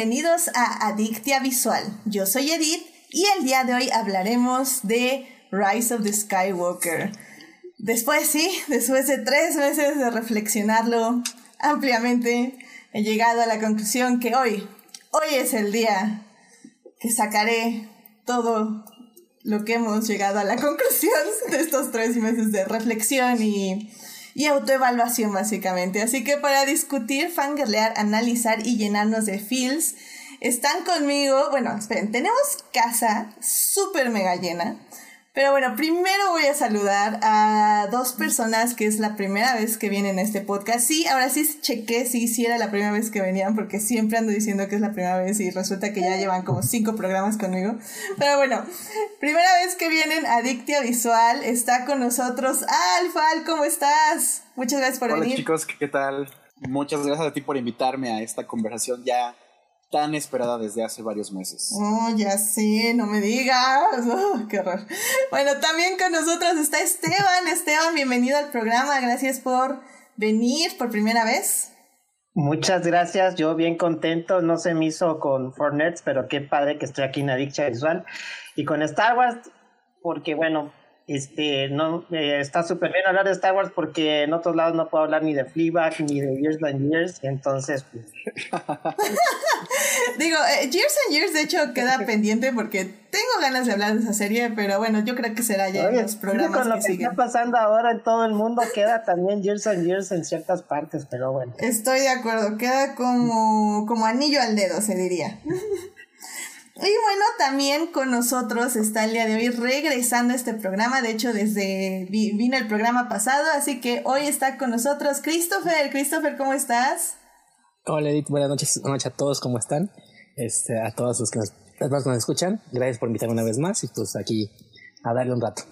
Bienvenidos a Adictia Visual. Yo soy Edith y el día de hoy hablaremos de Rise of the Skywalker. Después, sí, después de tres meses de reflexionarlo ampliamente, he llegado a la conclusión que hoy, hoy es el día que sacaré todo lo que hemos llegado a la conclusión de estos tres meses de reflexión y, y autoevaluación básicamente. Así que para discutir, fangirlear, analizar y llenarnos de feels, están conmigo, bueno, esperen, tenemos casa súper mega llena. Pero bueno, primero voy a saludar a dos personas que es la primera vez que vienen a este podcast. Sí, ahora sí chequé si sí, era la primera vez que venían porque siempre ando diciendo que es la primera vez y resulta que ya llevan como cinco programas conmigo. Pero bueno, primera vez que vienen a Dictia Visual, está con nosotros Alfal, ¿cómo estás? Muchas gracias por venir. Hola chicos, ¿qué tal? Muchas gracias a ti por invitarme a esta conversación ya tan esperada desde hace varios meses. Oh, ya sé, no me digas. Oh, qué horror. Bueno, también con nosotros está Esteban. Esteban, bienvenido al programa. Gracias por venir por primera vez. Muchas gracias, yo bien contento, no se me hizo con Fornets, pero qué padre que estoy aquí en Adictia Visual y con Star Wars, porque bueno, este, no, eh, está súper bien hablar de Star Wars porque en otros lados no puedo hablar ni de Fleabag ni de Years and Years, entonces pues... Digo, eh, Years and Years de hecho queda pendiente porque tengo ganas de hablar de esa serie, pero bueno, yo creo que será ya en los programas con lo que, está pasando ahora en todo el mundo queda también Years and Years en ciertas partes, pero bueno. Estoy de acuerdo, queda como, como anillo al dedo, se diría. Y bueno, también con nosotros está el día de hoy regresando a este programa. De hecho, desde vino el programa pasado, así que hoy está con nosotros Christopher. Christopher, ¿cómo estás? Hola Edith, buenas noches, buenas noches a todos, ¿cómo están? Este, a todos los que nos, que nos escuchan, gracias por invitarme una vez más y pues aquí a darle un rato.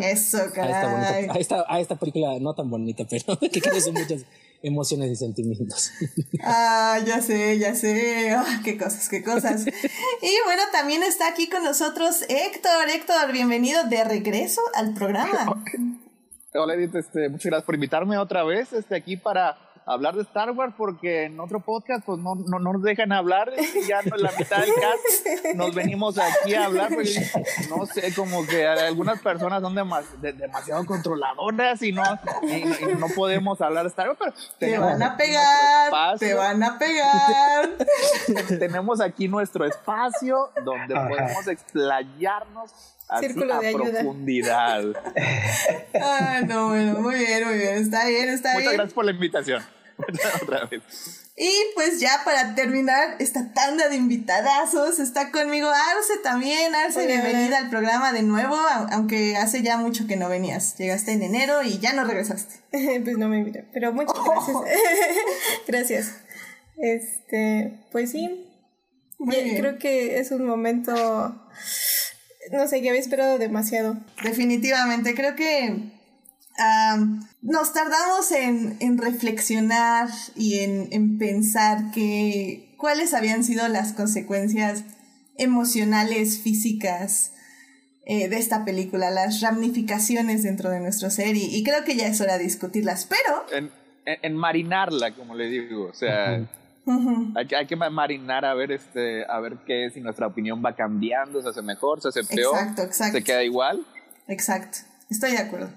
Eso, caray. A esta, a esta, a esta película no tan bonita, pero que creo son muchas emociones y sentimientos. Ah, ya sé, ya sé. Ah, qué cosas, qué cosas. Y bueno, también está aquí con nosotros Héctor. Héctor, bienvenido de regreso al programa. Hola Edith, este, muchas gracias por invitarme otra vez este, aquí para hablar de Star Wars porque en otro podcast pues no, no, nos dejan hablar y ya en la mitad del cast nos venimos aquí a hablar porque no sé como que algunas personas son demasiado controladoras y no y, no podemos hablar de Star Wars pero te van a pegar te van a pegar tenemos aquí nuestro espacio donde podemos explayarnos a profundidad. Ah, no, bueno, muy bien, muy bien. Está bien, está bien. Muchas gracias por la invitación. Otra vez. Y pues ya para terminar esta tanda de invitadazos, está conmigo Arce también. Arce, bienvenida al programa de nuevo, aunque hace ya mucho que no venías. Llegaste en enero y ya no regresaste. pues no me invité, pero muchas gracias. gracias. Este, pues sí. Creo que es un momento, no sé, que había esperado demasiado. Definitivamente, creo que nos tardamos en, reflexionar y en, pensar que cuáles habían sido las consecuencias emocionales, físicas eh, de esta película, las ramificaciones dentro de nuestro ser y, creo que ya es hora de discutirlas, pero... En, marinarla, como le digo, o sea... Hay, que, marinar a ver este a ver qué si nuestra opinión va cambiando, se hace mejor, se hace peor, se queda igual. Exacto, estoy de acuerdo.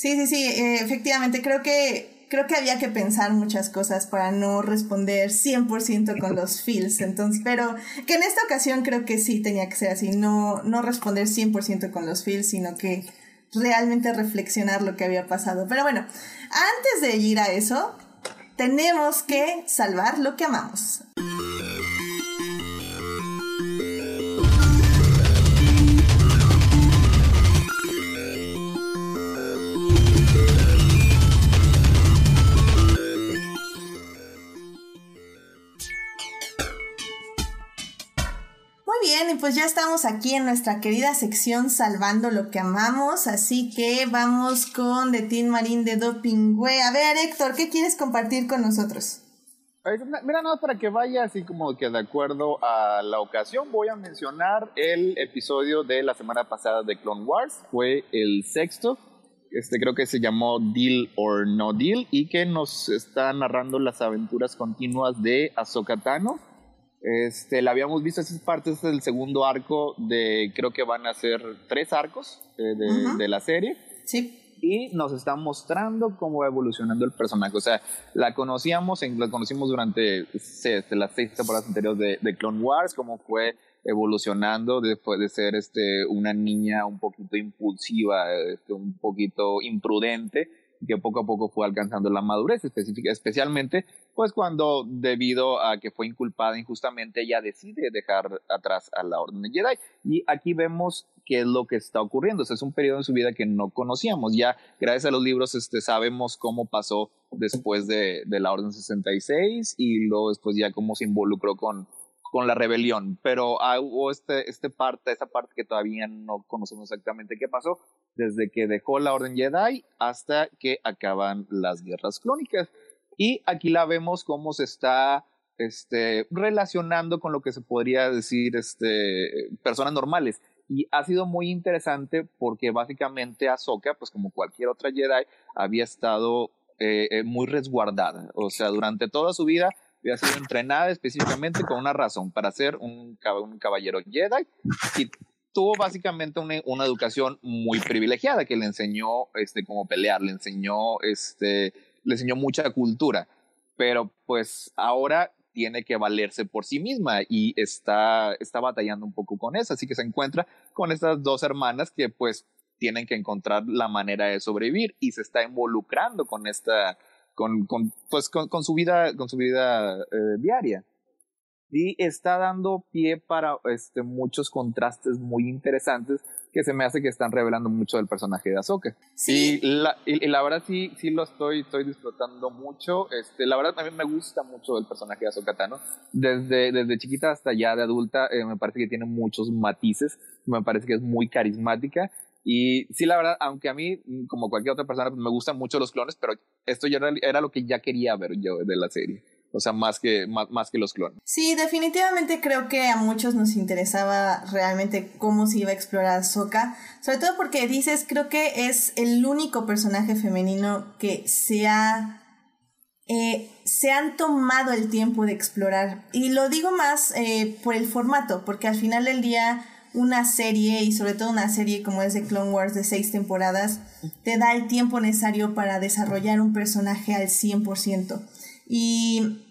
Sí, sí, sí, eh, efectivamente, creo que, creo que había que pensar muchas cosas para no responder 100% con los feels, entonces, pero que en esta ocasión creo que sí tenía que ser así, no, no responder 100% con los feels, sino que realmente reflexionar lo que había pasado. Pero bueno, antes de ir a eso, tenemos que salvar lo que amamos. Bien, y pues ya estamos aquí en nuestra querida sección Salvando lo que amamos, así que vamos con The Teen Marín de Dopingüe. A ver, Héctor, ¿qué quieres compartir con nosotros? Mira, nada para que vaya así como que de acuerdo a la ocasión, voy a mencionar el episodio de la semana pasada de Clone Wars, fue el sexto, este creo que se llamó Deal or No Deal y que nos está narrando las aventuras continuas de Ahsoka Tano Este, la habíamos visto, esa parte es el segundo arco de, creo que van a ser tres arcos eh, de, de la serie. Sí y nos está mostrando cómo va evolucionando el personaje. O sea, la conocíamos, la conocimos durante este, las seis temporadas anteriores de, de, Clone Wars, cómo fue evolucionando después de ser este, una niña un poquito impulsiva, este, un poquito imprudente, que poco a poco fue alcanzando la madurez especialmente pues cuando debido a que fue inculpada injustamente ella decide dejar atrás a la Orden de Jedi. Y aquí vemos qué es lo que está ocurriendo, es un periodo en su vida que no conocíamos, ya gracias a los libros este, sabemos cómo pasó después de, la Orden 66 y luego después ya cómo se involucró con, con la rebelión, pero hubo este, este parte, esa parte que todavía no conocemos exactamente qué pasó, desde que dejó la Orden Jedi hasta que acaban las guerras clónicas. Y aquí la vemos cómo se está este, relacionando con lo que se podría decir este, personas normales. Y ha sido muy interesante porque básicamente Ahsoka, pues como cualquier otra Jedi, había estado eh, eh, muy resguardada. O sea, durante toda su vida había sido entrenada específicamente con una razón, para ser un, un caballero Jedi. Y tuvo básicamente una, una, educación muy privilegiada que le enseñó este, cómo pelear, le enseñó, este, le enseñó mucha cultura. Pero pues ahora tiene que valerse por sí misma y está, está batallando un poco con eso. Así que se encuentra con estas dos hermanas que pues tienen que encontrar la manera de sobrevivir y se está involucrando con esta, con, con pues con, con, su vida, con su vida eh, diaria y está dando pie para este, muchos contrastes muy interesantes que se me hace que están revelando mucho del personaje de Ahsoka. Sí. Y, la, y, la verdad sí, sí lo estoy, estoy disfrutando mucho. Este, la verdad también me gusta mucho el personaje de Ahsoka Tano. Desde, desde chiquita hasta ya de adulta eh, me parece que tiene muchos matices. Me parece que es muy carismática. Y sí, la verdad, aunque a mí, como cualquier otra persona, me gustan mucho los clones, pero esto ya era, era lo que ya quería ver yo de la serie. O sea, más que, más, que los clones. Sí, definitivamente creo que a muchos nos interesaba realmente cómo se iba a explorar Soka. Sobre todo porque dices, creo que es el único personaje femenino que se ha. Eh, se han tomado el tiempo de explorar. Y lo digo más eh, por el formato, porque al final del día una serie y sobre todo una serie como es de Clone Wars de seis temporadas te da el tiempo necesario para desarrollar un personaje al 100%. Y,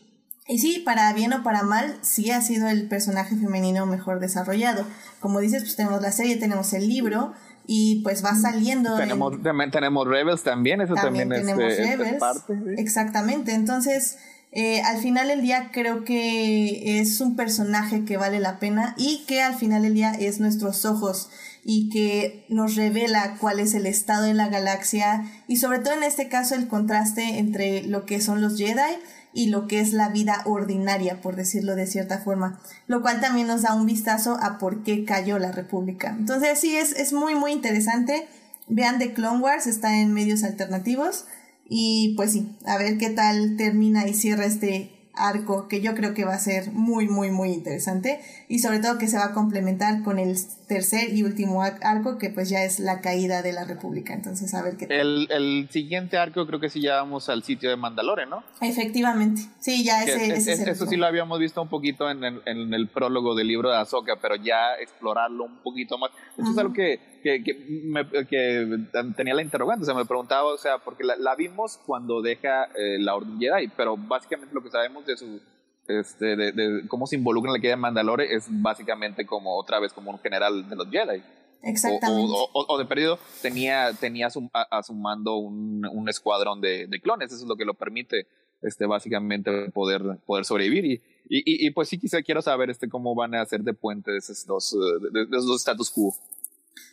y sí, para bien o para mal, sí ha sido el personaje femenino mejor desarrollado. Como dices, pues tenemos la serie, tenemos el libro y pues va saliendo. Tenemos, tenemos Rebels también, eso también, tenemos este, Rebels, parte. Exactamente, entonces... Eh, al final del día creo que es un personaje que vale la pena y que al final del día es nuestros ojos y que nos revela cuál es el estado de la galaxia y sobre todo en este caso el contraste entre lo que son los Jedi y lo que es la vida ordinaria, por decirlo de cierta forma, lo cual también nos da un vistazo a por qué cayó la República. Entonces sí, es, es muy muy interesante. Vean The Clone Wars, está en medios alternativos y pues sí, a ver qué tal termina y cierra este arco que yo creo que va a ser muy, muy, muy interesante y sobre todo que se va a complementar con el tercer y último arco que pues ya es la caída de la República. Entonces, a ver qué tal. El, el siguiente arco creo que sí ya vamos al sitio de Mandalore, ¿no? Efectivamente, sí, ya ese, es, Eso sí lo habíamos visto un poquito en el, en el prólogo del libro de Ahsoka, pero ya explorarlo un poquito más. Eso es algo que, que, que, me, que, tenía la interrogante, o sea, me preguntaba, o sea, porque la, la vimos cuando deja eh, la Orden Jedi, pero básicamente lo que sabemos de su este, de, de, cómo se involucra en la queda de Mandalore es básicamente como otra vez como un general de los Jedi. Exactamente. O, de perdido tenía, tenía a, su mando un, un escuadrón de, de, clones, eso es lo que lo permite este, básicamente poder, poder sobrevivir. Y, y, y, pues sí quizá quiero saber este, cómo van a hacer de puente de esos dos, de, de esos dos status quo.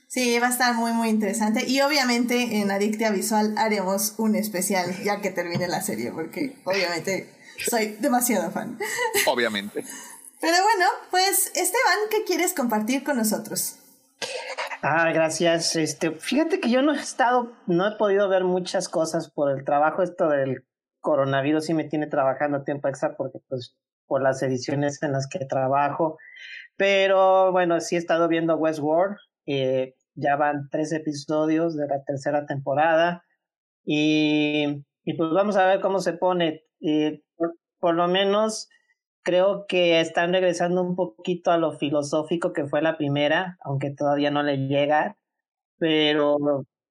Sí, va a estar muy, muy interesante. Y obviamente en Adictia Visual haremos un especial ya que termine la serie, porque obviamente soy demasiado fan. Obviamente. Pero bueno, pues Esteban, ¿qué quieres compartir con nosotros? Ah, gracias. Este, fíjate que yo no he estado, no he podido ver muchas cosas por el trabajo. Esto del coronavirus sí me tiene trabajando tiempo extra porque pues por las ediciones en las que trabajo. Pero bueno, sí he estado viendo Westworld. Eh, ya van tres episodios de la tercera temporada. Y, pues vamos a ver cómo se pone. Eh, por, lo menos creo que están regresando un poquito a lo filosófico que fue la primera, aunque todavía no le llega, pero,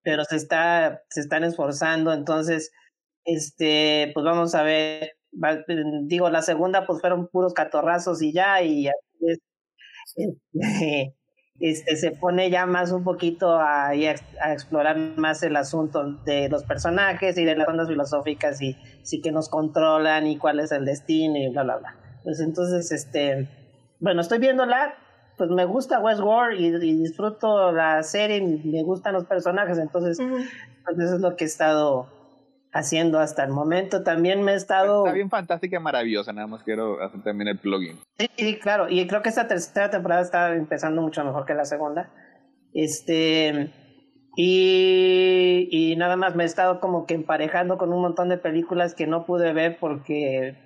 pero se está, se están esforzando, entonces, este, pues vamos a ver, digo, la segunda pues fueron puros catorrazos y ya, y es, este, se pone ya más un poquito a, a, explorar más el asunto de los personajes y de las ondas filosóficas y sí que nos controlan y cuál es el destino y bla, bla, bla. Pues entonces, este, bueno, estoy viéndola, pues me gusta Westworld y, y disfruto la serie, me gustan los personajes, entonces, pues eso es lo que he estado haciendo hasta el momento. También me he estado... Está bien fantástica y maravillosa, nada más quiero hacer también el plugin. Sí, claro, y creo que esta tercera temporada está empezando mucho mejor que la segunda. Este... Y, y nada más me he estado como que emparejando con un montón de películas que no pude ver porque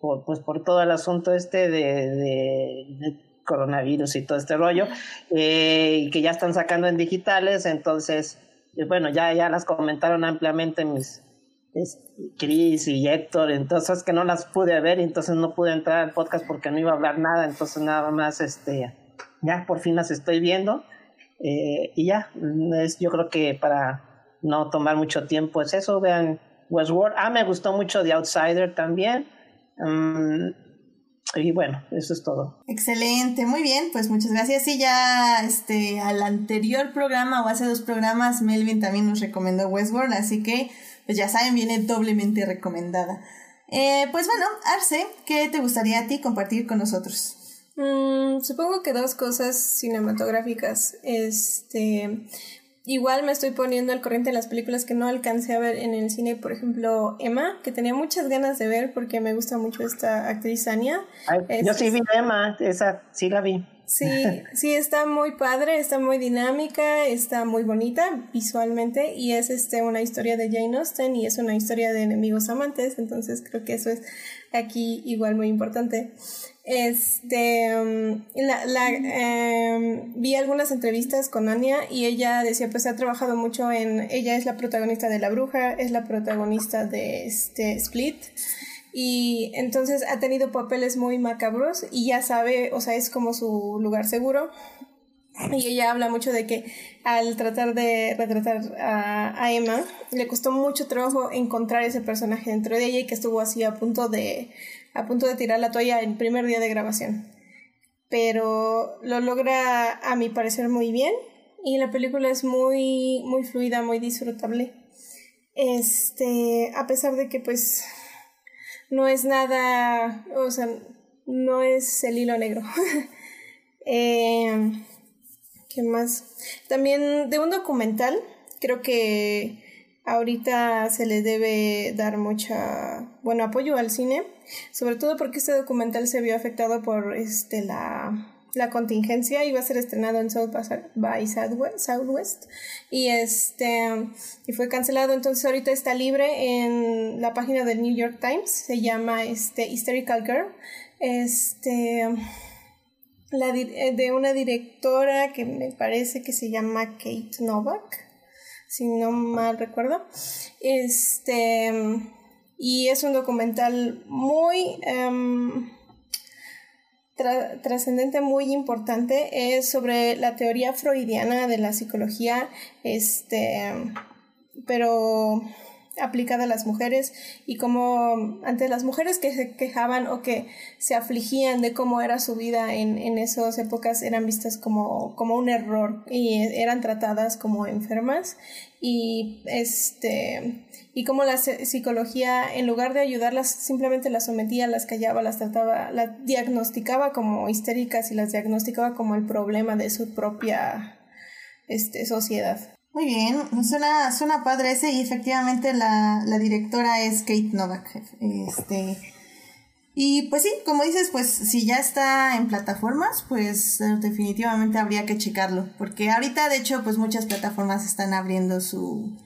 por, pues por todo el asunto este de, de, coronavirus y todo este rollo, eh, y que ya están sacando en digitales, entonces, pues bueno, ya, ya las comentaron ampliamente mis, Chris y Héctor, entonces que no las pude ver, entonces no pude entrar al podcast porque no iba a hablar nada, entonces nada más, este, ya por fin las estoy viendo eh, y ya, es, yo creo que para no tomar mucho tiempo es eso, vean Westworld, ah, me gustó mucho The Outsider también, mm, y bueno, eso es todo. Excelente, muy bien, pues muchas gracias. Sí, ya este, al anterior programa o hace dos programas, Melvin también nos recomendó Westworld, así que pues ya saben, viene doblemente recomendada. Eh, pues bueno, Arce, ¿qué te gustaría a ti compartir con nosotros? Mm, supongo que dos cosas cinematográficas. Este, igual me estoy poniendo al corriente de las películas que no alcancé a ver en el cine, por ejemplo, Emma, que tenía muchas ganas de ver porque me gusta mucho esta actriz Anya. yo sí vi Emma, esa sí la vi. Sí, sí, está muy padre, está muy dinámica, está muy bonita visualmente y es este una historia de Jane Austen y es una historia de enemigos amantes, entonces creo que eso es aquí igual muy importante. Este, um, la, la vi algunas entrevistas con Anya y ella decía, pues ha trabajado mucho en, ella es la protagonista de La Bruja, es la protagonista de este Split y entonces ha tenido papeles muy macabros y ya sabe, o sea, es como su lugar seguro. Y ella habla mucho de que al tratar de retratar a, Emma, le costó mucho trabajo encontrar ese personaje dentro de ella y que estuvo así a punto de, a punto de tirar la toalla el primer día de grabación. Pero lo logra a mi parecer muy bien y la película es muy, muy fluida, muy disfrutable. Este, a pesar de que pues no es nada, o sea, no es el hilo negro. eh, ¿Qué más? También de un documental, creo que ahorita se le debe dar mucha, bueno, apoyo al cine, sobre todo porque este documental se vio afectado por este la la contingencia iba a ser estrenado en South by Southwest, y este y fue cancelado. Entonces ahorita está libre en la página del New York Times se llama este Hysterical Girl. Este la, de una directora que me parece que se llama Kate Novak si no mal recuerdo. Este y es un documental muy trascendente muy importante es sobre la teoría freudiana de la psicología, este, pero aplicada a las mujeres y como ante las mujeres que se quejaban o que se afligían de cómo era su vida en, en esas épocas eran vistas como, como un error y eran tratadas como enfermas y este y como la psicología en lugar de ayudarlas simplemente las sometía, las callaba, las trataba, las diagnosticaba como histéricas y las diagnosticaba como el problema de su propia este, sociedad. Muy bien, suena, suena padre ese y efectivamente la, la directora es Kate Novak. Este, y pues sí, como dices, pues si ya está en plataformas, pues definitivamente habría que checarlo, porque ahorita de hecho pues muchas plataformas están abriendo su,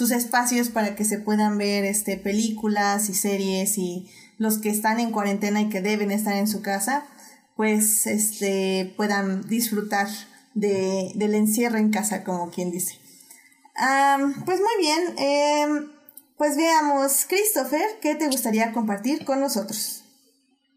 sus espacios para que se puedan ver este, películas y series y los que están en cuarentena y que deben estar en su casa, pues este, puedan disfrutar de, del encierro en casa, como quien dice pues muy bien. Em, pues veamos, Christopher, ¿qué te gustaría compartir con nosotros?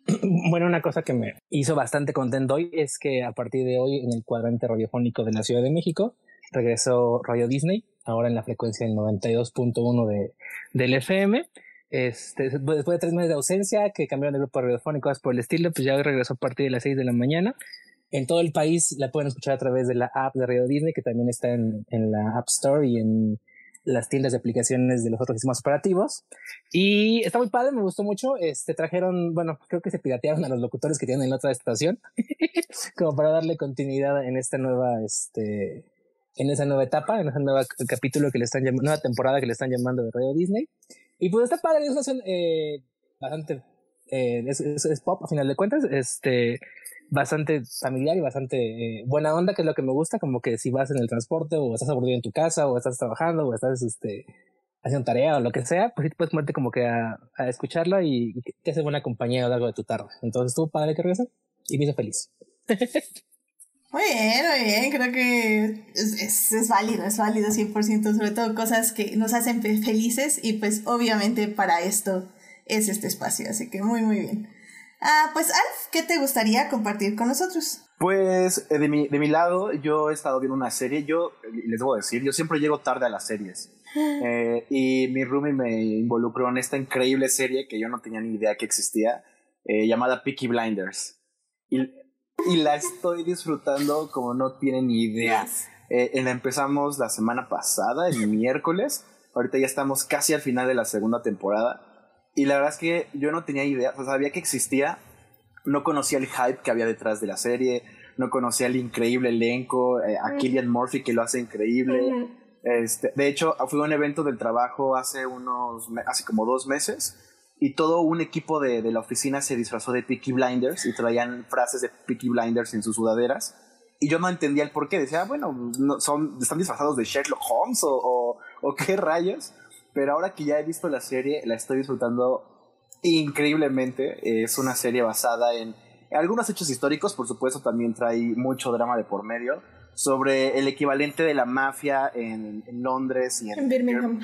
bueno, una cosa que me hizo bastante contento hoy es que a partir de hoy en el cuadrante radiofónico de la Ciudad de México regresó Radio Disney, ahora en la frecuencia del 92.1 de, del FM. Este, después de tres meses de ausencia, que cambiaron de grupo radiofónico, cosas por el estilo, pues ya regresó a partir de las 6 de la mañana. En todo el país la pueden escuchar a través de la app de Radio Disney, que también está en, en la App Store y en las tiendas de aplicaciones de los otros sistemas operativos. Y está muy padre, me gustó mucho. Este trajeron, bueno, creo que se piratearon a los locutores que tienen en la otra estación, como para darle continuidad en esta nueva, este, en esa nueva etapa, en ese nuevo capítulo que le están llamando, nueva temporada que le están llamando de Radio Disney. Y pues está padre, es una eh, bastante, eh, es, es, pop a final de cuentas, este, bastante familiar y bastante eh, buena onda, que es lo que me gusta, como que si vas en el transporte o estás aburrido en tu casa o estás trabajando o estás este, haciendo tarea o lo que sea, pues sí puedes ponerte como que a, a escucharla y, te hace buena compañía a lo largo de tu tarde. Entonces estuvo padre que regresen y me hizo feliz. Muy bien, muy bien, creo que es, es, es, válido, es válido 100%, sobre todo cosas que nos hacen felices y pues obviamente para esto es este espacio, así que muy, muy bien. Ah, pues Alf, ¿qué te gustaría compartir con nosotros? Pues eh, de mi, de mi lado, yo he estado viendo una serie, yo les debo decir, yo siempre llego tarde a las series. Eh, y mi roomie me involucró en esta increíble serie que yo no tenía ni idea que existía, eh, llamada Peaky Blinders. Y, y, la estoy disfrutando como no tienen ni idea. Eh, la empezamos la semana pasada, el miércoles. Ahorita ya estamos casi al final de la segunda temporada. Y la verdad es que yo no tenía idea, o sabía que existía, no conocía el hype que había detrás de la serie, no conocía el increíble elenco, eh, a Killian Murphy que lo hace increíble. este, de hecho, fue un evento del trabajo hace unos, hace como dos meses y todo un equipo de, de la oficina se disfrazó de Peaky Blinders y traían frases de Peaky Blinders en sus sudaderas. Y yo no entendía el por qué. Decía, ah, bueno, no, son, están disfrazados de Sherlock Holmes o, o, o qué rayos. Pero ahora que ya he visto la serie, la estoy disfrutando increíblemente. Es una serie basada en algunos hechos históricos, por supuesto, también trae mucho drama de por medio, sobre el equivalente de la mafia en, en Londres y en, en Birmingham,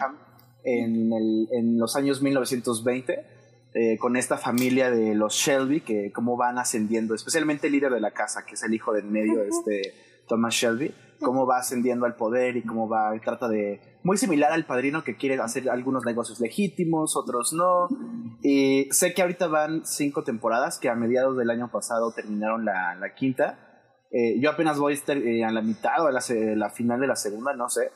en, el, en, los años 1920, eh, con esta familia de los Shelby, que cómo van ascendiendo, especialmente el líder de la casa, que es el hijo del medio, este Thomas Shelby, cómo va ascendiendo al poder y cómo va, trata de muy similar al padrino que quiere hacer algunos negocios legítimos, otros no. Y sé que ahorita van cinco temporadas, que a mediados del año pasado terminaron la, la quinta. Eh, yo apenas voy a estar eh, a la mitad o a la, la, final de la segunda, no sé.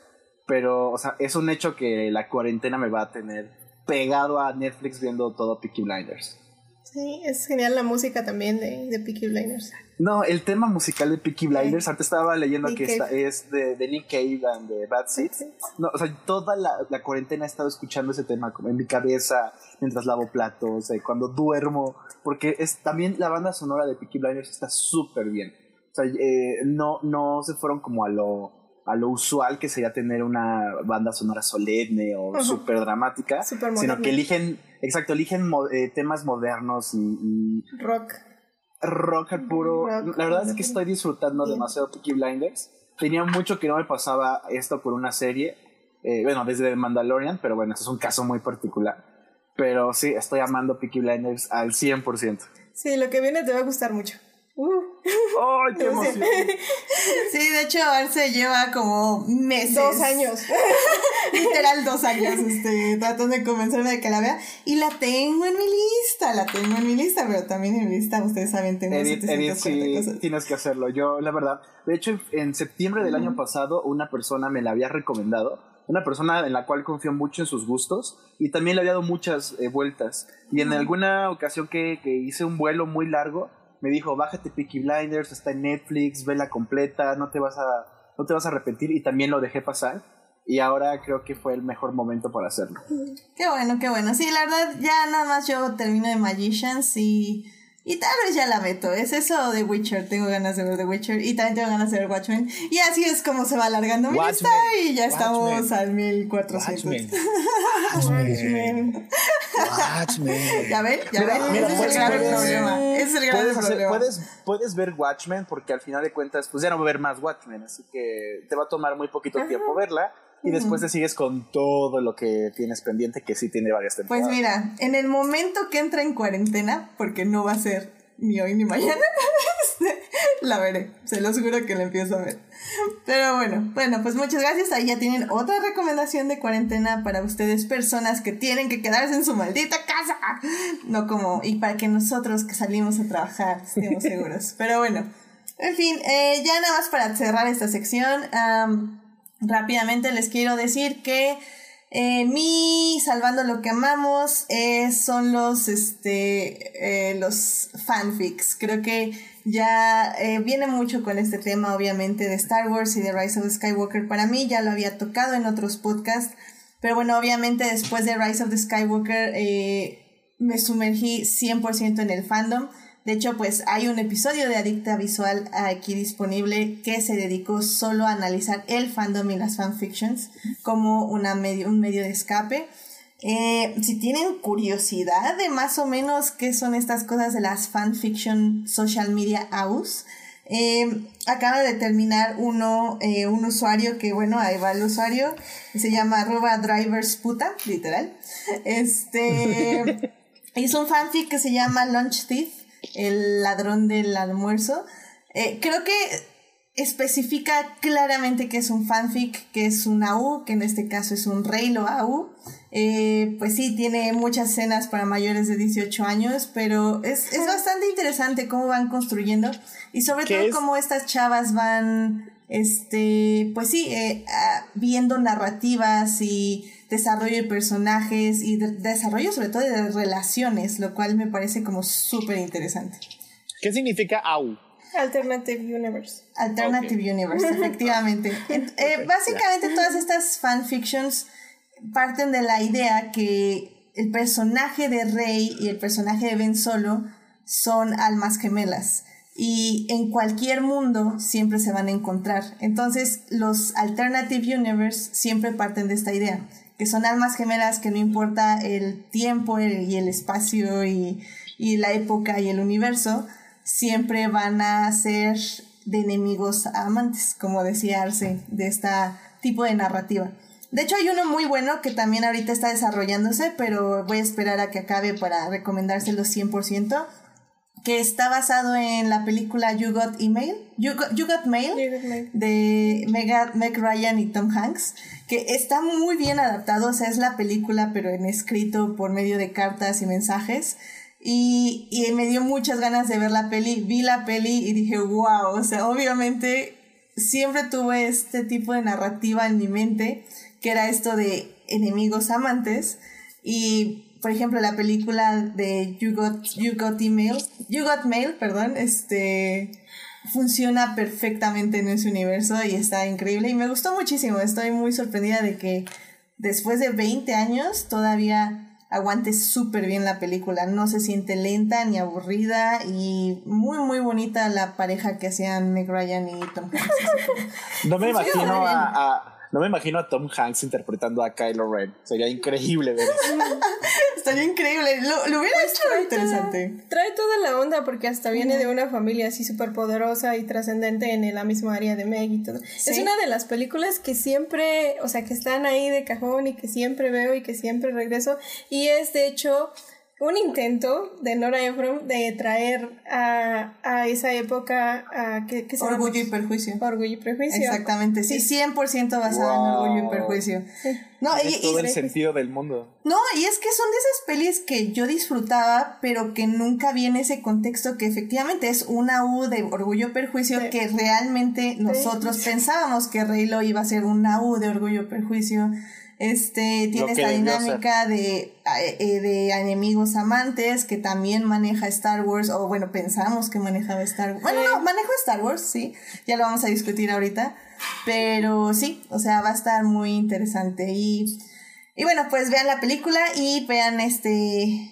Pero, o sea, es un hecho que la cuarentena me va a tener pegado a Netflix viendo todo Peaky Blinders. Sí, es genial la música también de, de Peaky Blinders. No, el tema musical de Peaky Blinders, antes estaba leyendo Nick que esta es de, de, Nick Cave and de Bad Seeds. No, o sea, toda la, la, cuarentena he estado escuchando ese tema como en mi cabeza, mientras lavo platos, eh, cuando duermo, porque es también la banda sonora de Peaky Blinders está súper bien. O sea, eh, no, no se fueron como a lo a lo usual que sería tener una banda sonora solemne o uh -huh. súper dramática, super sino que eligen, exacto, eligen mo eh, temas modernos y, y, rock. Rock al puro. Rock, la verdad es que estoy disfrutando yeah. demasiado Peaky Blinders. Tenía mucho que no me pasaba esto por una serie. Eh, bueno, desde Mandalorian, pero bueno, eso es un caso muy particular. Pero sí, estoy amando Peaky Blinders al 100%. Sí, lo que viene te va a gustar mucho. Uh. ¡Ay, qué emoción! Sí, de hecho, Arce lleva como meses. Dos años. Literal, dos años, este, tratando de convencerme de que la vea. Y la tengo en mi lista, la tengo en mi lista, pero también en mi lista, ustedes saben, tengo Edith, Edith, sí, cosas. tienes que hacerlo. Yo, la verdad, de hecho, en septiembre del uh -huh. año pasado, una persona me la había recomendado. Una persona en la cual confío mucho en sus gustos y también le había dado muchas eh, vueltas. Y en uh -huh. alguna ocasión que, que hice un vuelo muy largo, me dijo, bájate Peaky Blinders, está en Netflix, vela completa, no te vas a, no te vas a arrepentir y también lo dejé pasar y ahora creo que fue el mejor momento para hacerlo. Qué bueno, qué bueno. Sí, la verdad ya nada más yo termino de Magicians y y tal vez ya la meto. Es eso de Witcher. Tengo ganas de ver The Witcher. Y también tengo ganas de ver Watchmen. Y así es como se va alargando mi lista. Y ya estamos Watchmen. al 1400. Watchmen. Watchmen. Watchmen. ¿Ya ven? ¿Ya ven? Mira, Ese es el gran problema. Ese es el gran puedes, problema. Puedes, puedes ver Watchmen porque al final de cuentas, pues ya no va a haber más Watchmen. Así que te va a tomar muy poquito Ajá. tiempo verla. y después te sigues con todo lo que tienes pendiente, que sí tiene varias Pues temporadas. mira, en el momento que entra en cuarentena, porque no va a ser ni hoy ni mañana, la veré. Se lo juro que la empiezo a ver. Pero bueno, bueno, pues muchas gracias. Ahí ya tienen otra recomendación de cuarentena para ustedes, personas que tienen que quedarse en su maldita casa. No como, y para que nosotros que salimos a trabajar estemos seguros. Pero bueno, en fin, eh, ya nada más para cerrar esta sección. am, rápidamente les quiero decir que eh, mi Salvando lo que amamos eh, son los, este, eh, los fanfics. Creo que ya eh, viene mucho con este tema, obviamente, de Star Wars y de Rise of Skywalker. Para mí ya lo había tocado en otros podcasts. Pero bueno, obviamente después de Rise of the Skywalker eh, me sumergí 100% en el fandom. De hecho, pues hay un episodio de Adicta Visual aquí disponible que se dedicó solo a analizar el fandom y las fanfictions como una medio, un medio de escape. Eh, si tienen curiosidad de más o menos qué son estas cosas de las fanfiction social media house, eh, acaba de terminar uno, eh, un usuario que, bueno, ahí va el usuario, se llama arroba driversputa, literal. Este hizo un fanfic que se llama Lunch Thief, el ladrón del almuerzo. Eh, creo que especifica claramente que es un fanfic, que es un AU, que en este caso es un Reylo AU. Eh, pues sí, tiene muchas escenas para mayores de 18 años, pero es, es bastante interesante cómo van construyendo y sobre ¿Qué todo es? cómo estas chavas van, este, pues sí, eh, ah, viendo narrativas y desarrollo de personajes y de- desarrollo sobre todo de relaciones, lo cual me parece como súper interesante. ¿Qué significa AU? Alternative Universe. Alternative Universe, efectivamente. Ent- eh, básicamente todas estas fanfictions parten de la idea que el personaje de Rey y el personaje de Ben Solo son almas gemelas y en cualquier mundo siempre se van a encontrar. Entonces los Alternative Universe siempre parten de esta idea, que son almas gemelas que no importa el tiempo y el espacio y, y la época y el universo, siempre van a ser de enemigos a amantes, como decía Arce, de este tipo de narrativa. De hecho, hay uno muy bueno que también ahorita está desarrollándose, pero voy a esperar a que acabe para recomendárselo 100%, que está basado en la película You Got Email, You Got, You Got Mail, You Got Mail. de Meg, Meg Ryan y Tom Hanks, que está muy bien adaptado, o sea, es la película, pero en escrito por medio de cartas y mensajes. Y, y me dio muchas ganas de ver la peli. Vi la peli y dije, wow, o sea, obviamente siempre tuve este tipo de narrativa en mi mente, que era esto de enemigos amantes. Y, por ejemplo, la película de You Got, you Got Email, You Got Mail, perdón, este, funciona perfectamente en ese universo y está increíble. Y me gustó muchísimo. Estoy muy sorprendida de que después de 20 años todavía aguante súper bien la película. No se siente lenta ni aburrida y muy, muy bonita la pareja que hacían Meg Ryan y Tom Hanks. No me imagino a- no me imagino a Tom Hanks interpretando a Kylo Ren. Sería increíble ver eso. Estaría increíble. Lo, lo hubiera hecho interesante. Trae toda la onda porque hasta viene de una familia así súper poderosa y trascendente en la misma área de Meg y todo. Sí. Es una de las películas que siempre, o sea, que están ahí de cajón y que siempre veo y que siempre regreso. Y es de hecho un intento de Nora Ephron de traer a, a esa época a ¿qué, qué se llama? Orgullo y perjuicio. Orgullo y prejuicio. Exactamente, sí, 100% basado en Wow. orgullo y perjuicio. No, y, todo el sentido del mundo. no, y es que son de esas pelis que yo disfrutaba, pero que nunca vi en ese contexto que efectivamente es una U de orgullo y perjuicio Sí. que realmente nosotros pensábamos que Reylo iba a ser una U de orgullo y perjuicio. Este tiene esta dinámica de, eh, de enemigos amantes que también maneja Star Wars, o bueno, pensamos que manejaba Star Wars. Bueno, no, manejo Star Wars, sí, ya lo vamos a discutir ahorita, pero sí, o sea, va a estar muy interesante. Y, y bueno, pues vean la película y vean este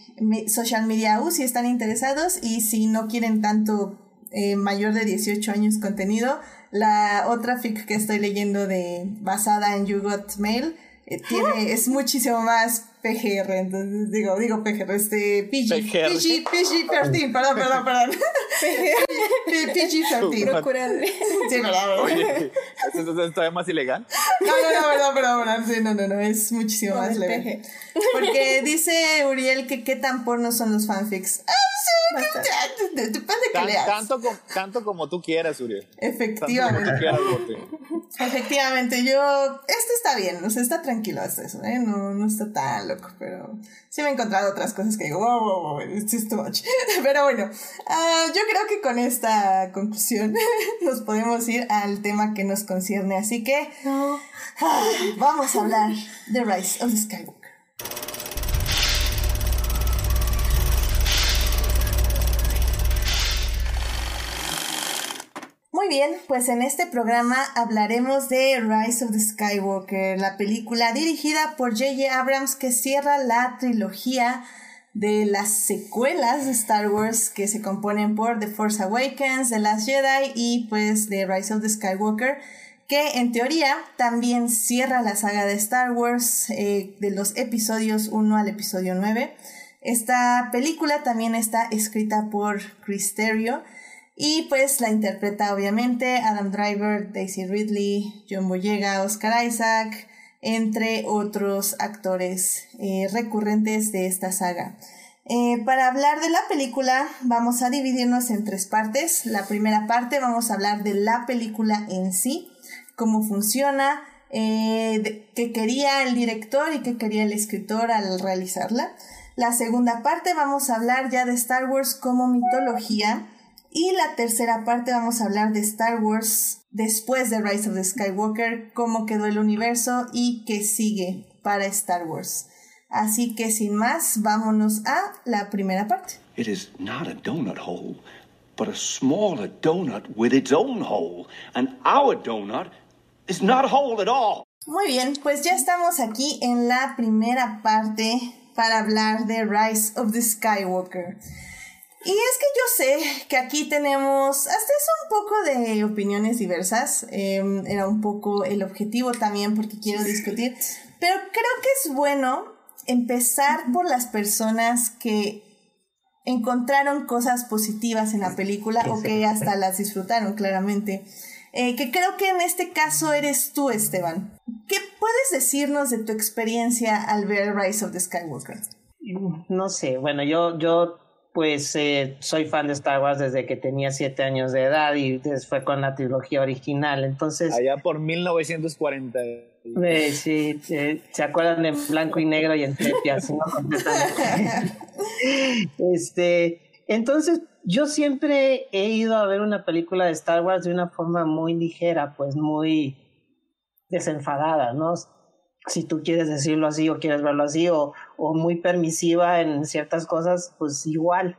Social Media U si están interesados y si no quieren tanto eh, mayor de 18 años contenido, la otra fic que estoy leyendo de basada en You Got Mail eh, tiene, es muchísimo más PGR, entonces digo, digo PGR, este PG, PGR. PG, PG-13, perdón, perdón, perdón. PG-13. Procurar. Sí, perdón. Oye, ¿esto es todavía más ilegal? No, no, no, perdón, perdón, perdón. Sí, no, no, no, es muchísimo más leve. Porque dice Uriel que qué tan porno son los fanfics. Ah, que- depende que Tan- leas. tanto, como, tanto como tú quieras, Uriel. Tanto como tú Efectivamente. quieras. Efectivamente, yo. Este está bien, o sea, está tranquilo hasta eso, ¿eh? No, no está tan loco, pero sí me he encontrado otras cosas que digo, wow, wow, wow, it's just too much. Pero bueno, ah, yo creo que con esta conclusión nos podemos ir al tema que nos concierne, así que. No. ah, vamos a hablar de Rise of the Skywalker. Muy bien, pues en este programa hablaremos de Rise of the Skywalker, la película dirigida por J.J. Abrams que cierra la trilogía de las secuelas de Star Wars que se componen por The Force Awakens, The Last Jedi y pues de Rise of the Skywalker, que en teoría también cierra la saga de Star Wars eh, de los episodios 1 al episodio 9. Esta película también está escrita por Chris Terrio y pues la interpreta obviamente Adam Driver, Daisy Ridley, John Boyega, Oscar Isaac, entre otros actores eh, recurrentes de esta saga. Eh, para hablar de la película vamos a dividirnos en tres partes. La primera parte vamos a hablar de la película en sí, cómo funciona, eh, qué quería el director y qué quería el escritor al realizarla. La segunda parte vamos a hablar ya de Star Wars como mitología. Y la tercera parte vamos a hablar de Star Wars después de Rise of the Skywalker, cómo quedó el universo y qué sigue para Star Wars. Así que sin más, vámonos a la primera parte. It is not a donut hole, but a smaller donut with its own hole. And our donut is not a hole at all. Muy bien, pues ya estamos aquí en la primera parte para hablar de Rise of the Skywalker. Y es que yo sé que aquí tenemos hasta eso un poco de opiniones diversas. Eh, era un poco el objetivo también porque quiero discutir. Pero creo que es bueno empezar por las personas que encontraron cosas positivas en la película o que hasta las disfrutaron claramente. Eh, que creo que en este caso eres tú, Esteban. ¿Qué puedes decirnos de tu experiencia al ver Rise of the Skywalker? No sé, bueno, yo, yo pues eh, soy fan de Star Wars desde que tenía siete años de edad y fue con la trilogía original, entonces... Allá por 1940. eh, sí, eh, se acuerdan de blanco y negro y en sepia. ¿no? Este, entonces yo siempre he ido a ver una película de Star Wars de una forma muy ligera, pues muy desenfadada, ¿no? Si tú quieres decirlo así o quieres verlo así, o, o muy permisiva en ciertas cosas, pues igual.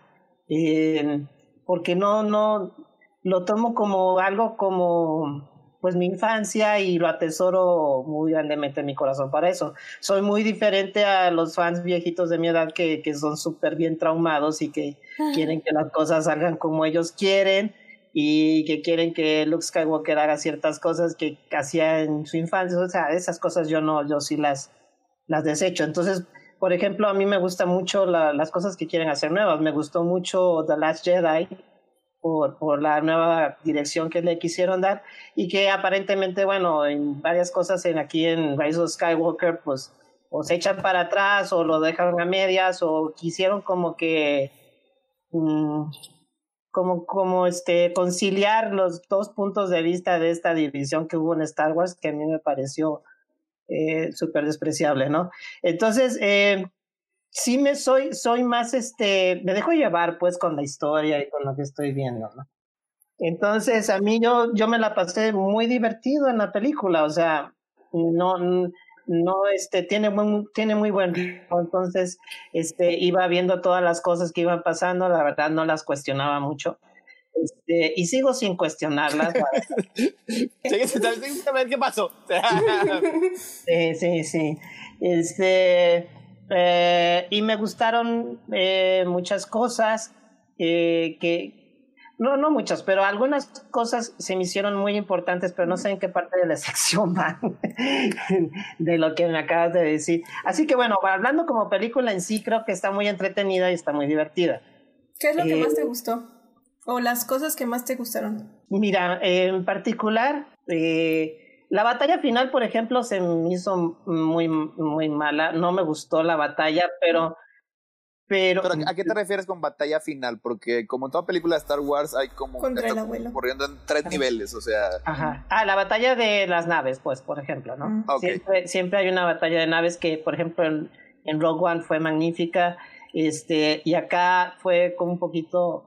Eh, porque no, no, lo tomo como algo como pues mi infancia y lo atesoro muy grandemente en mi corazón para eso. Soy muy diferente a los fans viejitos de mi edad que, que son súper bien traumados y que quieren que las cosas salgan como ellos quieren y que quieren que Luke Skywalker haga ciertas cosas que hacía en su infancia. O sea, esas cosas yo no, yo sí las, las desecho. Entonces, por ejemplo, a mí me gustan mucho la, las cosas que quieren hacer nuevas. Me gustó mucho The Last Jedi por, la nueva dirección que le quisieron dar y que aparentemente, bueno, en varias cosas en aquí en Rise of Skywalker, pues o se echan para atrás o lo dejan a medias o quisieron como que mm, como, como este, conciliar los dos puntos de vista de esta división que hubo en Star Wars, que a mí me pareció eh, súper despreciable, ¿no? Entonces, eh, sí me soy, soy más, este, me dejo llevar pues con la historia y con lo que estoy viendo, ¿no? Entonces, a mí yo, yo me la pasé muy divertido en la película, o sea, no, no, este, tiene muy, tiene muy buen entonces, este, iba viendo todas las cosas que iban pasando, la verdad no las cuestionaba mucho, este, y sigo sin cuestionarlas. Sí, sí, sí, a ver qué pasó. Sí, sí, sí. Este, eh, y me gustaron eh, muchas cosas eh, que No, no muchas, pero algunas cosas se me hicieron muy importantes, pero no sé en qué parte de la sección van de lo que me acabas de decir. Así que bueno, hablando como película en sí, creo que está muy entretenida y está muy divertida. ¿Qué es lo que más te gustó? ¿O las cosas que más te gustaron? Mira, en particular, eh, la batalla final, por ejemplo, se me hizo muy, muy mala. No me gustó la batalla, pero pero, ¿a qué te refieres con batalla final? Porque como en toda película de Star Wars hay como Contra el abuelo. corriendo en tres niveles, o sea. Ajá. Ah, la batalla de las naves, pues, por ejemplo, ¿no? Mm. Siempre, siempre, hay una batalla de naves que, por ejemplo, en, en, Rogue One fue magnífica, este, y acá fue como un poquito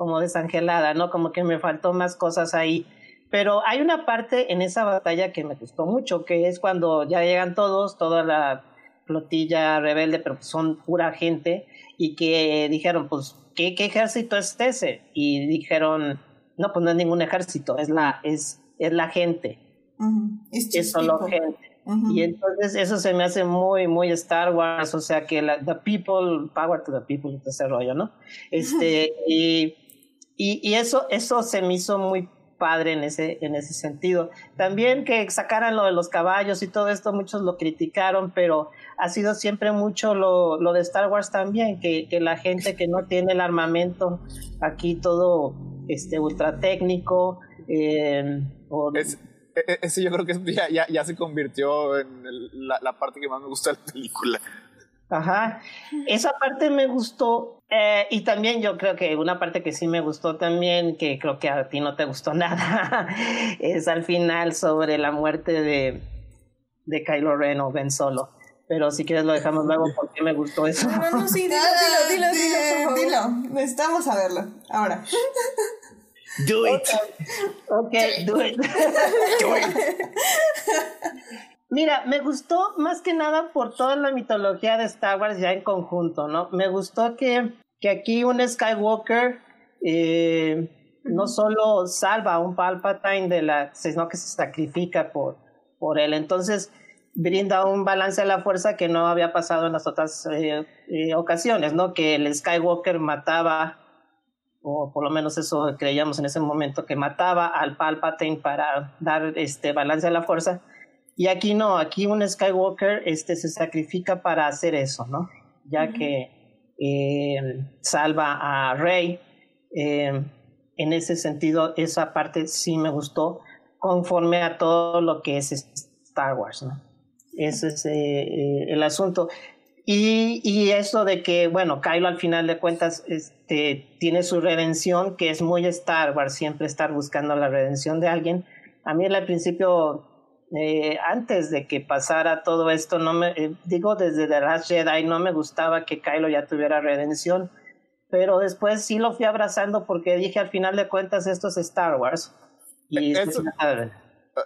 como desangelada, ¿no? Como que me faltó más cosas ahí. Pero hay una parte en esa batalla que me gustó mucho, que es cuando ya llegan todos, toda la flotilla rebelde, pero son pura gente, y que dijeron, pues, ¿qué, qué ejército es ese? Y dijeron, no, pues no es ningún ejército, es la, es, es la gente. Es solo gente. Y entonces eso se me hace muy, muy Star Wars, o sea que la, the people, power to the people, ese rollo, ¿no? Este, y, y, y, eso, eso se me hizo muy padre en ese, en ese sentido. También que sacaran lo de los caballos y todo esto, muchos lo criticaron, pero ha sido siempre mucho lo, lo de Star Wars también, que, que, la gente que no tiene el armamento, aquí todo este, ultra técnico. Eh, es, e, e, ese yo creo que ya, ya, ya se convirtió en la, parte que más me gusta de la película. Ajá, esa parte me gustó eh, y también yo creo que una parte que sí me gustó también, que creo que a ti no te gustó nada, es al final sobre la muerte de, de Kylo Ren o Ben Solo. Pero si quieres lo dejamos luego porque me gustó eso. No, no, sí, dilo, dilo, dilo, dilo, Dilo, necesitamos saberlo. Ahora. Do it. Okay, do it. do it. Mira, me gustó más que nada por toda la mitología de Star Wars ya en conjunto, ¿no? Me gustó que, que aquí un Skywalker eh, no solo salva a un Palpatine de la, sino que se sacrifica por, por él. Entonces brinda un balance a la fuerza que no había pasado en las otras eh, eh, ocasiones, ¿no? Que el Skywalker mataba, o por lo menos eso creíamos en ese momento, que mataba al Palpatine para dar este balance a la fuerza y aquí no, aquí un Skywalker este, se sacrifica para hacer eso, ¿no? Ya que eh, salva a Rey. Eh, en ese sentido, esa parte sí me gustó, conforme a todo lo que es Star Wars, ¿no? Ese es eh, el asunto. Y, y, eso de que, bueno, Kylo al final de cuentas este, tiene su redención, que es muy Star Wars, siempre estar buscando la redención de alguien. A mí al principio eh, antes de que pasara todo esto, no me, eh, digo desde The Last Jedi, no me gustaba que Kylo ya tuviera redención, pero después sí lo fui abrazando porque dije al final de cuentas esto es Star Wars. Y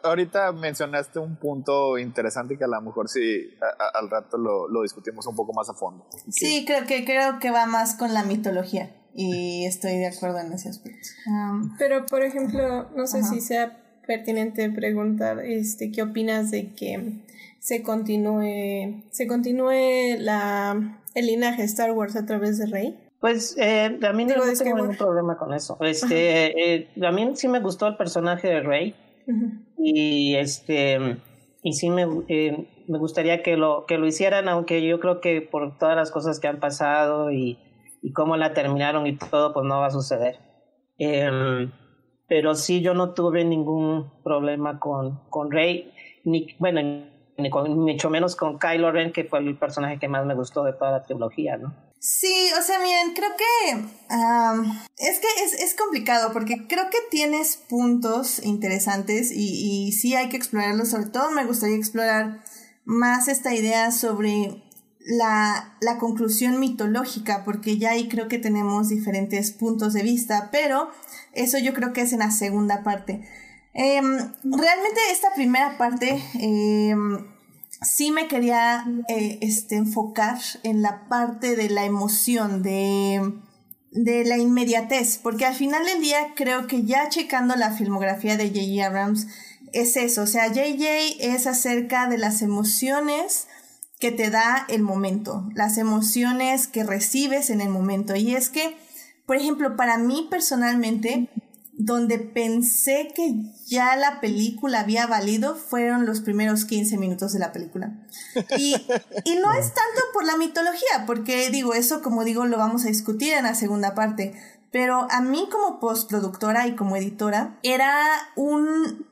ahorita mencionaste un punto interesante que a lo mejor sí al rato lo, lo, discutimos un poco más a fondo. Sí, creo que creo que va más con la mitología y estoy de acuerdo en ese aspecto. pero por ejemplo, no sé si sea pertinente preguntar este qué opinas de que se continúe se continúe la el linaje Star Wars a través de Rey pues eh, a mí no tengo ningún problema con eso. Este eh, a mí sí me gustó el personaje de Rey. Y este y sí me eh, me gustaría que lo que lo hicieran aunque yo creo que por todas las cosas que han pasado y y cómo la terminaron y todo pues no va a suceder. Eh, pero sí yo no tuve ningún problema con, con Rey, ni, bueno, ni con, mucho menos con Kylo Ren, que fue el personaje que más me gustó de toda la trilogía, ¿no? Sí, o sea, miren, creo que es que es, es, complicado porque creo que tienes puntos interesantes y, y sí hay que explorarlos. Sobre todo me gustaría explorar más esta idea sobre la, la conclusión mitológica, porque ya ahí creo que tenemos diferentes puntos de vista, pero eso yo creo que es en la segunda parte. Em, realmente esta primera parte em, sí me quería eh, este, enfocar en la parte de la emoción, de, de la inmediatez, porque al final del día creo que ya checando la filmografía de J.J. Abrams es eso, o sea, J.J. es acerca de las emociones que te da el momento, las emociones que recibes en el momento, y es que por ejemplo, para mí personalmente, donde pensé que ya la película había valido fueron los primeros 15 minutos de la película. Y, no es tanto por la mitología, porque digo, eso como digo lo vamos a discutir en la segunda parte, pero a mí como postproductora y como editora era un,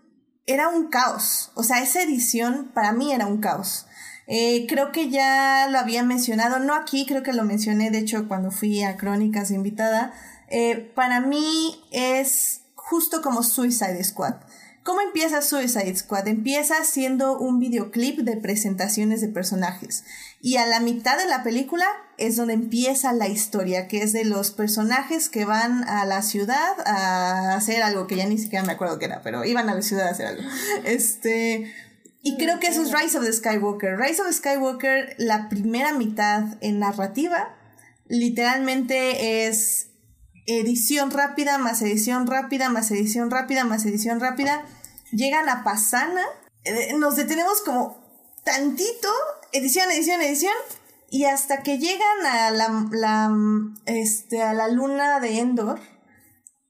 era un caos, o sea, esa edición para mí era un caos. Eh, creo que ya lo había mencionado, no aquí, creo que lo mencioné de hecho cuando fui a Crónicas invitada, eh, para mí es justo como Suicide Squad. ¿Cómo empieza Suicide Squad? Empieza siendo un videoclip de presentaciones de personajes. Y a la mitad de la película es donde empieza la historia, que es de los personajes que van a la ciudad a hacer algo que ya ni siquiera me acuerdo qué era, pero iban a la ciudad a hacer algo. Este. Y creo que eso es Rise of the Skywalker. Rise of Skywalker, la primera mitad en narrativa, literalmente es edición rápida, más edición rápida, más edición rápida, más edición rápida. Llegan a Pasana, eh, nos detenemos como tantito, edición, edición, edición, y hasta que llegan a la, este, a la luna de Endor,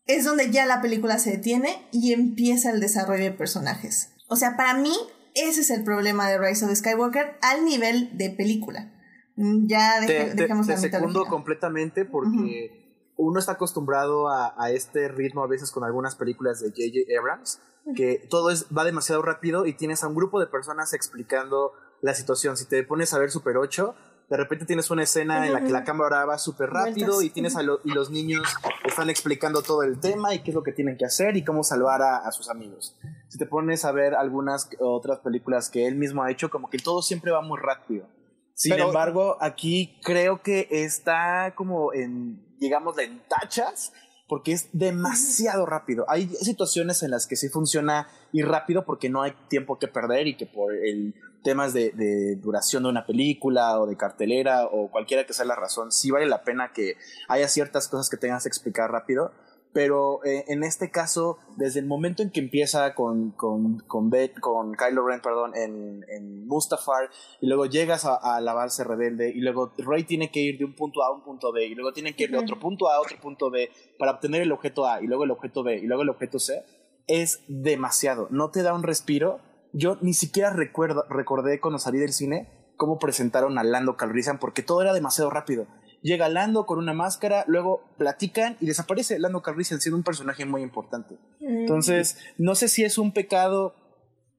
es donde ya la película se detiene y empieza el desarrollo de personajes. O sea, para mí, ese es el problema de Rise of Skywalker al nivel de película. Mm, ya dejemos te, te, segundo completamente porque uno está acostumbrado a, este ritmo a veces con algunas películas de J.J. Abrams, que todo es, va demasiado rápido y tienes a un grupo de personas explicando la situación. Si te pones a ver Super 8, de repente tienes una escena en la que la cámara va súper rápido y tienes a y los niños están explicando todo el tema y qué es lo que tienen que hacer y cómo salvar a, a, sus amigos. Si te pones a ver algunas otras películas que él mismo ha hecho, como que todo siempre va muy rápido. Sin embargo, aquí creo que está como en digamos, en tachas, porque es demasiado rápido. Hay situaciones en las que sí funciona y rápido porque no hay tiempo que perder y que por el temas de, de, duración de una película o de cartelera o cualquiera que sea la razón, sí vale la pena que haya ciertas cosas que tengas que explicar rápido pero eh, en este caso, desde el momento en que empieza con, con, con, con Kylo Ren perdón, en, en Mustafar, y luego llegas a, la base rebelde, y luego Rey tiene que ir de un punto A a un punto B, y luego tiene que ir de otro punto A a otro punto B para obtener el objeto A, y luego el objeto B, y luego el objeto C, es demasiado. No te da un respiro. Yo ni siquiera recuerdo, recordé cuando salí del cine cómo presentaron a Lando Calrissian, porque todo era demasiado rápido llega Lando con una máscara, luego platican y desaparece Lando Calrissian siendo un personaje muy importante. Mm. Entonces, no sé si es un pecado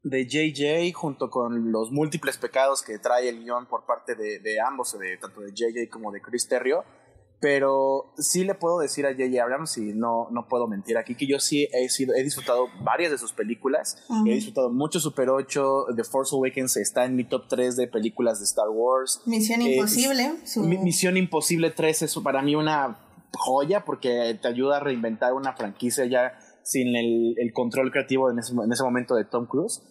de JJ junto con los múltiples pecados que trae el guion por parte de, de ambos, de, tanto de JJ como de Chris Terrio, pero sí le puedo decir a J.J. Abrams, y no, no puedo mentir aquí, que yo sí he, sido, he disfrutado varias de sus películas. He disfrutado mucho Super 8. The Force Awakens está en mi top 3 de películas de Star Wars. Misión Imposible. Misión Imposible 3 es para mí una joya porque te ayuda a reinventar una franquicia ya sin el, el control creativo en ese, en ese momento de Tom Cruise.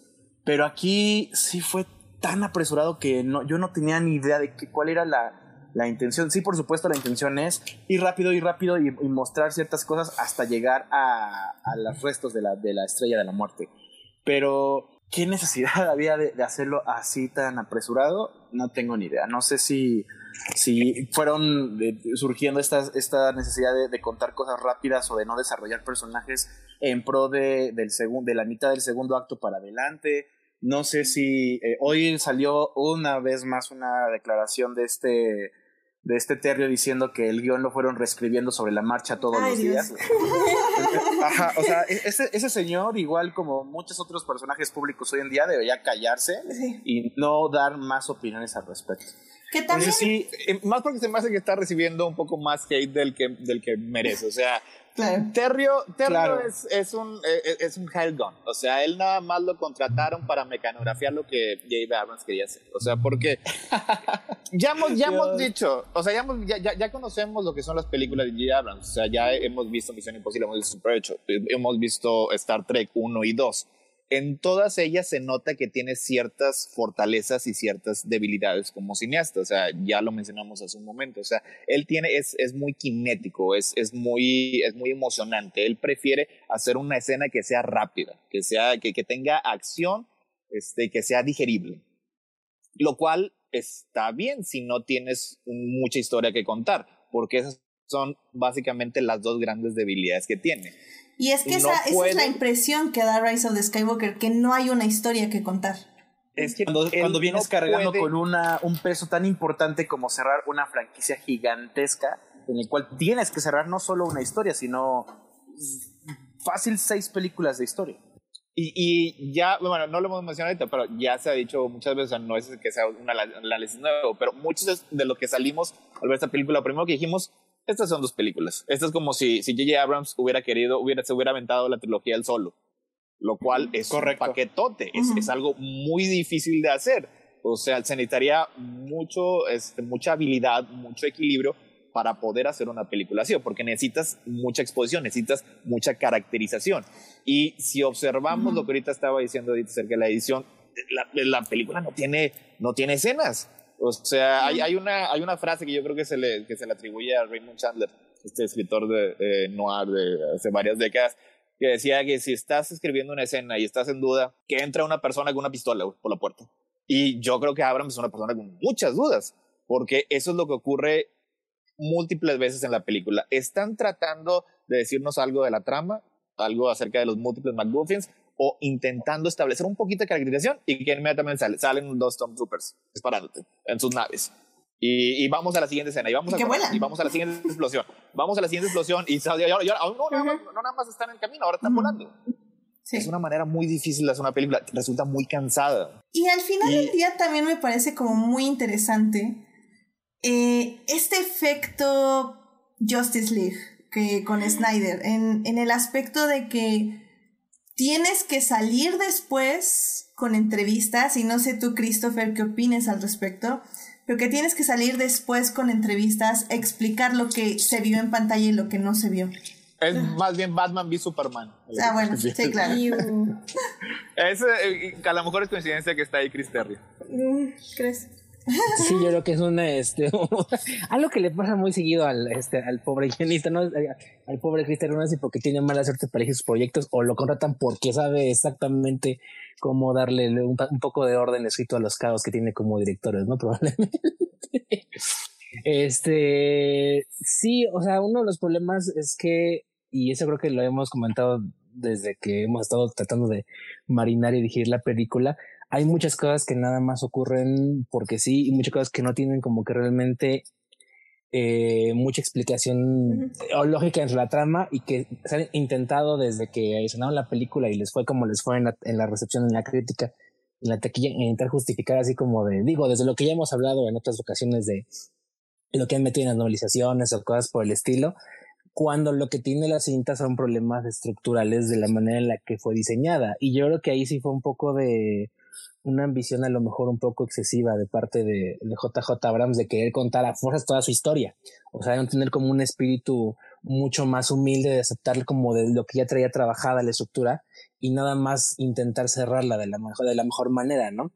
Pero aquí sí fue tan apresurado que no, yo no tenía ni idea de que, cuál era la, la intención, sí, por supuesto, la intención es ir rápido, ir rápido y, mostrar ciertas cosas hasta llegar a, a los restos de la, de la estrella de la muerte. Pero, ¿qué necesidad había de, hacerlo así tan apresurado? No tengo ni idea. No sé si, si fueron eh, surgiendo estas, esta necesidad de, contar cosas rápidas o de no desarrollar personajes en pro de, del de la mitad del segundo acto para adelante. No sé si eh, hoy salió una vez más una declaración de este de este Terrio diciendo que el guion lo fueron reescribiendo sobre la marcha todos los días. Ajá, o sea, e-, ese, ese, señor, igual como muchos otros personajes públicos hoy en día, debería callarse y no dar más opiniones al respecto. Que también... sí, eh, más porque se me hace que está recibiendo un poco más hate del que, del que merece. O sea, Terrio, Terrio es, es, un, eh, eh, es un Hellgun. O sea, él nada más lo contrataron para mecanografiar lo que J.B. Abrams quería hacer. O sea, porque ya hemos, ya hemos dicho, o sea, ya, ya, ya, conocemos lo que son las películas de J.B. Abrams. O sea, ya hemos visto Misión Imposible, hemos visto Super 8, hemos visto Star Trek 1 y 2 en todas ellas se nota que tiene ciertas fortalezas y ciertas debilidades como cineasta. O sea, ya lo mencionamos hace un momento. O sea, él tiene, es, es muy kinético, es, es, muy, es muy emocionante. Él prefiere hacer una escena que sea rápida, que, sea, que, que tenga acción, este, que sea digerible. Lo cual está bien si no tienes mucha historia que contar, porque esas son básicamente las dos grandes debilidades que tiene. Y es que esa, es la impresión que da Rise of the Skywalker, que no hay una historia que contar. Es que cuando, cuando vienes cargando con una, un peso tan importante como cerrar una franquicia gigantesca, en el cual tienes que cerrar no solo una historia, sino fácil seis películas de historia. Y, y, ya, bueno, no lo hemos mencionado ahorita, pero ya se ha dicho muchas veces, no es que sea una análisis nuevo, pero muchos de lo que salimos al ver esta película, lo primero que dijimos, estas son dos películas. Esto es como si si J.J. Abrams hubiera querido, hubiera, se hubiera aventado la trilogía él solo, lo cual es Correcto. un paquetote, es, es, algo muy difícil de hacer. O sea, se necesitaría mucho, este, mucha habilidad, mucho equilibrio para poder hacer una película así, porque necesitas mucha exposición, necesitas mucha caracterización. Y si observamos lo que ahorita estaba diciendo acerca de la edición, la, la, película no tiene, no tiene escenas. O sea, hay, hay, una, hay una frase que yo creo que se le, que se le atribuye a Raymond Chandler, este escritor de noir de hace varias décadas, que decía que si estás escribiendo una escena y estás en duda, que entra una persona con una pistola por la puerta. Y yo creo que Abrams es una persona con muchas dudas, porque eso es lo que ocurre múltiples veces en la película. Están tratando de decirnos algo de la trama, algo acerca de los múltiples McGuffins, o intentando establecer un poquito de caracterización y que inmediatamente sale, salen dos Stormtroopers disparándote en sus naves. Y, y, vamos a la siguiente escena, y vamos, ¿Y a, y vamos a la siguiente explosión. Vamos a la siguiente explosión y, y ahora, y ahora no, no, no, no, nada más están en el camino, ahora están volando. Sí. Es una manera muy difícil de hacer una película, resulta muy cansada. Y al final del día también me parece como muy interesante eh, este efecto Justice League que con Snyder, en, en el aspecto de que tienes que salir después con entrevistas, y no sé tú, Christopher, qué opines al respecto, pero que tienes que salir después con entrevistas, explicar lo que se vio en pantalla y lo que no se vio. Es más bien Batman v Superman. Ah, bueno, sí, claro. es, eh, a lo mejor es coincidencia que está ahí Chris Terry. ¿Crees? Sí, yo creo que es una, este, algo que le pasa muy seguido al, este, al pobre guionista, ¿no? Al pobre Cristian sé porque tiene mala suerte para elegir sus proyectos o lo contratan porque sabe exactamente cómo darle un, un, poco de orden escrito a los caos que tiene como directores, ¿no? Probablemente. Este, sí, o sea, uno de los problemas es que, y eso creo que lo hemos comentado desde que hemos estado tratando de marinar y digerir la película, hay muchas cosas que nada más ocurren porque sí y muchas cosas que no tienen como que realmente eh, mucha explicación uh -huh. o lógica en la trama y que se han intentado desde que escenaron la película y les fue como les fue en la, en la recepción, en la crítica, en la taquilla, en intentar justificar así como de, digo, desde lo que ya hemos hablado en otras ocasiones de lo que han metido en las novelizaciones o cosas por el estilo, cuando lo que tiene la cinta son problemas estructurales de la manera en la que fue diseñada. Y yo creo que ahí sí fue un poco de una ambición a lo mejor un poco excesiva de parte de, de JJ Abrams de querer contar a fuerzas toda su historia. O sea, no tener como un espíritu mucho más humilde de aceptar como de lo que ya traía trabajada la estructura y nada más intentar cerrarla de la mejor, de la mejor manera, ¿no?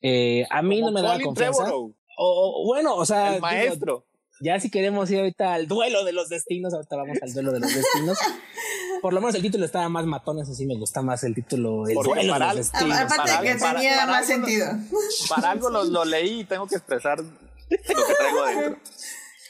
Eh, a mí como no me da confianza. O, o, bueno, o sea, el maestro. Digo, ya si queremos ir ahorita al duelo de los destinos, ahorita vamos al duelo de los destinos. Por lo menos el título estaba más matón, eso sí me gusta más el título. El duelo para de los destinos. Aparte de que para, tenía para más sentido. Lo, para algo lo, lo, leí y tengo que expresar lo que traigo adentro.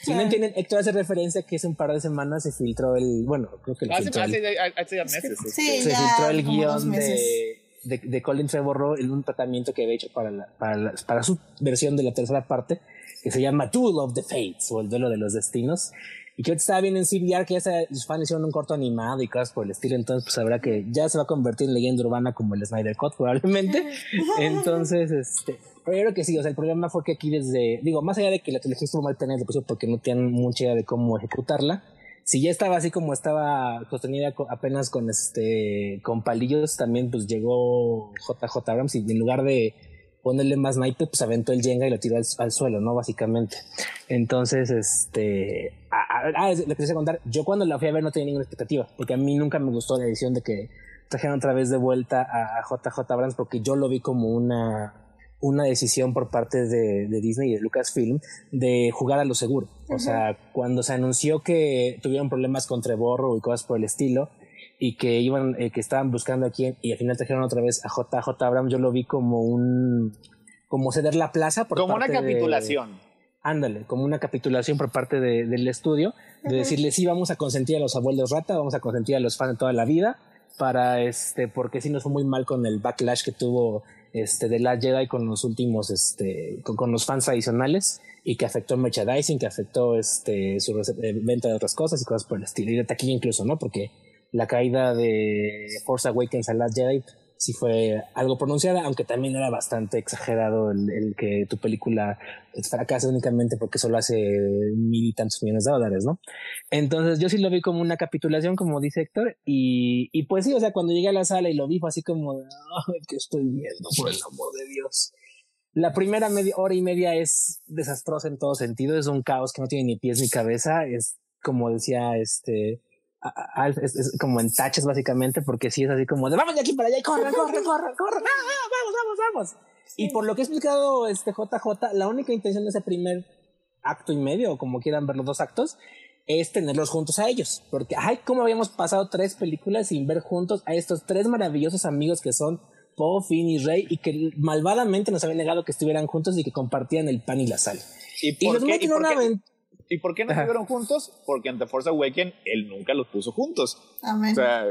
Si no entienden, Héctor hace referencia que hace un par de semanas se filtró el. Bueno, creo que. Hace, filtró hace, el, hace, hace meses. Sí, se ya, filtró el guion de, de, de, Colin Trevorrow en un tratamiento que había hecho para, la, para, la, para su versión de la tercera parte que se llama Duel of the Fates o el duelo de los destinos. Y que estaba bien en CBR que ya se, los fans hicieron un corto animado y cosas por el estilo entonces pues habrá que ya se va a convertir en leyenda urbana como el Snyder Cut probablemente. Entonces este pero yo creo que sí o sea el problema fue que aquí desde digo más allá de que la trilogía estuvo mal planeada porque no tienen mucha idea de cómo ejecutarla si ya estaba así como estaba sostenida apenas con este con palillos también pues llegó JJ Abrams y en lugar de ponerle más naipe, pues aventó el Jenga y lo tiró al, al suelo, ¿no? Básicamente. Entonces, este. Ah, ah, le quise contar. Yo cuando la fui a ver no tenía ninguna expectativa, porque a mí nunca me gustó la edición de que trajeron otra vez de vuelta a, a JJ Abrams, porque yo lo vi como una una decisión por parte de, de, Disney y de Lucasfilm de jugar a lo seguro. O sea, cuando se anunció que tuvieron problemas con Trevorrow y cosas por el estilo, y que iban, eh, que estaban buscando aquí y al final trajeron otra vez a JJ Abrams, yo lo vi como un, como ceder la plaza. Por como parte una capitulación. De, ándale, como una capitulación por parte de, del estudio, de decirle, sí, vamos a consentir a los abuelos rata, vamos a consentir a los fans de toda la vida, para este, porque sí nos fue muy mal con el backlash que tuvo este, de la Jedi con los últimos, este, con, con, los fans tradicionales y que afectó el merchandising, que afectó este, su eh, venta de otras cosas y cosas por el estilo, y de taquilla incluso, ¿no? Porque la caída de Force Awakens a la Jedi sí fue algo pronunciada, aunque también era bastante exagerado el, el, que tu película fracase únicamente porque solo hace mil y tantos millones de dólares, ¿no? Entonces yo sí lo vi como una capitulación, como dice Héctor, y, y pues sí, o sea, cuando llegué a la sala y lo vi fue así como, estoy viendo, por el amor de Dios. La primera media hora y media es desastrosa en todo sentido, es un caos que no tiene ni pies ni cabeza, es como decía este Alf es, es, como en taches básicamente, porque sí es así como de vamos de aquí para allá y corre, corre, corre, corre, ah, vamos, vamos, vamos. Y por lo que ha explicado este JJ, la única intención de ese primer acto y medio, o como quieran ver los dos actos, es tenerlos juntos a ellos. Porque, ay, cómo habíamos pasado tres películas sin ver juntos a estos tres maravillosos amigos que son Poe, Finn y Rey, y que malvadamente nos habían negado que estuvieran juntos y que compartían el pan y la sal. ¿Y, y los meten una aventura ¿Y por qué no estuvieron juntos? Porque en The Force Awakens él nunca los puso juntos. Amén. O sea,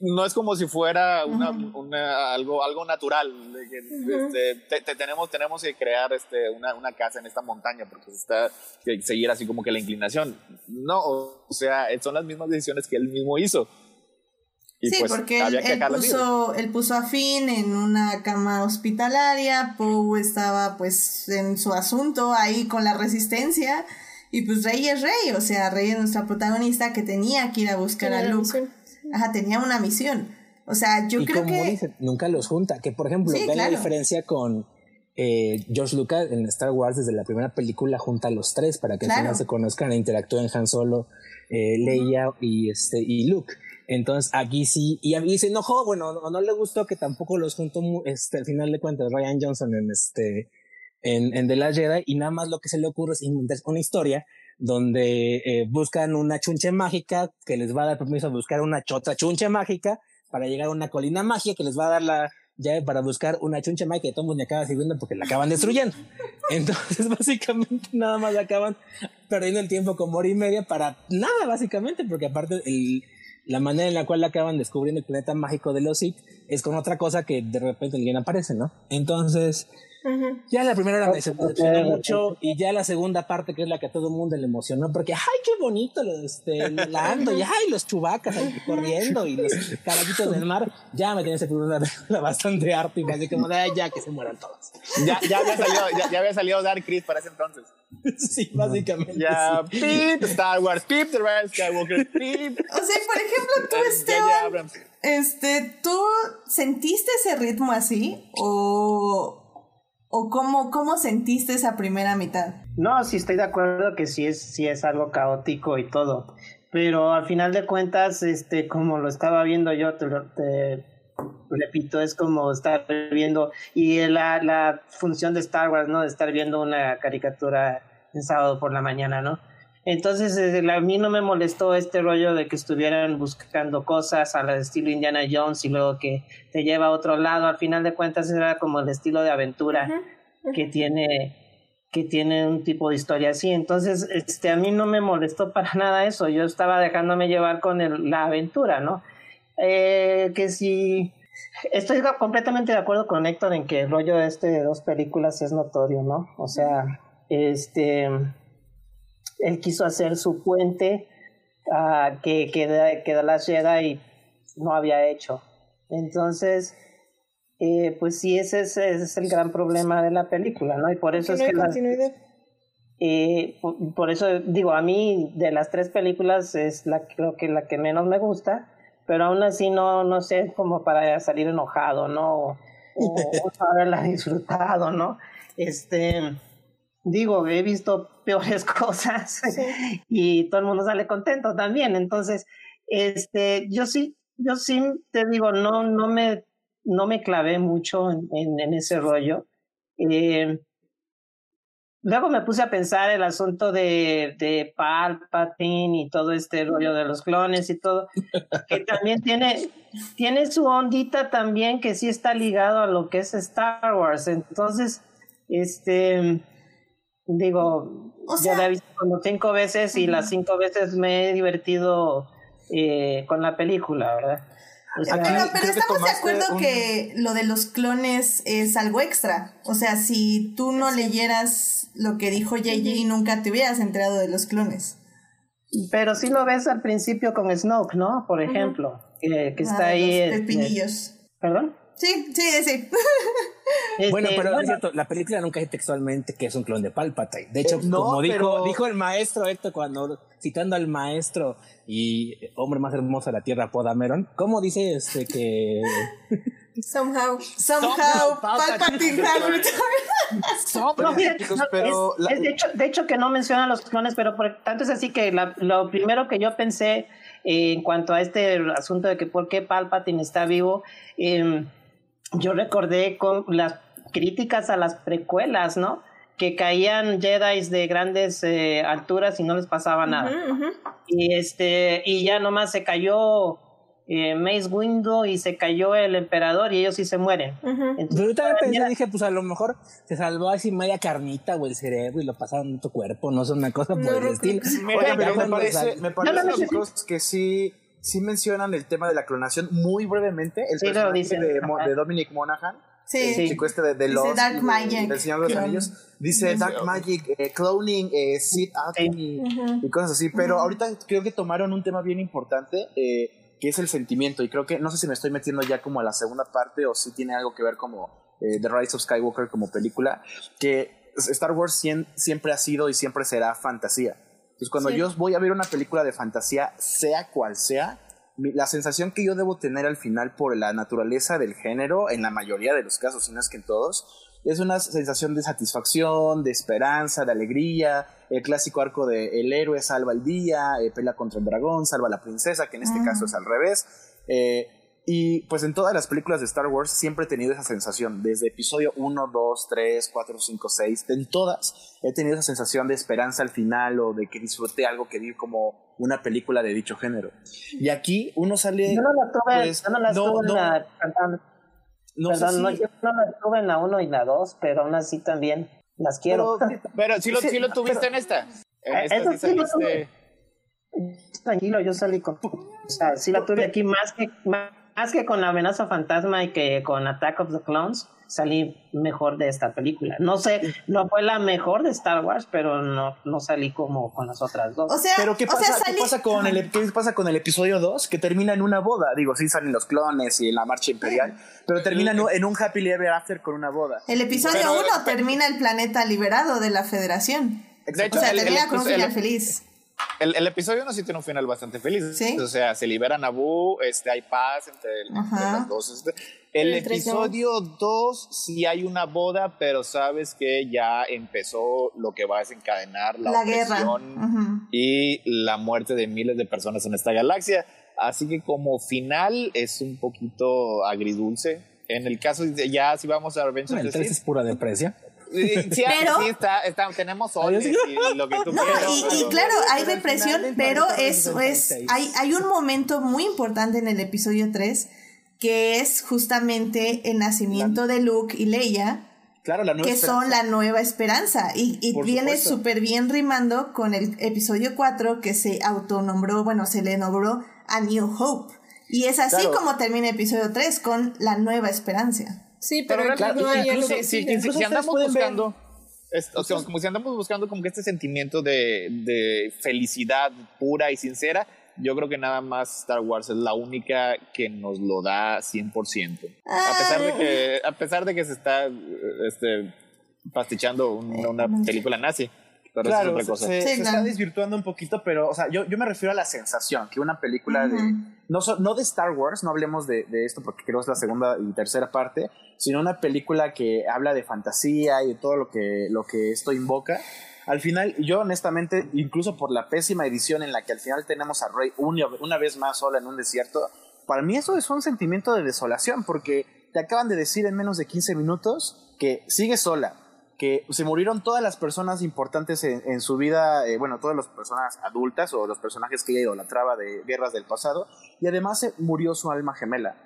no es como si fuera una, uh -huh. una, algo, algo natural. De que, uh -huh. este, te, te, tenemos, tenemos que crear este, una, una, casa en esta montaña porque está que seguir así como que la inclinación. No, o sea, son las mismas decisiones que él mismo hizo. Y sí, pues, porque él, él, puso, él puso a Finn en una cama hospitalaria, Poe estaba pues en su asunto ahí con la resistencia. Y pues Rey es Rey, o sea, Rey es nuestra protagonista que tenía que ir a buscar a Luke. Ajá, tenía una misión. O sea, yo y creo como que. Dice, nunca los junta. Que por ejemplo, Sí, ven claro. la diferencia con eh, George Lucas en Star Wars desde la primera película junta a los tres para que al Claro. final se conozcan e interactúen Han Solo, eh, Leia y este y Luke. Entonces aquí sí, y a mí se enojó, bueno, no, no le gustó que tampoco los juntó este, al final de cuentas Ryan Johnson en este en, en The Last Jedi y nada más lo que se le ocurre es inventar una historia donde eh, buscan una chunche mágica que les va a dar permiso a buscar una chota chunche mágica para llegar a una colina mágica que les va a dar la llave para buscar una chunche mágica que todo el mundo acaba sirviendo porque la acaban destruyendo. Entonces, básicamente, nada más acaban perdiendo el tiempo como hora y media para nada, básicamente, porque aparte el, la manera en la cual acaban descubriendo el planeta mágico de los Sith es con otra cosa que de repente alguien aparece, ¿no? Entonces, Ya la primera hora me decepcionó mucho y ya la segunda parte que es la que a todo el mundo le emocionó porque ay qué bonito lo, este, la ando y ay los chubacas corriendo y los caballitos del mar ya me tenía esa película bastante harta y así como de ay ya que se mueran todos Ya, ya, había salido, ya, ya había salido Dark Chris para ese entonces. sí básicamente Ya, sí. Pip, Star Wars, Pip, The Rise of Skywalker, Pip. O sea, por ejemplo, tú. Esteban, Abrams. este, ¿tú sentiste ese ritmo así? ¿O, o cómo, cómo sentiste esa primera mitad? No, sí estoy de acuerdo que sí es, sí es algo caótico y todo. Pero al final de cuentas, este, como lo estaba viendo yo, te, te repito, es como estar viendo, y la, la función de Star Wars, ¿no? De estar viendo una caricatura en sábado por la mañana, ¿no? Entonces, eh, a mí no me molestó este rollo de que estuvieran buscando cosas al estilo Indiana Jones y luego que te lleva a otro lado. Al final de cuentas, era como el estilo de aventura que tiene que tiene un tipo de historia así. Entonces, este, a mí no me molestó para nada eso. Yo estaba dejándome llevar con el- la aventura, ¿no? Eh, que si estoy completamente de acuerdo con Héctor en que el rollo este de dos películas es notorio, ¿no? O sea, este, él quiso hacer su puente ah, que, que, que The Last Jedi no había hecho. Entonces, eh, pues sí, ese es, ese es el gran problema de la película, ¿no? Y por eso Que es que continuidad. eh, por, por eso digo, a mí de las tres películas es la creo que la que menos me gusta, pero aún así no, no sé como para salir enojado, ¿no? O, o haberla disfrutado, ¿no? Este, digo, he visto peores cosas y todo el mundo sale contento también, entonces, este, yo sí, yo sí te digo, no, no me, no me clavé mucho en, en, en ese rollo. Eh, Luego me puse a pensar el asunto de, de Palpatine y todo este rollo de los clones y todo, que también tiene, tiene su ondita también que sí está ligado a lo que es Star Wars. Entonces, este, Digo, yo la he visto como cinco veces y las cinco veces me he divertido eh, con la película, ¿verdad? pero, pero estamos de acuerdo que lo de los clones es algo extra. O sea, si tú no leyeras lo que dijo JJ, nunca te hubieras enterado de los clones. Pero sí lo ves al principio con Snoke, ¿no? Por ejemplo, que, está ahí. Los pepinillos. ¿Perdón? Sí, sí, sí. bueno, pero es cierto, la película nunca dice textualmente que es un clon de Palpatine. De hecho, como dijo, dijo el maestro Héctor cuando citando al maestro y hombre más hermoso de la tierra, Podameron, ¿cómo dice este que Somehow. Somehow. Palpatine pero de, hecho, de hecho que no menciona los clones, pero por tanto es así que lo primero que yo pensé eh, en cuanto a este asunto de que por qué Palpatine está vivo, eh, yo recordé con las críticas a las precuelas, ¿no? Que caían Jedi de grandes eh, alturas y no les pasaba nada. Y este, y ya nomás se cayó eh, Mace Windu y se cayó el emperador y ellos sí se mueren. Pero yo también pensé, dije, pues a lo mejor se salvó así media carnita o el cerebro y lo pasaron en tu cuerpo, no sé, una cosa por el estilo. Mira, me parece, me parece que sí sí mencionan el tema de la clonación muy brevemente. El personaje de, Dominic Monaghan. Sí. El chico este de, de los Dark Magic. del Señor de los Anillos. Dice Dark Magic, eh, cloning, eh, Sid y, cosas así. Pero ahorita creo que tomaron un tema bien importante. Eh, que es el sentimiento y creo que no sé si me estoy metiendo ya como a la segunda parte o si tiene algo que ver como eh, The Rise of Skywalker como película que Star Wars siempre ha sido y siempre será fantasía entonces, cuando yo voy a ver una película de fantasía, sea cual sea, la sensación que yo debo tener al final por la naturaleza del género, en la mayoría de los casos, si no es que en todos, es una sensación de satisfacción, de esperanza, de alegría, el clásico arco de el héroe salva el día, eh, pelea contra el dragón, salva a la princesa, que en este caso es al revés. Eh, y pues en todas las películas de Star Wars siempre he tenido esa sensación, desde episodio 1, 2, 3, 4, 5, 6, en todas he tenido esa sensación de esperanza al final o de que disfruté algo que vi como una película de dicho género. Y aquí uno sale... Yo no la tuve, pues, yo no la tuve en la... No Perdón, no, yo no la tuve en la 1 y la 2, pero aún así también las quiero. Pero, sí, lo, sí, lo tuviste en esta. En eh, esta sí saliste... Tranquilo, yo salí con... O sea, sí la tuve aquí más que... Más más que con la amenaza fantasma y que con Attack of the Clones salí mejor de esta película. No sé, no fue la mejor de Star Wars, pero no, no salí como con las otras dos. O sea, pero ¿qué pasa, ¿qué pasa con el, ¿qué pasa con el episodio 2? Que termina en una boda. Digo, sí salen los clones y la marcha imperial, pero termina en un happy ever after con una boda. El episodio 1 termina el planeta liberado de la federación. Exacto. O sea, termina con un final feliz. El, el, episodio 1 sí tiene un final bastante feliz. O sea, se libera Naboo, este, hay paz entre, las dos. Este. El, episodio 2 sí hay una boda, pero sabes que ya empezó lo que va a desencadenar la, la opresión y la muerte de miles de personas en esta galaxia. Así que como final es un poquito agridulce. En el caso, ya si vamos a Revenge of the es pura depresia. Sí, pero, sí está, está, tenemos hoy y lo que tú no, y, claro, hay represión, pero eso es, hay, hay un momento muy importante en el episodio 3 que es justamente el nacimiento de Luke y Leia. Claro, la nueva que son la nueva esperanza. Y, y viene súper bien rimando con el episodio 4 que se autonombró, bueno, se le nombró a New Hope. Y es así como termina el episodio 3 con la nueva esperanza. Sí, pero, claro, no hay incluso, si, andamos buscando, o sea, como si andamos buscando como que este sentimiento de, de felicidad pura y sincera, yo creo que nada más Star Wars es la única que nos lo da 100%. A pesar de que, a pesar de que se está este, pastichando una película nazi claro, Se, está desvirtuando un poquito, pero, o sea, yo, yo me refiero a la sensación que una película de. No, no de Star Wars, no hablemos de, de, esto porque creo que es la segunda y tercera parte, sino una película que habla de fantasía y de todo lo que, lo que esto invoca. Al final, yo honestamente, incluso por la pésima edición en la que al final tenemos a Rey una, una vez más sola en un desierto, para mí eso es un sentimiento de desolación porque te acaban de decir en menos de 15 minutos que sigue sola, que se murieron todas las personas importantes en, su vida, eh, bueno, todas las personas adultas o los personajes que ella idolatraba de guerras del pasado, y además se murió su alma gemela.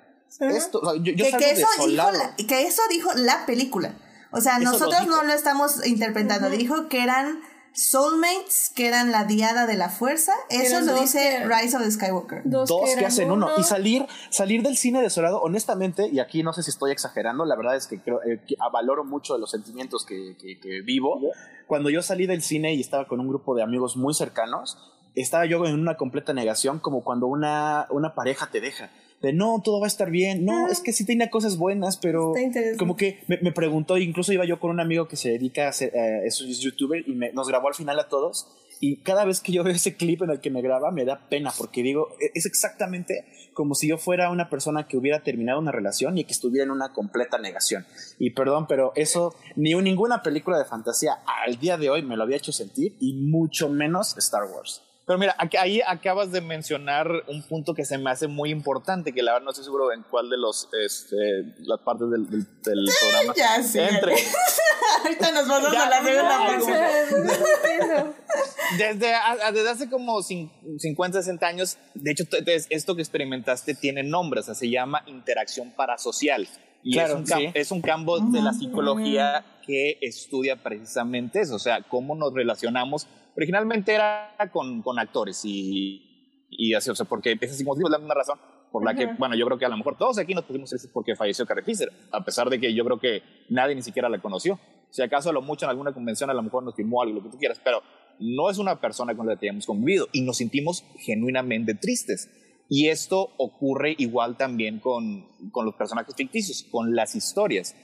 Esto, yo, que, eso dijo la, que eso dijo la película. O sea, nosotros no lo estamos interpretando. Dijo que eran soulmates, que eran la diada de la fuerza. Eso lo dice Rise of the Skywalker. Dos, que, hacen uno. Y salir, salir del cine desolado, honestamente, y aquí no sé si estoy exagerando, la verdad es que creo eh, que valoro mucho los sentimientos que, que vivo. Cuando yo salí del cine y estaba con un grupo de amigos muy cercanos, estaba yo en una completa negación, como cuando una, una pareja te deja de no, todo va a estar bien, no, es que sí tiene cosas buenas, pero como que me, preguntó, incluso iba yo con un amigo que se dedica a ser eh, es youtuber y nos grabó al final a todos y cada vez que yo veo ese clip en el que me graba me da pena porque digo, e, es exactamente como si yo fuera una persona que hubiera terminado una relación y que estuviera en una completa negación. Y perdón, pero eso ni ninguna película de fantasía al día de hoy me lo había hecho sentir y mucho menos Star Wars. Pero mira, ahí acabas de mencionar un punto que se me hace muy importante, que la verdad no estoy seguro en cuál de los este, las partes del, del, programa ya, sí, entre. Ahorita nos vamos a la segunda Desde, desde hace como 50, 60 años, de hecho, esto que experimentaste tiene nombre, o sea, se llama interacción parasocial. Y es, un es un campo de la psicología que estudia precisamente eso, o sea, cómo nos relacionamos Originalmente era con, con actores y, y, así, o sea, porque es así, como la misma razón por la que, bueno, yo creo que a lo mejor todos aquí nos pusimos tristes porque falleció Carrie Fisher, a pesar de que yo creo que nadie ni siquiera la conoció. Si acaso a lo mucho en alguna convención a lo mejor nos firmó algo, lo que tú quieras, pero no es una persona con la que hayamos convivido y nos sentimos genuinamente tristes. Y esto ocurre igual también con, con los personajes ficticios, con las historias.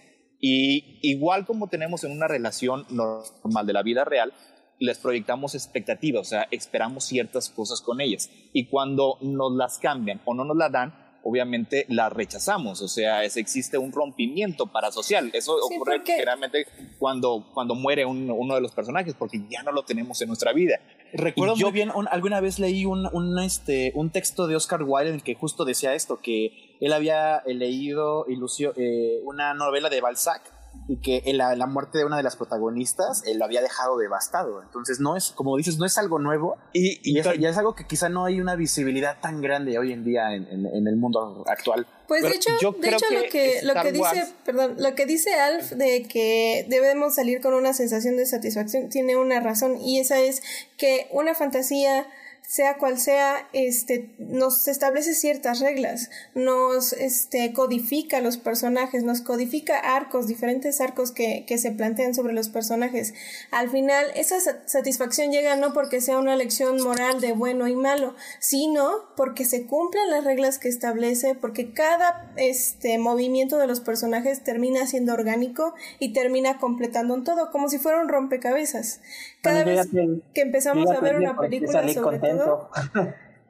Y igual como tenemos en una relación normal de la vida real, les proyectamos expectativas, o sea, esperamos ciertas cosas con ellas. Y cuando nos las cambian o no nos las dan, obviamente las rechazamos, o sea, es, existe un rompimiento parasocial. Eso ocurre generalmente cuando, cuando muere uno de los personajes, porque ya no lo tenemos en nuestra vida. Recuerdo yo bien, alguna vez leí un, un, este, un texto de Oscar Wilde en el que justo decía esto, que él había leído ilusio, eh, una novela de Balzac y que la, la, muerte de una de las protagonistas él lo había dejado devastado. Entonces no es, como dices, no es algo nuevo y, y, ya es algo que quizá no hay una visibilidad tan grande hoy en día en, en, el mundo actual. Pues de hecho, de hecho lo que, lo que dice, perdón, lo que dice Alf de que debemos salir con una sensación de satisfacción tiene una razón y esa es que una fantasía sea cual sea, este, nos establece ciertas reglas, nos este, codifica los personajes, nos codifica arcos, diferentes arcos que, que se plantean sobre los personajes. Al final, esa satisfacción llega no porque sea una lección moral de bueno y malo, sino porque se cumplen las reglas que establece, porque cada este, movimiento de los personajes termina siendo orgánico y termina completando un todo, como si fuera un rompecabezas. Cada vez que empezamos a ver una película sobre todo,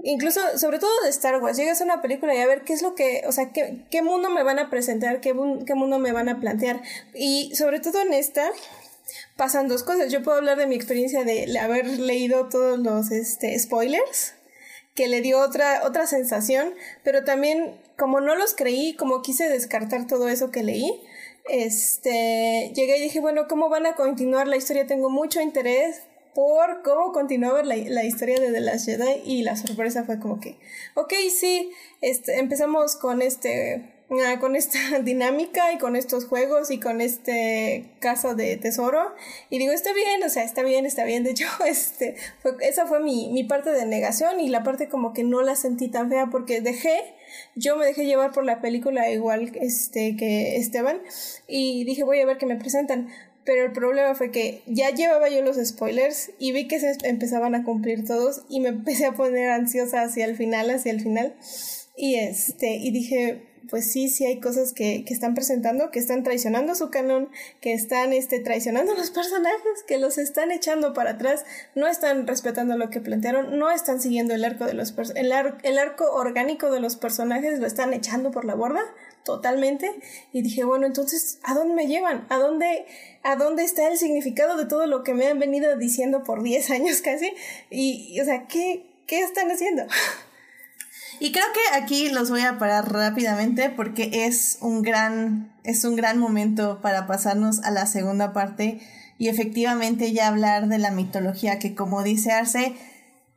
incluso sobre todo de Star Wars, llegas a una película y a ver qué es lo que, o sea, qué, qué mundo me van a presentar, qué, qué mundo me van a plantear. Y sobre todo en esta, pasan dos cosas. Yo puedo hablar de mi experiencia de haber leído todos los este, spoilers, que le dio otra, otra sensación, pero también como no los creí, como quise descartar todo eso que leí, este, llegué y dije, bueno, ¿cómo van a continuar la historia? Tengo mucho interés por cómo continuaba la, la historia de The Last Jedi y la sorpresa fue como que, ok, sí, este, empezamos con este, ah, con esta dinámica y con estos juegos y con este caso de tesoro y digo, está bien, o sea, está bien, está bien, de hecho, este, esa fue mi, mi parte de negación y la parte como que no la sentí tan fea porque dejé yo me dejé llevar por la película igual este, que Esteban y dije voy a ver qué me presentan. Pero el problema fue que ya llevaba yo los spoilers y vi que se empezaban a cumplir todos y me empecé a poner ansiosa hacia el final, hacia el final. Y este, y dije, pues sí, sí hay cosas que, que, están presentando, que están traicionando su canon, que están este, traicionando a los personajes, que los están echando para atrás, no están respetando lo que plantearon, no están siguiendo el arco de los el, el arco orgánico de los personajes, lo están echando por la borda totalmente. Y dije, bueno, entonces, ¿a dónde me llevan? ¿A dónde, a dónde está el significado de todo lo que me han venido diciendo por 10 años casi? Y, o sea, ¿qué, qué están haciendo? Y creo que aquí los voy a parar rápidamente porque es un gran, es un gran momento para pasarnos a la segunda parte y efectivamente ya hablar de la mitología que como dice Arce,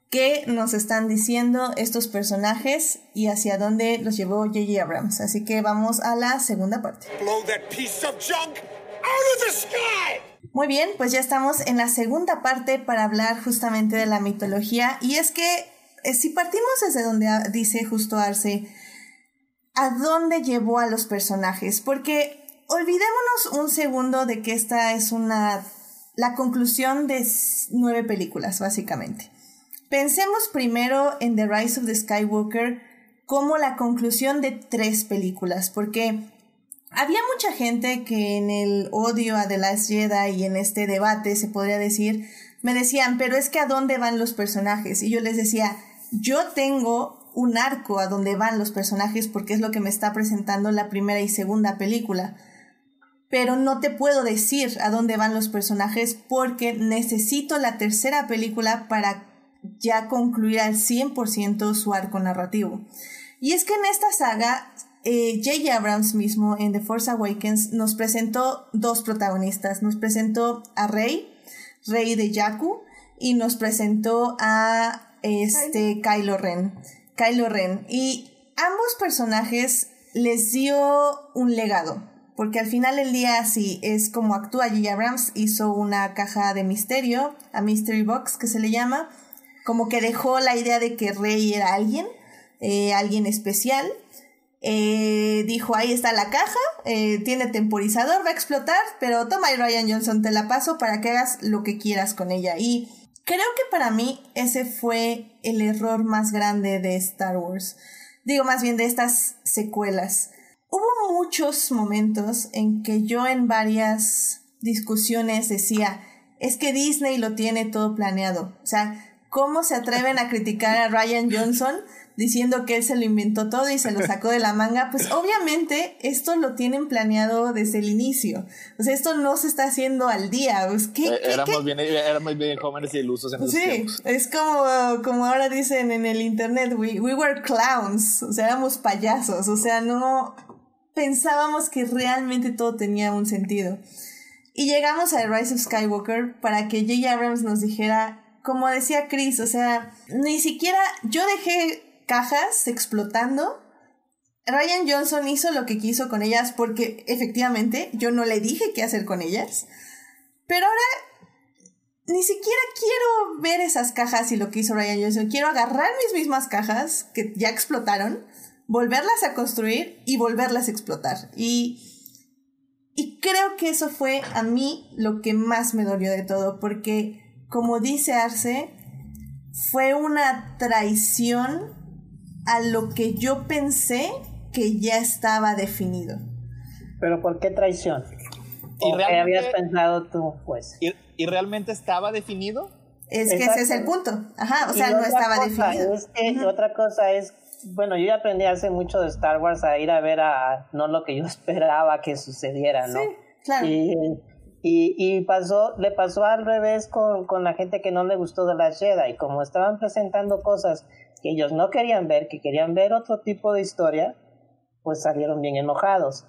qué nos están diciendo estos personajes y hacia dónde los llevó J.J. Abrams. Así que vamos a la segunda parte. Muy bien, pues ya estamos en la segunda parte para hablar justamente de la mitología. Y es que si partimos desde donde dice justo Arce, ¿a dónde llevó a los personajes? Porque olvidémonos un segundo de que esta es una la conclusión de nueve películas, básicamente. Pensemos primero en The Rise of the Skywalker como la conclusión de tres películas, porque había mucha gente que en el odio a The Last Jedi y en este debate, se podría decir, me decían, pero es que a dónde van los personajes. Y yo les decía, yo tengo un arco a dónde van los personajes porque es lo que me está presentando la primera y segunda película pero no te puedo decir a dónde van los personajes porque necesito la tercera película para ya concluir al 100% su arco narrativo. Y es que en esta saga, J.J. Eh, Abrams mismo en The Force Awakens nos presentó dos protagonistas. Nos presentó a Rey, Rey de Jakku, y nos presentó a este Kylo Ren. Kylo Ren. Y ambos personajes les dio un legado porque al final del día sí es como actúa J.J. Abrams, hizo una caja de misterio, a Mystery Box que se le llama, como que dejó la idea de que Rey era alguien, eh, alguien especial. Eh, dijo, ahí está la caja, eh, tiene temporizador, va a explotar, pero toma y Ryan Johnson, te la paso para que hagas lo que quieras con ella. Y creo que para mí ese fue el error más grande de Star Wars. Digo más bien de estas secuelas Hubo muchos momentos en que yo en varias discusiones decía, es que Disney lo tiene todo planeado. O sea, ¿cómo se atreven a criticar a Ryan Johnson diciendo que él se lo inventó todo y se lo sacó de la manga? Pues obviamente esto lo tienen planeado desde el inicio. O sea, esto no se está haciendo al día. Pues, eh, éramos, Bien, éramos bien jóvenes y ilusos en Sí, es como, como ahora dicen en el internet, we, we were clowns. O sea, éramos payasos. O sea, no pensábamos que realmente todo tenía un sentido. Y llegamos a The Rise of Skywalker para que J.J. Abrams nos dijera, como decía Chris, o sea, ni siquiera yo dejé cajas explotando. Ryan Johnson hizo lo que quiso con ellas porque efectivamente yo no le dije qué hacer con ellas. Pero ahora ni siquiera quiero ver esas cajas y lo que hizo Ryan Johnson. Quiero agarrar mis mismas cajas que ya explotaron volverlas a construir y volverlas a explotar. Y, y creo que eso fue a mí lo que más me dolió de todo, porque como dice Arce, fue una traición a lo que yo pensé que ya estaba definido. ¿Pero por qué traición? ¿Y qué habías pensado tú, pues? ¿Y, realmente estaba definido? Es que ese es el punto. Ajá, o sea, no estaba definido. Otra cosa es bueno, yo ya aprendí hace mucho de Star Wars a ir a ver a no lo que yo esperaba que sucediera, ¿no? Sí, claro. Y, y, pasó, le pasó al revés con, con, la gente que no le gustó de la Jedi. Como estaban presentando cosas que ellos no querían ver, que querían ver otro tipo de historia, pues salieron bien enojados.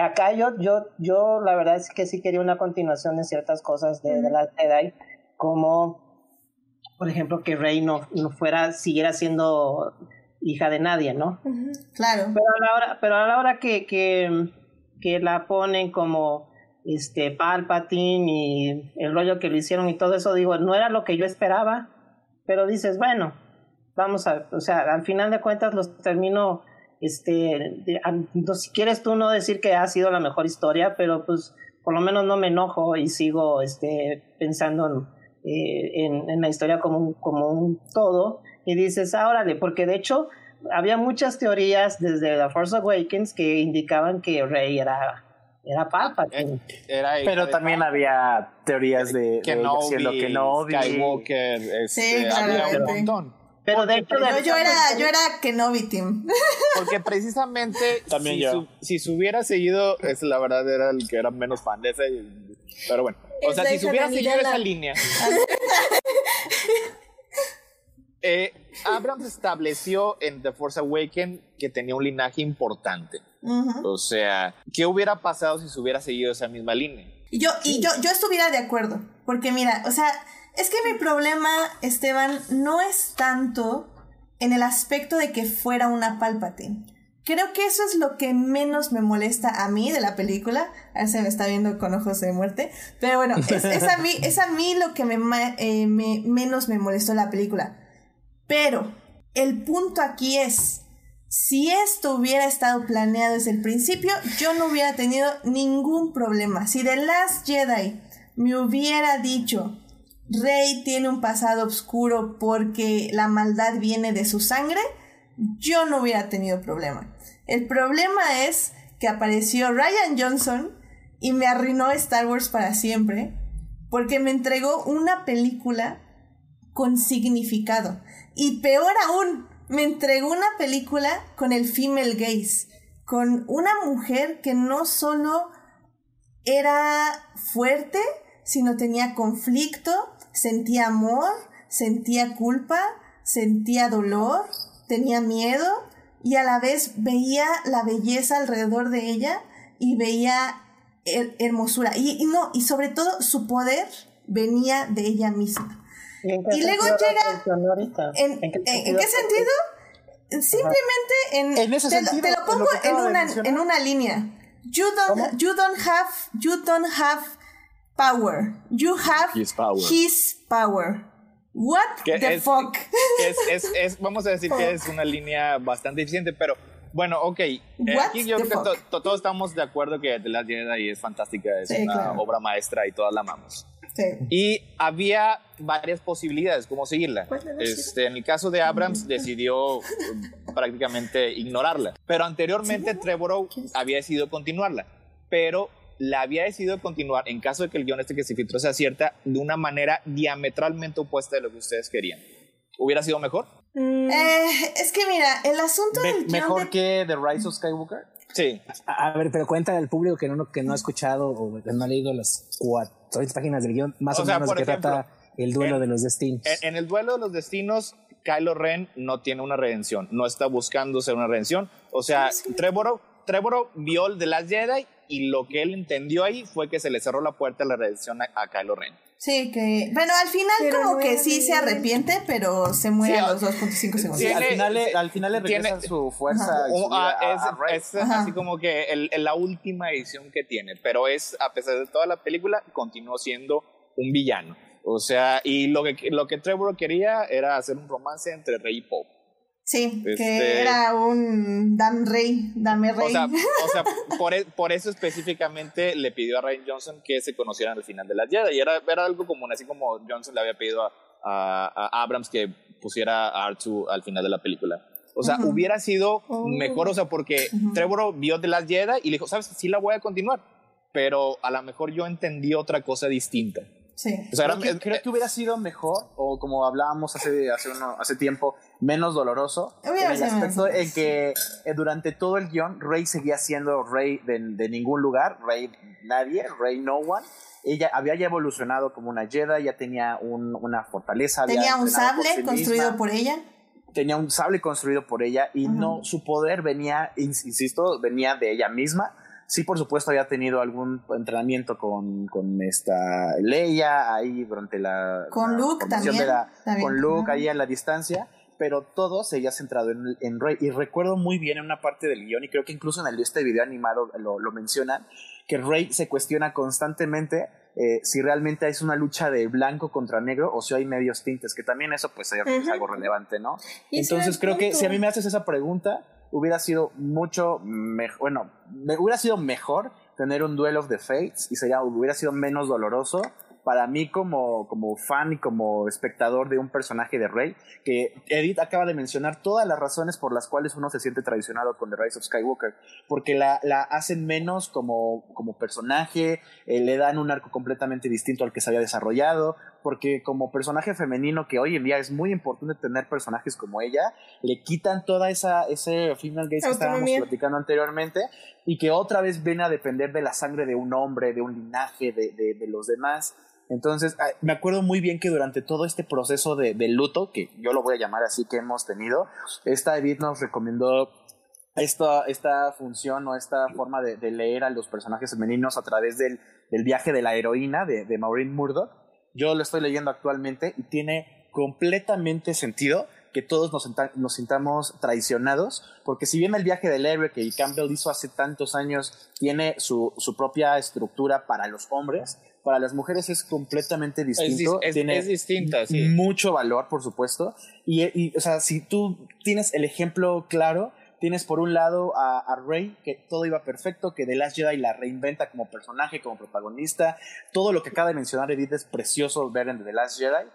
Acá yo, yo, yo la verdad es que sí quería una continuación de ciertas cosas de, de la Jedi, como por ejemplo que Rey no, no fuera, siguiera siendo hija de nadie, ¿no? Claro. Pero a la hora, pero a la hora que, que, que la ponen como este Palpatine y el rollo que le hicieron y todo eso, digo, no era lo que yo esperaba, pero dices, bueno, vamos a, o sea, al final de cuentas los termino, este, si quieres tú no decir que ha sido la mejor historia, pero pues por lo menos no me enojo y sigo, este, pensando en, eh, en, en la historia como un, como un todo y dices, ah, órale, porque de hecho había muchas teorías desde The Force Awakens que indicaban que Rey era era Palpatine. Eh, Pero también había teorías de, que no Skywalker, este, había un montón. Pero de hecho, yo, era, yo era Kenobi Team. Porque precisamente También si, yo. si se hubiera seguido, es la verdad era el que era menos fan de ese. Pero bueno, o sea, si se hubiera seguido esa línea. Eh, Abrams estableció en The Force Awakens que tenía un linaje importante. O sea, ¿qué hubiera pasado si se hubiera seguido esa misma línea? Y yo, y yo, yo estuviera de acuerdo, porque mira, o sea, es que mi problema, Esteban, no es tanto en el aspecto de que fuera una Palpatine, Creo que eso es lo que menos me molesta a mí de la película. A ver, se me está viendo con ojos de muerte. Pero bueno, es, a, mí, es a mí lo que eh, me- menos me molestó la película. Pero el punto aquí es, si esto hubiera estado planeado desde el principio, yo no hubiera tenido ningún problema. Si The Last Jedi me hubiera dicho, Rey tiene un pasado oscuro porque la maldad viene de su sangre, yo no hubiera tenido problema. El problema es que apareció Ryan Johnson y me arruinó Star Wars para siempre porque me entregó una película con significado. Y peor aún, me entregó una película con el female gaze, con una mujer que no solo era fuerte, sino tenía conflicto, sentía amor, sentía culpa, sentía dolor, tenía miedo y a la vez veía la belleza alrededor de ella y veía her- hermosura. Y, y no, y sobre todo su poder venía de ella misma. ¿Y, luego llega-? ¿En, qué sentido? Simplemente en, En ese te, lo- sentido, te lo en pongo lo en una, en una línea. You don't, you don't have you don't have power. You have His power. his power. What Que the es- fuck? Es, es, vamos a decir que es una línea bastante eficiente, pero bueno, ok. eh, aquí yo creo que to- to- todos estamos de acuerdo que The Last Jedi es fantástica, es Sí, una claro. obra maestra y todas la amamos. Sí. Y había varias posibilidades cómo seguirla. ¿Cuál de las Este, en el caso de Abrams decidió um, prácticamente ignorarla. Pero anteriormente Trevorrow había decidido continuarla. Pero la había decidido continuar en caso de que el guion este que se filtró sea cierta de una manera diametralmente opuesta de lo que ustedes querían. ¿Hubiera sido mejor? Mm, Eh, es que mira, el asunto Me- del guion mejor de- que The Rise of Skywalker. Sí. A a ver, pero cuenta al público que no, que no ha escuchado o que no ha leído las cuatro páginas del guion, más O o, sea, menos ejemplo, trata el duelo en- de los destinos. En, en el duelo de los destinos, Kylo Ren no tiene una redención, no está buscando ser una redención. O sea, Trevorrow, Trevorrow vio el de las Jedi y lo que él entendió ahí fue que se le cerró la puerta a la redención a, a Kylo Ren. Sí, que. Bueno, al final, Pero como que sí se arrepiente, pero se muere Sí, a los 2.5 segundos. Sí, al, Tiene- final le, al final le regresa tiene- su fuerza ah, a- es es así como que el- el- la última edición que tiene, pero es, a pesar de toda la película, continuó siendo un villano. O sea, y lo que, lo que Trevor quería era hacer un romance entre Rey y Pope. Sí, que Este- era un dame rey, dame rey. O sea, o sea por, e- por eso específicamente le pidió a Ryan Johnson que se conocieran al final de la Jedi. Y era, era algo común, así como Johnson le había pedido a, a- a Abrams que pusiera a R2 al final de la película. O sea, Ujú. hubiera sido Oh. mejor, o sea, porque Ujú. Trevor vio The Last Jedi y le dijo, ¿sabes? Sí la voy a continuar. Pero a lo mejor yo entendí otra cosa distinta. Sí. O sea, Creo que, creo que hubiera sido mejor, o como hablábamos hace, hace, uno, hace tiempo, menos doloroso, Hubiera en el sido menos aspecto en que eh, durante todo el guion Rey seguía siendo rey de, de ningún lugar, rey nadie, rey no one. Ella había ya evolucionado como una Jedi, ya tenía un- una fortaleza. había Tenía un entrenado por sable sí construido misma, por ella. Tenía un sable construido por ella y Ujú. no, su poder venía, ins- insisto, venía de ella misma. Sí, por supuesto, había tenido algún entrenamiento con, con esta Leia ahí durante la. Con la Luke también, la- también. con Luke ahí a la distancia, pero todo se había centrado en, en Rey. Y recuerdo muy bien en una parte del guion, y creo que incluso en el, este video animado lo, lo mencionan, que Rey se cuestiona constantemente eh, si realmente es una lucha de blanco contra negro o si hay medios tintes, que también eso pues es algo relevante, ¿no? Entonces creo que si a mí me haces esa pregunta, hubiera sido mucho mejor, bueno, hubiera sido mejor tener un Duel of the Fates y sería, hubiera sido menos doloroso para mí como, como fan y como espectador de un personaje de Rey, que Edith acaba de mencionar todas las razones por las cuales uno se siente traicionado con The Rise of Skywalker, porque la, la hacen menos como, como personaje, eh, le dan un arco completamente distinto al que se había desarrollado, porque como personaje femenino, que hoy en día es muy importante tener personajes como ella, le quitan toda esa ese female gaze que estábamos platicando anteriormente y que otra vez viene a depender de la sangre de un hombre, de un linaje, de, de, de los demás. Entonces, ah, me acuerdo muy bien que durante todo este proceso de, de luto, que yo lo voy a llamar así que hemos tenido, esta Edith nos recomendó esta, esta función o esta forma de, de leer a los personajes femeninos a través del, del viaje de la heroína de, de Maureen Murdoch. Yo lo estoy leyendo actualmente y tiene completamente sentido que todos nos, nos sintamos traicionados, porque si bien el viaje del héroe que Campbell hizo hace tantos años tiene su, su propia estructura para los hombres, para las mujeres es completamente distinto. Es, tiene distinta, sí. Mucho valor, por supuesto. Y, y, o sea, si tú tienes el ejemplo claro, tienes por un lado a, a, Rey, que todo iba perfecto, que The Last Jedi la reinventa como personaje, como protagonista. Todo lo que acaba de mencionar Edith es precioso ver en The Last Jedi.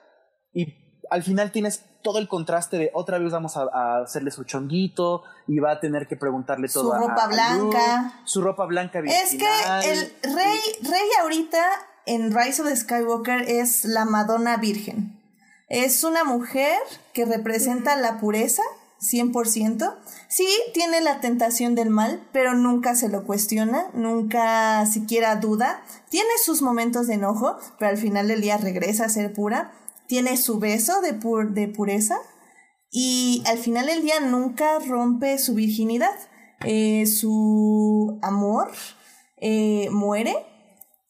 Y al final tienes todo el contraste de otra vez vamos a, a hacerle su chonguito y va a tener que preguntarle todo su ropa a, blanca. Luke, su ropa blanca Es que el Rey, Rey ahorita en Rise of the Skywalker es la Madonna Virgen. Es una mujer que representa la pureza, 100%. Sí, tiene la tentación del mal, pero nunca se lo cuestiona, nunca siquiera duda. Tiene sus momentos de enojo, pero al final del día regresa a ser pura. Tiene su beso de, pur de pureza y al final del día nunca rompe su virginidad. Eh, su amor eh, muere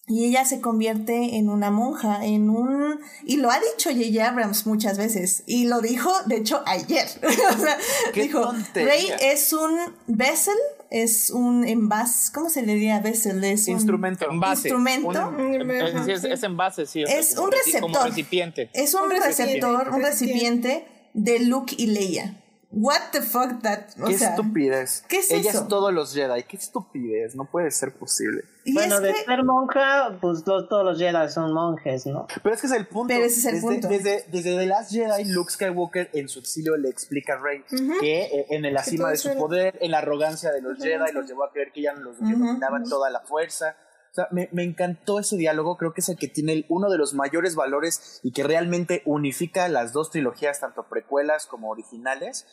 y ella se convierte en una monja, en un... Y lo ha dicho J.J. Abrams muchas veces. Y lo dijo, de hecho, ayer. o sea, dijo, tontería. Rey es un vessel, es un envase, ¿cómo se le diría vessel? Es un instrumento. Envase. Instrumento. Un, es, es, es, envase, sí. Es un receptor. Como recipiente. Es un, un receptor, un recipiente de Luke y Leia. What the fuck that, o qué sea, estupidez. ¿Qué es Ella eso? es todos los Jedi. Qué estupidez. No puede ser posible. Y Bueno, de que- ser monja, pues los- todos los Jedi son monjes, ¿no? Pero es que es el punto. Pero ese es el desde, punto. Desde, desde The Last Jedi, Luke Skywalker en su exilio le explica a Rey que eh, en la Que cima de su era- poder, en la arrogancia de los Jedi, los llevó a creer que ya los dominaban toda la fuerza. O sea, me, me encantó ese diálogo. Creo que es el que tiene uno de los mayores valores y que realmente unifica las dos trilogías, tanto precuelas como originales.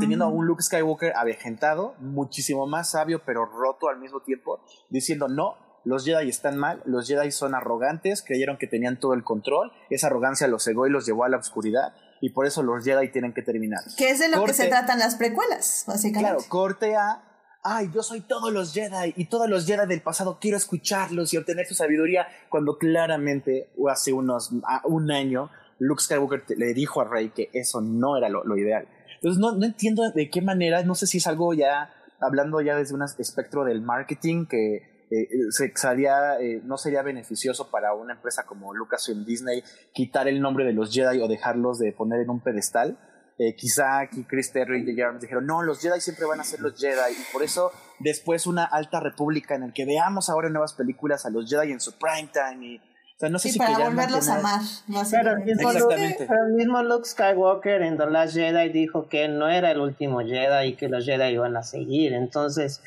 Teniendo a un Luke Skywalker avejentado, muchísimo más sabio, pero roto al mismo tiempo, diciendo: No, los Jedi están mal, los Jedi son arrogantes, creyeron que tenían todo el control, esa arrogancia los cegó y los llevó a la oscuridad, y por eso los Jedi tienen que terminar. que es de lo que se Corte- tratan las precuelas, básicamente. Claro, corte a. Ay, yo soy todos los Jedi y todos los Jedi del pasado quiero escucharlos y obtener su sabiduría. Cuando claramente, hace unos un año, Luke Skywalker le dijo a Rey que eso no era lo, ideal. Entonces, no, no entiendo de qué manera, no sé si es algo ya, hablando ya desde un espectro del marketing, que eh, se, sería, eh, no sería beneficioso para una empresa como Lucasfilm Disney quitar el nombre de los Jedi o dejarlos de poner en un pedestal. Eh, quizá aquí Chris Terry y J.J. Abrams dijeron, no, los Jedi siempre van a ser los Jedi, y por eso después una alta república en el que veamos ahora nuevas películas a los Jedi en su prime time, y, o sea, no sé Sí, si para volverlos a amar, Pero el, básicamente. mismo Exactamente. Luke, pero el mismo Luke Skywalker en The Last Jedi dijo que él no era el último Jedi y que los Jedi iban a seguir. Entonces,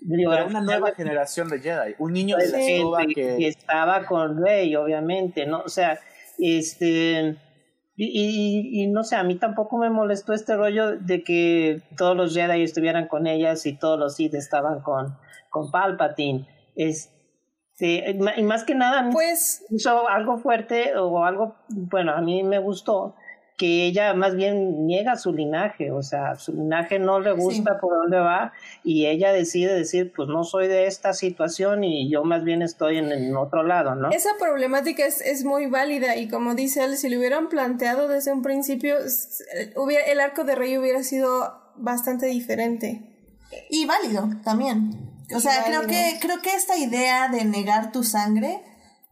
digo, Pero una nueva generación de Jedi, un niño de la Sí, que... y estaba con Rey, obviamente, ¿no? O sea, este. Y, y- y no sé, a mí tampoco me molestó este rollo de que todos los Jedi estuvieran con ellas y todos los Sith estaban con, con Palpatine. Este, y más que nada, Pues hizo algo fuerte o algo, bueno, a mí me gustó que ella más bien niega su linaje, o sea, su linaje no le gusta por dónde va y ella decide decir, pues no soy de esta situación y yo más bien estoy en, en otro lado, ¿no? esa problemática es, es muy válida y como dice él, si lo hubieran planteado desde un principio, s- hubiera, el arco de Rey hubiera sido bastante diferente. Y válido también. O sea, creo que, creo que esta idea de negar tu sangre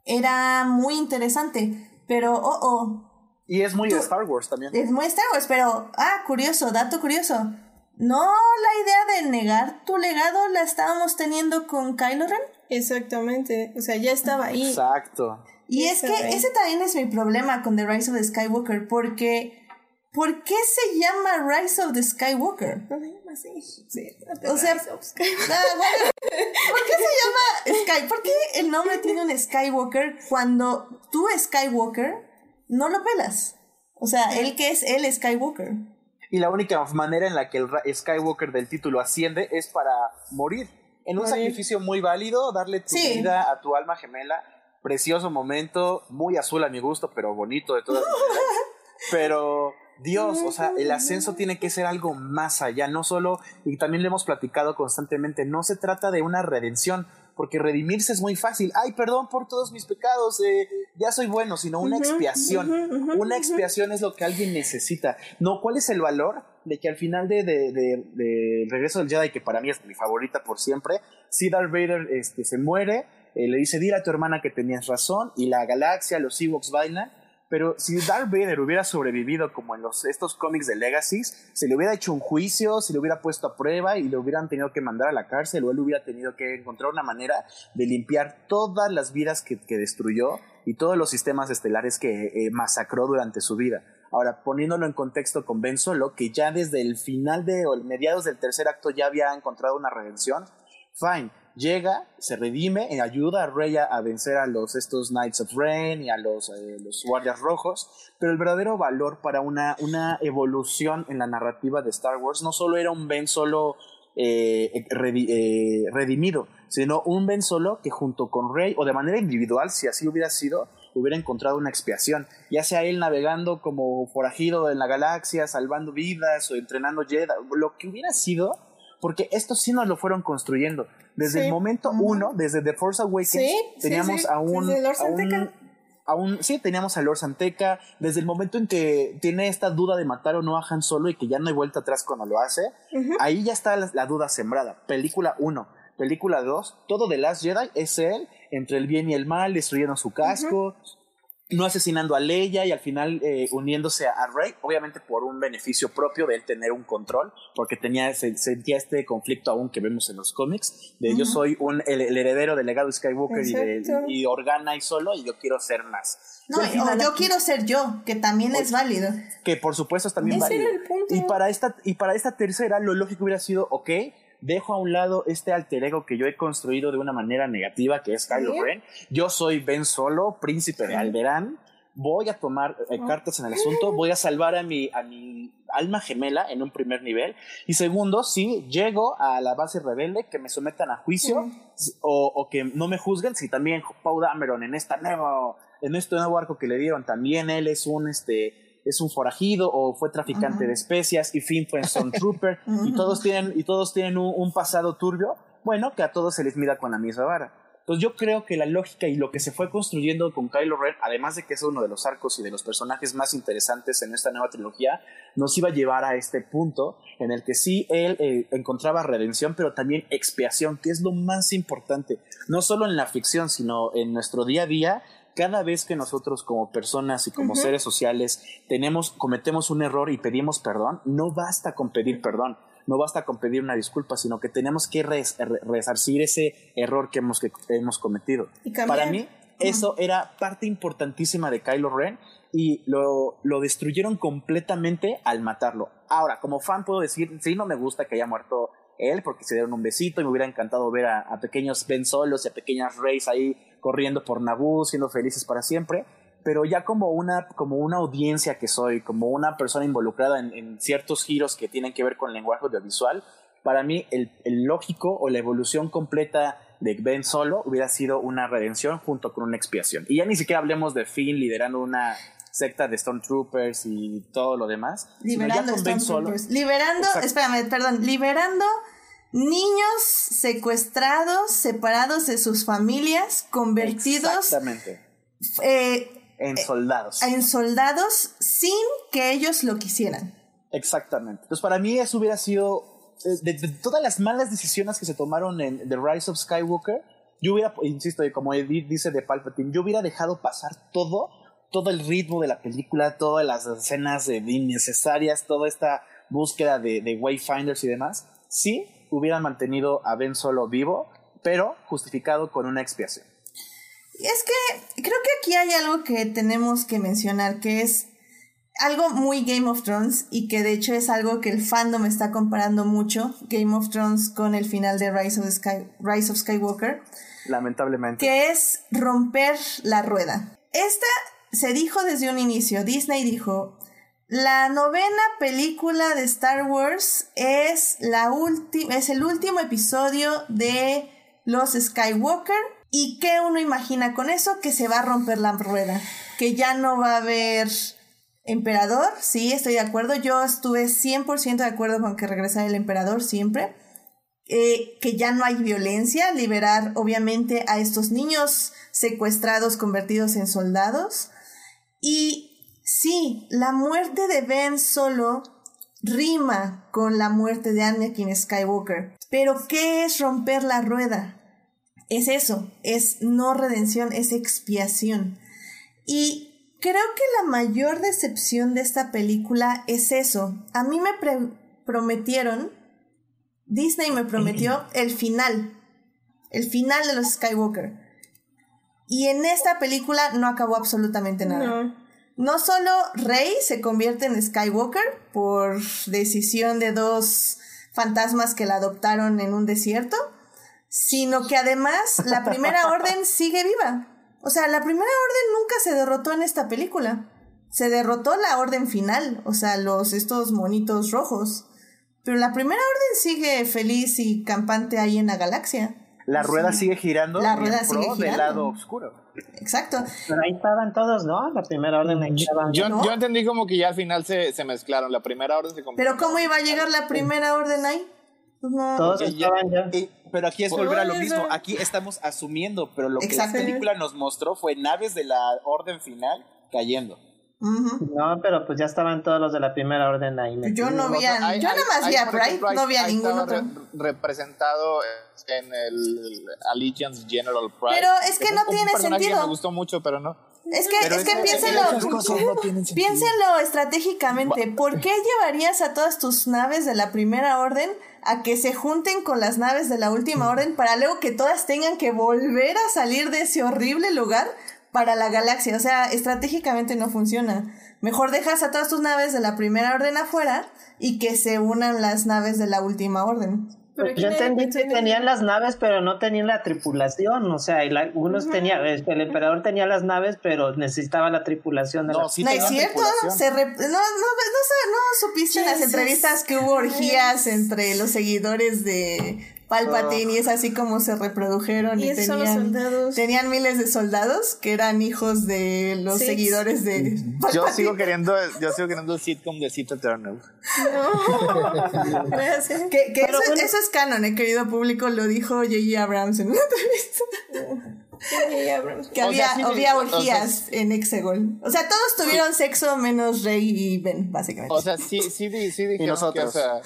era muy interesante. Pero, oh, oh, Y es muy de Star Wars también. es muy Star Wars, pero, ah, curioso, dato curioso. No, la idea de negar tu legado la estábamos teniendo con Kylo Ren. Exactamente, o sea, ya estaba ahí. Exacto. Y es que ese también es mi problema con The Rise of the Skywalker, porque ¿por qué se llama Rise of the Skywalker? No se llama así. Sí, O sea, Rise of Skywalker. Ah, bueno, ¿por qué se llama Sky? ¿Por qué el nombre tiene un Skywalker cuando tú Skywalker no lo pelas? O sea, él que es el Skywalker. Y la única manera en la que el Skywalker del título asciende es para morir. En un Morir. sacrificio muy válido, darle tu Sí. vida a tu alma gemela. Precioso momento, muy azul a mi gusto, pero bonito de todas maneras. Pero Dios, o sea, el ascenso tiene que ser algo más allá, no solo, y también le hemos platicado constantemente, no se trata de una redención, porque redimirse es muy fácil. Ay, perdón por todos mis pecados, eh, ya soy bueno, sino una expiación. una expiación es lo que alguien necesita. No, ¿cuál es el valor de que al final de, de, de, Regreso del Jedi, que para mí es mi favorita por siempre, si Darth Vader este, se muere, eh, le dice, dile a tu hermana que tenías razón, y la galaxia, los Ewoks bailan, pero si Darth Vader hubiera sobrevivido como en los, estos cómics de Legacies, se le hubiera hecho un juicio, se le hubiera puesto a prueba y le hubieran tenido que mandar a la cárcel o él hubiera tenido que encontrar una manera de limpiar todas las vidas que, destruyó y todos los sistemas estelares que eh, masacró durante su vida. Ahora, poniéndolo en contexto con Ben Solo, que ya desde el final de, o mediados del tercer acto ya había encontrado una redención, fine, llega, se redime, y ayuda a Rey a, vencer a los estos Knights of Rain y a los, eh, los Guardias Rojos, pero el verdadero valor para una, una evolución en la narrativa de Star Wars no solo era un Ben Solo eh, eh, redimido, sino un Ben Solo que junto con Rey, o de manera individual, si así hubiera sido, hubiera encontrado una expiación, ya sea él navegando como forajido en la galaxia, salvando vidas o entrenando Jedi, lo que hubiera sido, porque esto sí nos lo fueron construyendo. Desde el momento uno, desde The Force Awakens, teníamos a un... A un, sí, teníamos a Lord Santeca, desde el momento en que tiene esta duda de matar o no a Han Solo y que ya no hay vuelta atrás cuando lo hace, ahí ya está la, duda sembrada. Película 1, película 2, todo de Last Jedi es él, entre el bien y el mal, destruyendo su casco, no asesinando a Leia y al final eh, uniéndose a, Rey, obviamente por un beneficio propio de él tener un control, porque tenía sentía este conflicto aún que vemos en los cómics, de yo soy un, el, heredero del legado de Skywalker y, Organa y solo, y yo quiero ser más. No, yo quiero ser yo, que también es válido. Que por supuesto es también válido. Y para, esta, y para esta tercera, lo lógico hubiera sido, ok, dejo a un lado este alter ego que yo he construido de una manera negativa, que es Kylo Ren. Yo soy Ben Solo, príncipe de Alderaan. Voy a tomar eh, cartas en el asunto, voy a salvar a mi, a mi alma gemela en un primer nivel. Y segundo, si llego a la base rebelde, que me sometan a juicio o, o, que no me juzguen, si también Paul Dameron en, esta nuevo, en este nuevo arco que le dieron, también él es un este, es un forajido o fue traficante de especias y Finn fue Stormtrooper y todos tienen, y todos tienen un, pasado turbio, bueno, que a todos se les mira con la misma vara. Entonces yo creo que la lógica y lo que se fue construyendo con Kylo Ren, además de que es uno de los arcos y de los personajes más interesantes en esta nueva trilogía, nos iba a llevar a este punto en el que sí él eh, encontraba redención, pero también expiación, que es lo más importante, no solo en la ficción, sino en nuestro día a día cada vez que nosotros como personas y como seres sociales tenemos, cometemos un error y pedimos perdón, no basta con pedir perdón, no basta con pedir una disculpa, sino que tenemos que resarcir ese error que hemos, que hemos cometido. Para mí, eso era parte importantísima de Kylo Ren y lo, lo destruyeron completamente al matarlo. Ahora, como fan puedo decir, sí, no me gusta que haya muerto él porque se dieron un besito y me hubiera encantado ver a, a pequeños Ben Solos y a pequeñas Reyes ahí corriendo por Naboo, siendo felices para siempre, pero ya como una, como una audiencia que soy, como una persona involucrada en, ciertos giros que tienen que ver con el lenguaje audiovisual, para mí el, lógico o la evolución completa de Ben Solo hubiera sido una redención junto con una expiación. Y ya ni siquiera hablemos de Finn liderando una secta de Stormtroopers y todo lo demás. Liberando Stormtroopers. Liberando, espérame, perdón, liberando niños secuestrados, separados de sus familias, convertidos eh, en soldados. En soldados sin que ellos lo quisieran. Exactamente. Entonces, para mí eso hubiera sido, eh, de, todas las malas decisiones que se tomaron en The Rise of Skywalker, yo hubiera, insisto, como Edith dice de Palpatine, yo hubiera dejado pasar todo, todo el ritmo de la película, todas las escenas innecesarias, toda esta búsqueda de, de wayfinders y demás, sí hubieran mantenido a Ben Solo vivo, pero justificado con una expiación. Es que creo que aquí hay algo que tenemos que mencionar, que es algo muy Game of Thrones y que de hecho es algo que el fandom está comparando mucho, Game of Thrones con el final de Rise of, Sky, Rise of Skywalker. Lamentablemente. Que es romper la rueda. Esta se dijo desde un inicio, Disney dijo, la novena película de Star Wars es, la es el último episodio de los Skywalker. ¿Y qué uno imagina con eso? Que se va a romper la rueda. Que ya no va a haber emperador. Sí, estoy de acuerdo. Yo estuve 100% de acuerdo con que regresara el emperador siempre. eh, que ya no hay violencia, liberar obviamente a estos niños secuestrados convertidos en soldados. Y sí, la muerte de Ben Solo rima con la muerte de Anakin Skywalker. Pero ¿qué es romper la rueda? Es eso, es no redención, es expiación. Y creo que la mayor decepción de esta película es eso. A mí me prometieron, Disney me prometió el final, el final de los Skywalker. Y en esta película no acabó absolutamente nada. No. Solo Rey se convierte en Skywalker por decisión de dos fantasmas que la adoptaron en un desierto, sino que además la primera orden sigue viva. O sea, la primera orden nunca se derrotó en esta película. Se derrotó la orden final, o sea, los estos monitos rojos. Pero la primera orden sigue feliz y campante ahí en la galaxia. La rueda sigue girando. La rueda sigue girando. del lado oscuro. Exacto. Pero ahí estaban todos, ¿no? La primera orden ahí estaban. Yo, yo entendí como que ya al final se, se mezclaron. La primera orden se Pero ¿cómo iba a llegar la primera orden ahí? Pues Todos estaban ya. pero aquí es volver a lo mismo. Aquí estamos asumiendo, pero lo que la película nos mostró fue naves de la orden final cayendo. No, pero pues ya estaban todos los de la primera orden ahí. Yo no vi a, yo nada más vi a Pride, no vi a ningún otro. representado en el, Allegiance General Pride. Pero es que no tiene sentido. me gustó mucho, pero no. Es que, es, que piénsenlo, piénsenlo estratégicamente. ¿Por qué llevarías a todas tus naves de la primera orden a que se junten con las naves de la última orden para luego que todas tengan que volver a salir de ese horrible lugar para la galaxia. O sea, estratégicamente no funciona. Mejor dejas a todas tus naves de la primera orden afuera y que se unan las naves de la última orden. Pero yo entendí que tenían las naves, pero no tenían la tripulación. O sea, algunos tenían, este, el emperador tenía las naves, pero necesitaba la tripulación de no, la sí No es cierto, se no, no, no, no, supiste en las entrevistas que hubo orgías entre los seguidores de Palpatine y es así como se reprodujeron y, tenían, tenían miles de soldados que eran hijos de los seguidores de Palpatine. Yo sigo queriendo, yo sigo queriendo el sitcom de Sith Eternal. No, gracias. Que, que eso, eso, es canon, eh, querido público, lo dijo J.J. Abrams en una entrevista. Que había, había orgías en Exegol. O sea, todos tuvieron sexo menos Rey y Ben, básicamente. O sea, sí, sí, sí, dijeron nosotros. Que, o sea,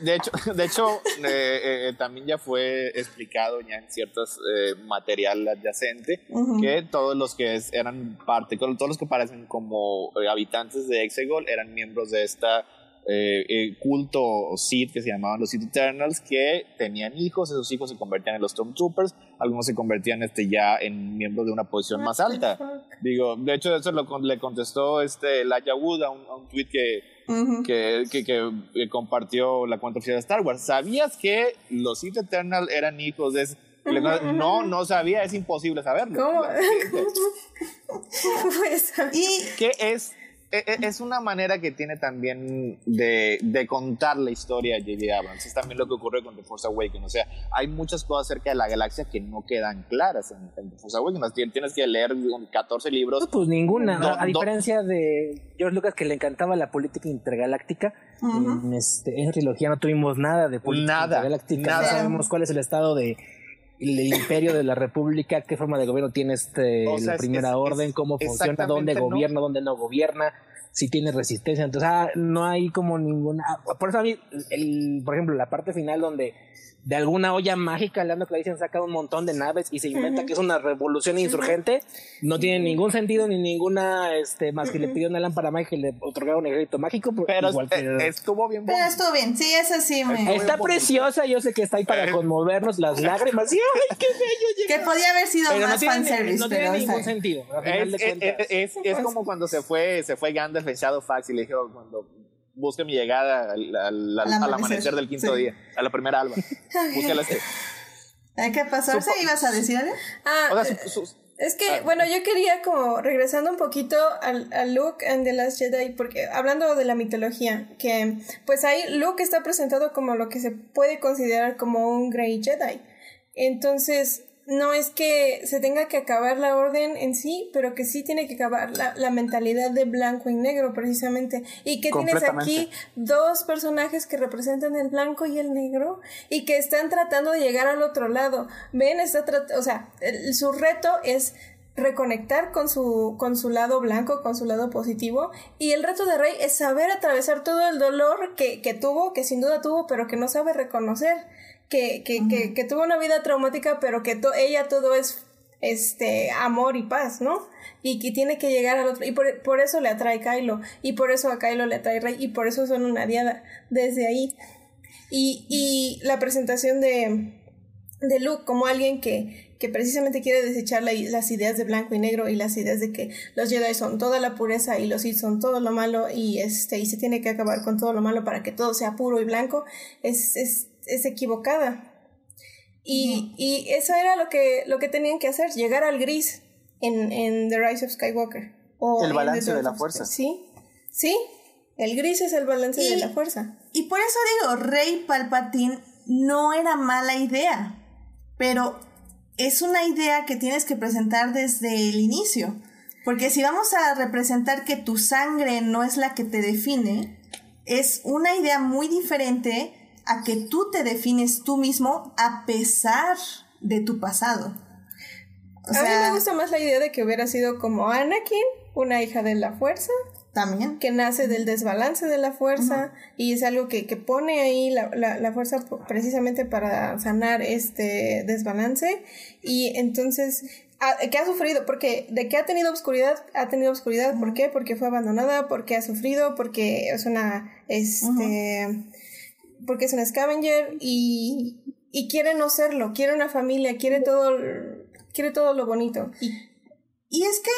de, hecho, de hecho eh, eh, también ya fue explicado ya en ciertos eh, material adyacente que todos los que eran parte, todos los que parecen como habitantes de Exegol eran miembros de esta eh, eh, culto Sith que se llamaban los Sith Eternals que tenían hijos, esos hijos se convertían en los Stormtroopers, algunos se convertían este, ya en miembros de una posición más alta. Digo, de hecho eso lo, le contestó este Laia Wood a un, un tweet que, que, que, compartió la cuenta oficial de Star Wars. ¿Sabías que los Sith Eternals eran hijos de... No, no sabía, es imposible saberlo. ¿Cómo? pues, ¿Y qué es es una manera que tiene también de, de contar la historia de J.J. Abrams. Es también lo que ocurre con The Force Awakens. O sea, hay muchas cosas acerca de la galaxia que no quedan claras en, The Force Awakens. Tienes que leer 14 libros. pues ninguna. a diferencia de George Lucas, que le encantaba la política intergaláctica, en, este, en trilogía no tuvimos nada de política intergaláctica. No sabemos cuál es el estado de el imperio de la república, qué forma de gobierno tiene este, la primera orden, cómo funciona, dónde gobierna, dónde no gobierna, si tiene resistencia. Entonces, ah, no hay como ninguna. Por eso a mí, el, por ejemplo, la parte final donde de alguna olla mágica, Lando Calrissian saca un montón de naves y se inventa que es una revolución insurgente, no tiene ningún sentido ni ninguna, este, más que le pidió una lámpara mágica y le otorgaron un ejército mágico. Pero, estuvo bien. Pero estuvo bien, sí, eso sí me... Está preciosa, yo sé que está ahí para conmovernos las lágrimas. ¡Ay, qué bello! Que podía haber sido más no fanservice. No tiene ningún sentido. Es, es, como cuando se fue, se fue Gandalf en Shadowfax y le dijo cuando busque mi llegada al, al, al, amanecer. del quinto día, a la primera alba. Búsquela este. ¿Qué pasó? ¿Se ibas a decir algo? Ah, es que, ah. bueno, yo quería como, regresando un poquito al, al Luke and the Last Jedi, porque hablando de la mitología, que pues ahí Luke está presentado como lo que se puede considerar como un Grey Jedi. Entonces, no es que se tenga que acabar la orden en sí, pero que sí tiene que acabar la, mentalidad de blanco y negro precisamente. Y que tienes aquí dos personajes que representan el blanco y el negro y que están tratando de llegar al otro lado. Ven, está o sea, su reto es reconectar con su, con su lado blanco, con su lado positivo. Y el reto de Rey es saber atravesar todo el dolor que, que tuvo, que sin duda tuvo, pero que no sabe reconocer que, que, que, que tuvo una vida traumática, pero que ella todo es este amor y paz, ¿no? Y que tiene que llegar al otro. Y por, por, eso le atrae Kylo. Y por eso a Kylo le atrae Rey. Y por eso son una diada desde ahí. Y, y la presentación de, de Luke como alguien que, que precisamente quiere desechar las ideas de blanco y negro y las ideas de que los Jedi son toda la pureza y los Sith son todo lo malo y este y se tiene que acabar con todo lo malo para que todo sea puro y blanco es, es es equivocada. Y, y, eso era lo que, lo que tenían que hacer, llegar al gris en, en The Rise of Skywalker. O el balance de la fuerza. Sí, sí, el gris es el balance de la fuerza. Y por eso digo, Rey Palpatine no era mala idea, pero es una idea que tienes que presentar desde el inicio. Porque si vamos a representar que tu sangre no es la que te define, es una idea muy diferente a que tú te defines tú mismo a pesar de tu pasado. a mí me gusta más la idea de que hubiera sido como Anakin, una hija de la fuerza. También. Que nace del desbalance de la fuerza y es algo que, que pone ahí la, la, la, fuerza precisamente para sanar este desbalance. Y entonces, ¿qué ha sufrido? Porque de que ha tenido oscuridad, ha tenido oscuridad. ¿Por qué? Porque fue abandonada, porque ha sufrido, porque es una, este, porque es un scavenger y, y quiere no serlo, quiere una familia, quiere todo, quiere todo lo bonito. Y, y es que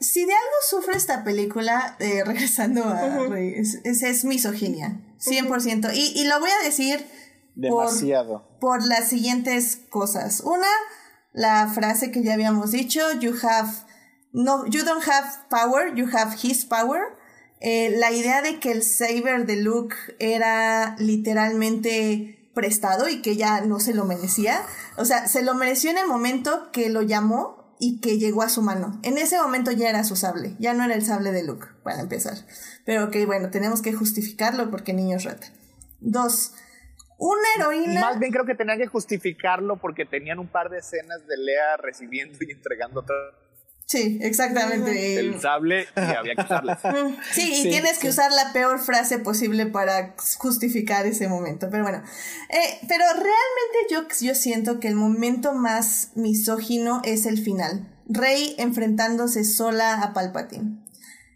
si de algo sufre esta película, eh, regresando a Rey, es, es, misoginia, 100%. y, y lo voy a decir Demasiado. Por, por las siguientes cosas. Una, la frase que ya habíamos dicho, you have, no, you don't have power, you have his power. Eh, la idea de que el saber de Luke era literalmente prestado y que ya no se lo merecía. O sea, se lo mereció en el momento que lo llamó y que llegó a su mano. En ese momento ya era su sable, ya no era el sable de Luke, para empezar. Pero que bueno, tenemos que justificarlo porque niño es rata. Dos, una heroína. Más bien creo que tenían que justificarlo porque tenían un par de escenas de Lea recibiendo y entregando todo Sí, exactamente. El sable y había que. Sí, y tienes que usar la peor frase posible para justificar ese momento. Pero bueno, eh, pero realmente yo, yo siento que el momento más misógino es el final. Rey enfrentándose sola a Palpatine.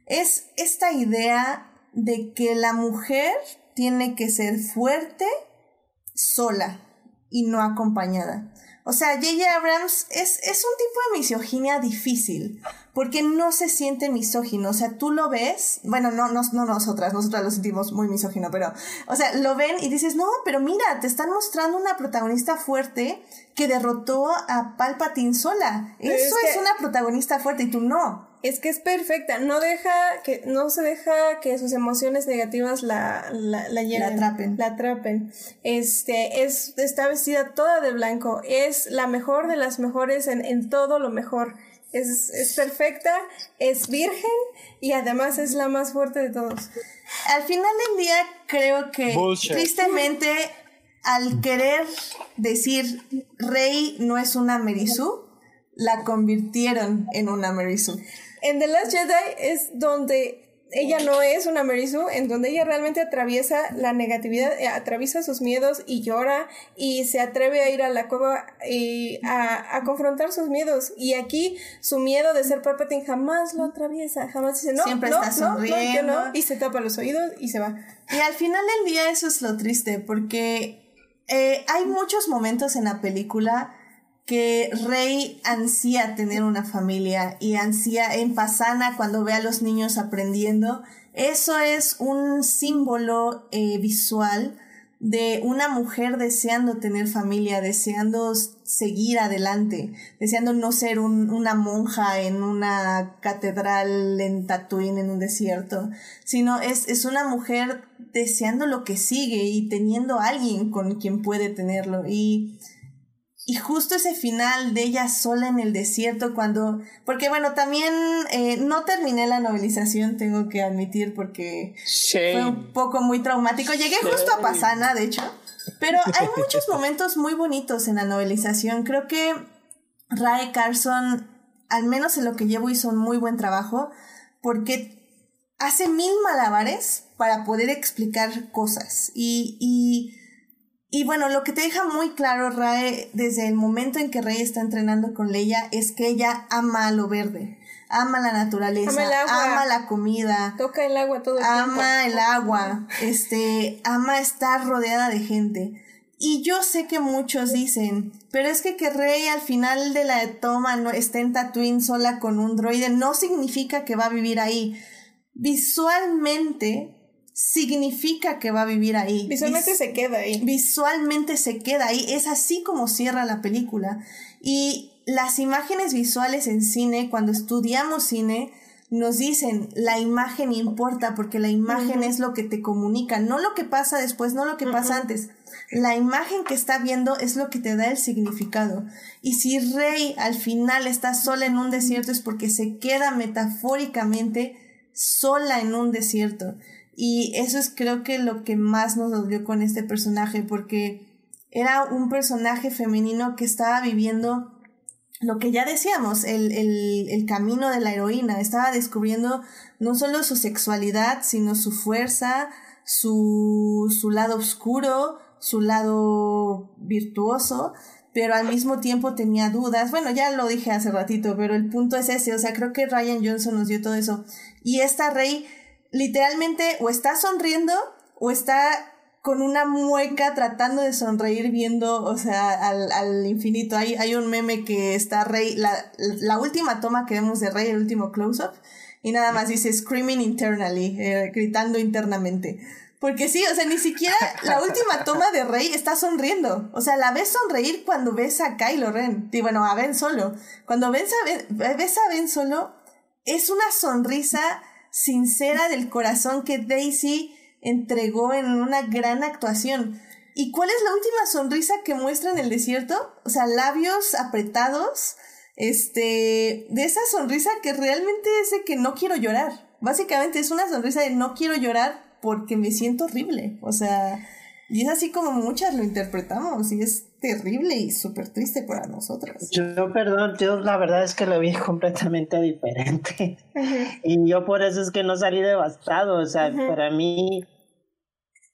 Es esta idea de que la mujer tiene que ser fuerte sola y no acompañada. O sea, J.J. Abrams es, es un tipo de misoginia difícil, porque no se siente misógino. O sea, tú lo ves, bueno, no, no, no nosotras, nosotras lo sentimos muy misógino, pero, o sea, lo ven y dices, no, pero mira, te están mostrando una protagonista fuerte que derrotó a Palpatine sola. Eso es, es una protagonista fuerte y tú no es que es perfecta, no deja que, no se deja que sus emociones negativas la, la, la, la atrapen. La atrapen. Este, es, está vestida toda de blanco, es la mejor de las mejores en, en todo lo mejor. Es, es perfecta, es virgen y además es la más fuerte de todos. Al final del día creo que tristemente al querer decir Rey no es una Merisú, la convirtieron en una Merisú en The Last Jedi es donde ella no es una Mary en donde ella realmente atraviesa la negatividad, eh, atraviesa sus miedos y llora y se atreve a ir a la cueva y a, confrontar sus miedos. Y aquí su miedo de ser Palpatine jamás lo atraviesa, jamás dice no, Siempre no, está sonriendo. no, y se tapa los oídos y se va. Y al final del día eso es lo triste, porque eh, hay muchos momentos en la película que Rey ansía tener una familia y ansía en Pasana cuando ve a los niños aprendiendo. Eso es un símbolo eh, visual de una mujer deseando tener familia, deseando seguir adelante, deseando no ser una monja en una catedral en Tatooine, en un desierto, sino es, es una mujer deseando lo que sigue y teniendo alguien con quien puede tenerlo. Y y justo ese final de ella sola en el desierto cuando... Porque bueno, también eh, no terminé la novelización, tengo que admitir, porque fue un poco muy traumático. Llegué justo a Pasana, de hecho. Pero hay muchos momentos muy bonitos en la novelización. Creo que Rae Carson, al menos en lo que llevo, hizo un muy buen trabajo, porque hace mil malabares para poder explicar cosas. Y... y y bueno, lo que te deja muy claro, Rae, desde el momento en que Rey está entrenando con Leia, es que ella ama lo verde, ama la naturaleza, ama, la comida, toca el agua todo el ama el agua, este, ama estar rodeada de gente. Y yo sé que muchos dicen, pero es que que Rey al final de la toma no esté en Tatooine sola con un droide no significa que va a vivir ahí. Visualmente, significa que va a vivir ahí. Visualmente se queda ahí. Visualmente se queda ahí. Es así como cierra la película. Y las imágenes visuales en cine, cuando estudiamos cine, nos dicen, la imagen importa porque la imagen es lo que te comunica, no lo que pasa después, no lo que pasa antes. La imagen que está viendo es lo que te da el significado. Y si Rey al final está sola en un desierto es porque se queda metafóricamente sola en un desierto. Y eso es creo que lo que más nos dolió con este personaje, porque era un personaje femenino que estaba viviendo lo que ya decíamos, el, el, el, camino de la heroína. Estaba descubriendo no solo su sexualidad, sino su fuerza, su, su lado oscuro, su lado virtuoso, pero al mismo tiempo tenía dudas. Bueno, ya lo dije hace ratito, pero el punto es ese. O sea, creo que Ryan Johnson nos dio todo eso. Y esta Rey literalmente o está sonriendo o está con una mueca tratando de sonreír viendo, o sea, al, al infinito. Hay, hay un meme que está Rey, la, la última toma que vemos de Rey, el último close-up, y nada más dice screaming internally, eh, gritando internamente. Porque sí, o sea, ni siquiera la última toma de Rey está sonriendo. O sea, la ves sonreír cuando ves a Kylo Ren. Y bueno, a Ben Solo. Cuando ves a Ben, ves a Ben Solo, es una sonrisa sincera del corazón que Daisy entregó en una gran actuación. ¿Y cuál es la última sonrisa que muestra en el desierto? O sea, labios apretados, este, de esa sonrisa que realmente es de que no quiero llorar. Básicamente es una sonrisa de no quiero llorar porque me siento horrible. O sea, y es así como muchas lo interpretamos y es terrible y súper triste para nosotros. Yo, perdón, yo la verdad es que lo vi completamente diferente. Y yo por eso es que no salí devastado. O sea, para mí,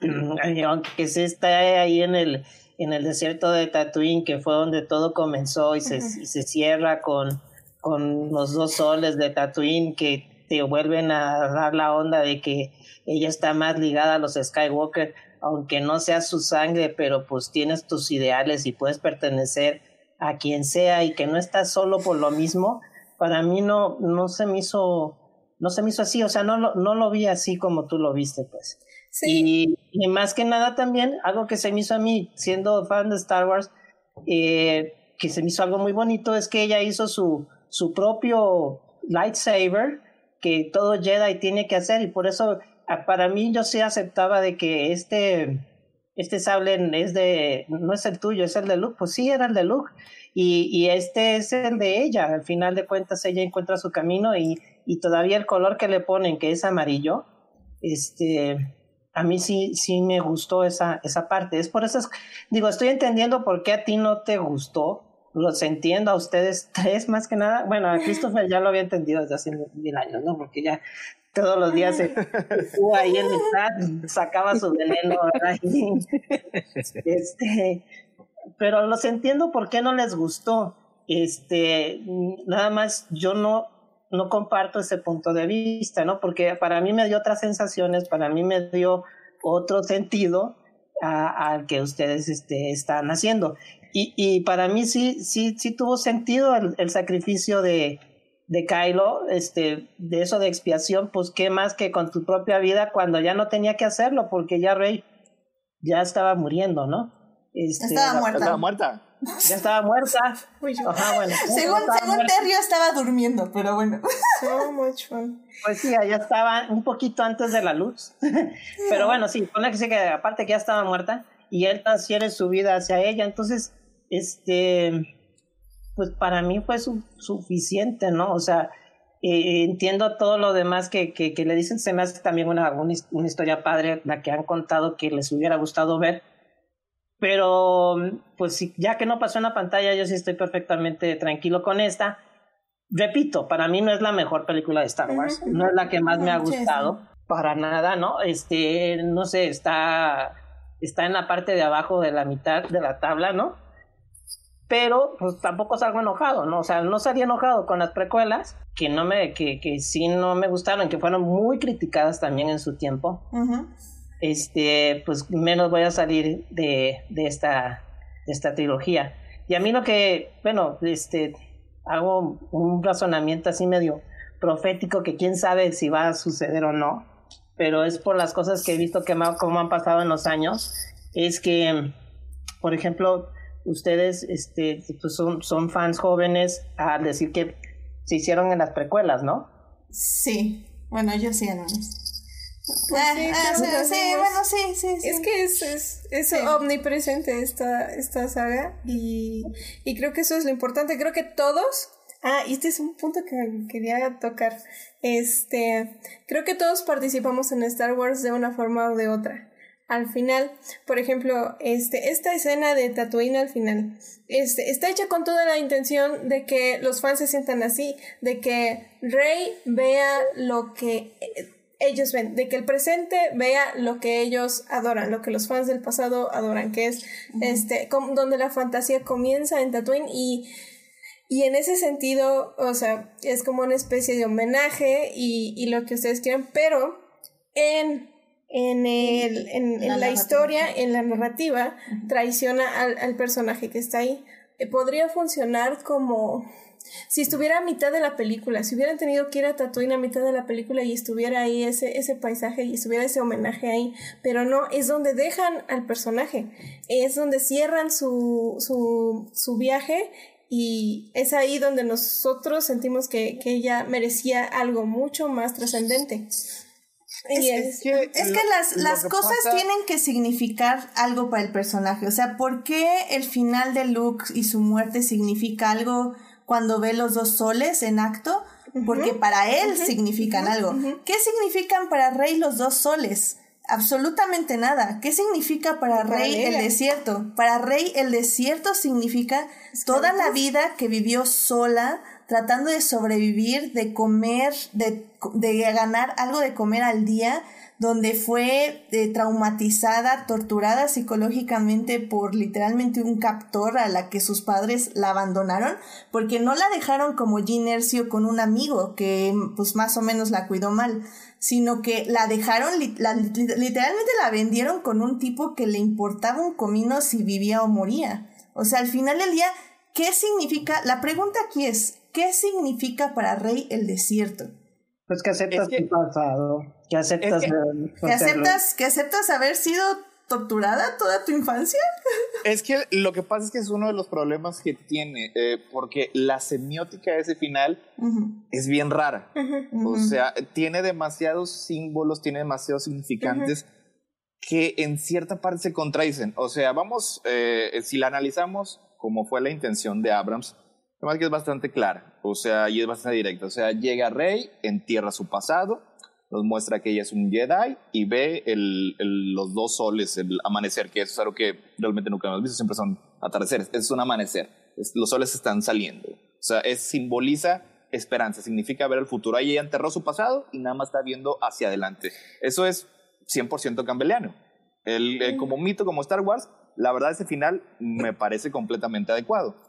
aunque se está ahí en el, en el desierto de Tatooine, que fue donde todo comenzó y se, y se cierra con, con los dos soles de Tatooine que te vuelven a dar la onda de que ella está más ligada a los Skywalker aunque no sea su sangre, pero pues tienes tus ideales y puedes pertenecer a quien sea y que no estás solo por lo mismo, para mí no, no se me hizo, no se me hizo así, o sea, no lo, no lo vi así como tú lo viste, pues. Sí. Y, más que nada también, algo que se me hizo a mí, siendo fan de Star Wars, eh, que se me hizo algo muy bonito, es que ella hizo su, su propio lightsaber que todo Jedi tiene que hacer y por eso para mí yo sí aceptaba de que este, este sable es de, no es el tuyo, es el de Luke. Pues sí, era el de Luke. Y, y este es el de ella. Al final de cuentas, ella encuentra su camino y, y todavía el color que le ponen, que es amarillo, este, a mí sí, sí me gustó esa, esa parte. Es por eso, digo, estoy entendiendo por qué a ti no te gustó. Los entiendo a ustedes tres más que nada. Bueno, a Christopher ya lo había entendido desde hace mil años, ¿no? Porque ya todos los días se ahí en el chat, sacaba su veneno, Este, pero los entiendo por qué no les gustó. Este, nada más yo no, no comparto ese punto de vista, ¿no? Porque para mí me dio otras sensaciones, para mí me dio otro sentido al que ustedes este, están haciendo. Y, y para mí sí, sí, sí tuvo sentido el sacrificio de, de Kylo, este, de eso de expiación, pues qué más que con tu propia vida cuando ya no tenía que hacerlo, porque ya Rey ya estaba muriendo, ¿no? Este, estaba muerta. Estaba muerta. Ya estaba muerta. Ajá, bueno, según según Terrio estaba durmiendo, pero bueno. So much fun. Pues sí, ya estaba un poquito antes de la luz. pero bueno, sí, pone que sí que aparte que ya estaba muerta y él transfiere su vida hacia ella, entonces este, pues para mí fue suficiente, ¿no? O sea, eh, entiendo todo lo demás que, que, le dicen, se me hace también una, una, historia padre la que han contado que les hubiera gustado ver, pero pues ya que no pasó en la pantalla, yo sí estoy perfectamente tranquilo con esta. Repito, para mí no es la mejor película de Star Wars, no es la que más me ha gustado, para nada, ¿no? Este, no sé, está, está en la parte de abajo de la mitad de la tabla, ¿no? Pero pues tampoco salgo enojado, ¿no? O sea, no salí enojado con las precuelas, que no me, que, que sí no me gustaron, que fueron muy criticadas también en su tiempo. Este, pues menos voy a salir de, de esta, de esta trilogía. Y a mí lo que, bueno, este, hago un razonamiento así medio profético que quién sabe si va a suceder o no pero es por las cosas que he visto que como han pasado en los años, es que, por ejemplo, ustedes este, pues son, son fans jóvenes al decir que se hicieron en las precuelas, ¿no? Sí, bueno, yo sí, no. Pues sí, ah, sí, bueno, sí, sí, Es que es, es, es omnipresente esta, esta saga y, y creo que eso es lo importante. Creo que todos Ah, y este es un punto que quería tocar. Este, creo que todos participamos en Star Wars de una forma o de otra. Al final, por ejemplo, este, esta escena de Tatooine al final, este, está hecha con toda la intención de que los fans se sientan así, de que Rey vea lo que ellos ven, de que el presente vea lo que ellos adoran, lo que los fans del pasado adoran, que es este, donde la fantasía comienza en Tatooine y y en ese sentido, o sea, es como una especie de homenaje y, y lo que ustedes quieran, pero en, en, el, en, la, historia, en la narrativa, traiciona al, al, personaje que está ahí. Eh, podría funcionar como si estuviera a mitad de la película, si hubieran tenido que ir a Tatooine a mitad de la película y estuviera ahí ese, ese paisaje y estuviera ese homenaje ahí, pero no, es donde dejan al personaje, es donde cierran su, su, su viaje y es ahí donde nosotros sentimos que, que ella merecía algo mucho más trascendente. Es, que, las, las cosas tienen que significar algo para el personaje. O sea, ¿por qué el final de Luke y su muerte significa algo cuando ve los dos soles en acto? Porque para él significan algo. ¿Qué significan para Rey los dos soles? absolutamente nada. ¿Qué significa para Rey el desierto? Para Rey el desierto significa toda la vida que vivió sola, tratando de sobrevivir, de comer, de, de ganar algo de comer al día, donde fue eh, traumatizada, torturada psicológicamente por literalmente un captor a la que sus padres la abandonaron, porque no la dejaron como Ginercio con un amigo que pues más o menos la cuidó mal, sino que la dejaron, literalmente la vendieron con un tipo que le importaba un comino si vivía o moría. O sea, al final del día, ¿qué significa? La pregunta aquí es, ¿qué significa para Rey el desierto? Pues que aceptas tu pasado, que aceptas... que, aceptas, que aceptas haber sido torturada toda tu infancia. Es que lo que pasa es que es uno de los problemas que tiene, eh, porque la semiótica de ese final es bien rara. O sea, tiene demasiados símbolos, tiene demasiados significantes que en cierta parte se contradicen. O sea, vamos, eh, si la analizamos como fue la intención de Abrams, Además que es bastante clara, o sea, y es bastante directa. O sea, llega Rey, entierra su pasado, nos muestra que ella es un Jedi y ve el, los dos soles, el amanecer, que eso es algo que realmente nunca hemos visto, siempre son atardeceres, es un amanecer, los soles están saliendo. O sea, es, simboliza esperanza, significa ver el futuro. Ahí ella enterró su pasado y nada más está viendo hacia adelante. Eso es 100% cambeliano. El, como mito, como Star Wars, la verdad ese final me parece completamente adecuado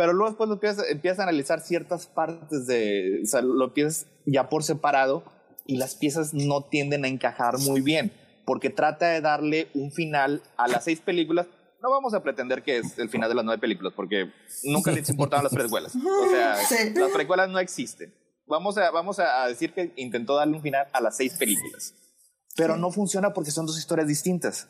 pero luego después lo empiezas, a analizar ciertas partes de, o sea, lo empiezas ya por separado y las piezas no tienden a encajar muy bien, porque trata de darle un final a las seis películas. No vamos a pretender que es el final de las nueve películas, porque nunca les importaban las precuelas. O sea, las precuelas no existen. Vamos a, vamos a decir que intentó darle un final a las seis películas, pero no funciona porque son dos historias distintas.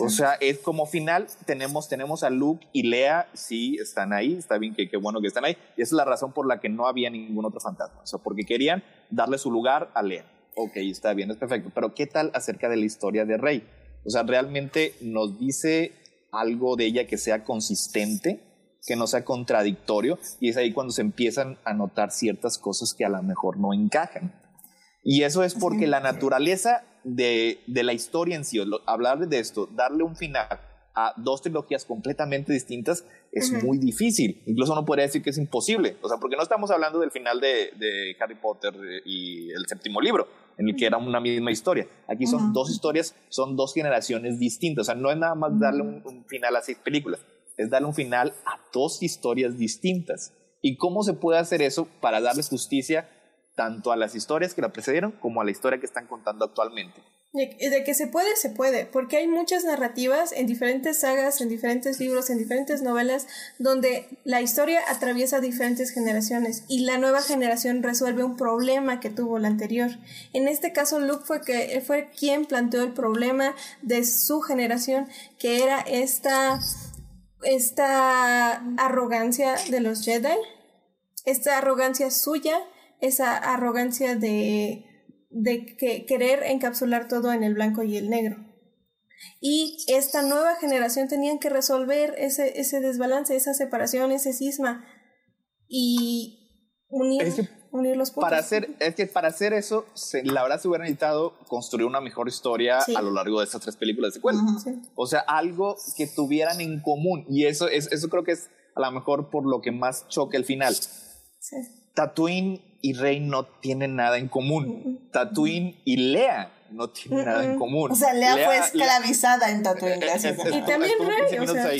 O sea, es como final, tenemos, tenemos a Luke y Lea, sí, están ahí, está bien, que qué bueno que están ahí, y esa es la razón por la que no había ningún otro fantasma, o sea, porque querían darle su lugar a Lea. Ok, está bien, es perfecto, pero ¿qué tal acerca de la historia de Rey? O sea, ¿realmente nos dice algo de ella que sea consistente? que no sea contradictorio y es ahí cuando se empiezan a notar ciertas cosas que a lo mejor no encajan. Y eso es porque la naturaleza de, de la historia en sí, hablar de esto, darle un final a dos trilogías completamente distintas es muy difícil. Incluso uno podría decir que es imposible. O sea, porque no estamos hablando del final de, de Harry Potter y el séptimo libro, en el que era una misma historia. Aquí son dos historias, son dos generaciones distintas. O sea, no es nada más darle un, un final a seis películas, es darle un final a dos historias distintas. ¿Y cómo se puede hacer eso para darle justicia tanto a las historias que la precedieron como a la historia que están contando actualmente? De, que se puede, se puede, porque hay muchas narrativas en diferentes sagas, en diferentes libros, en diferentes novelas, donde la historia atraviesa diferentes generaciones y la nueva generación resuelve un problema que tuvo la anterior. En este caso, Luke fue, que, fue quien planteó el problema de su generación, que era esta, esta arrogancia de los Jedi, esta arrogancia suya, esa arrogancia de de que querer encapsular todo en el blanco y el negro. Y esta nueva generación tenían que resolver ese, ese desbalance, esa separación, ese cisma y unir, unir los puntos. Para hacer, es que para hacer eso, la verdad se hubiera necesitado construir una mejor historia a lo largo de estas tres películas de secuela. O sea, algo que tuvieran en común. Y eso, es, eso creo que es a lo mejor por lo que más choca el final. Tatooine y Rey no tienen nada en común. Tatooine y Lea no tienen nada en común. O sea, Lea, fue esclavizada en Tatooine, gracias. y también Rey, o sea,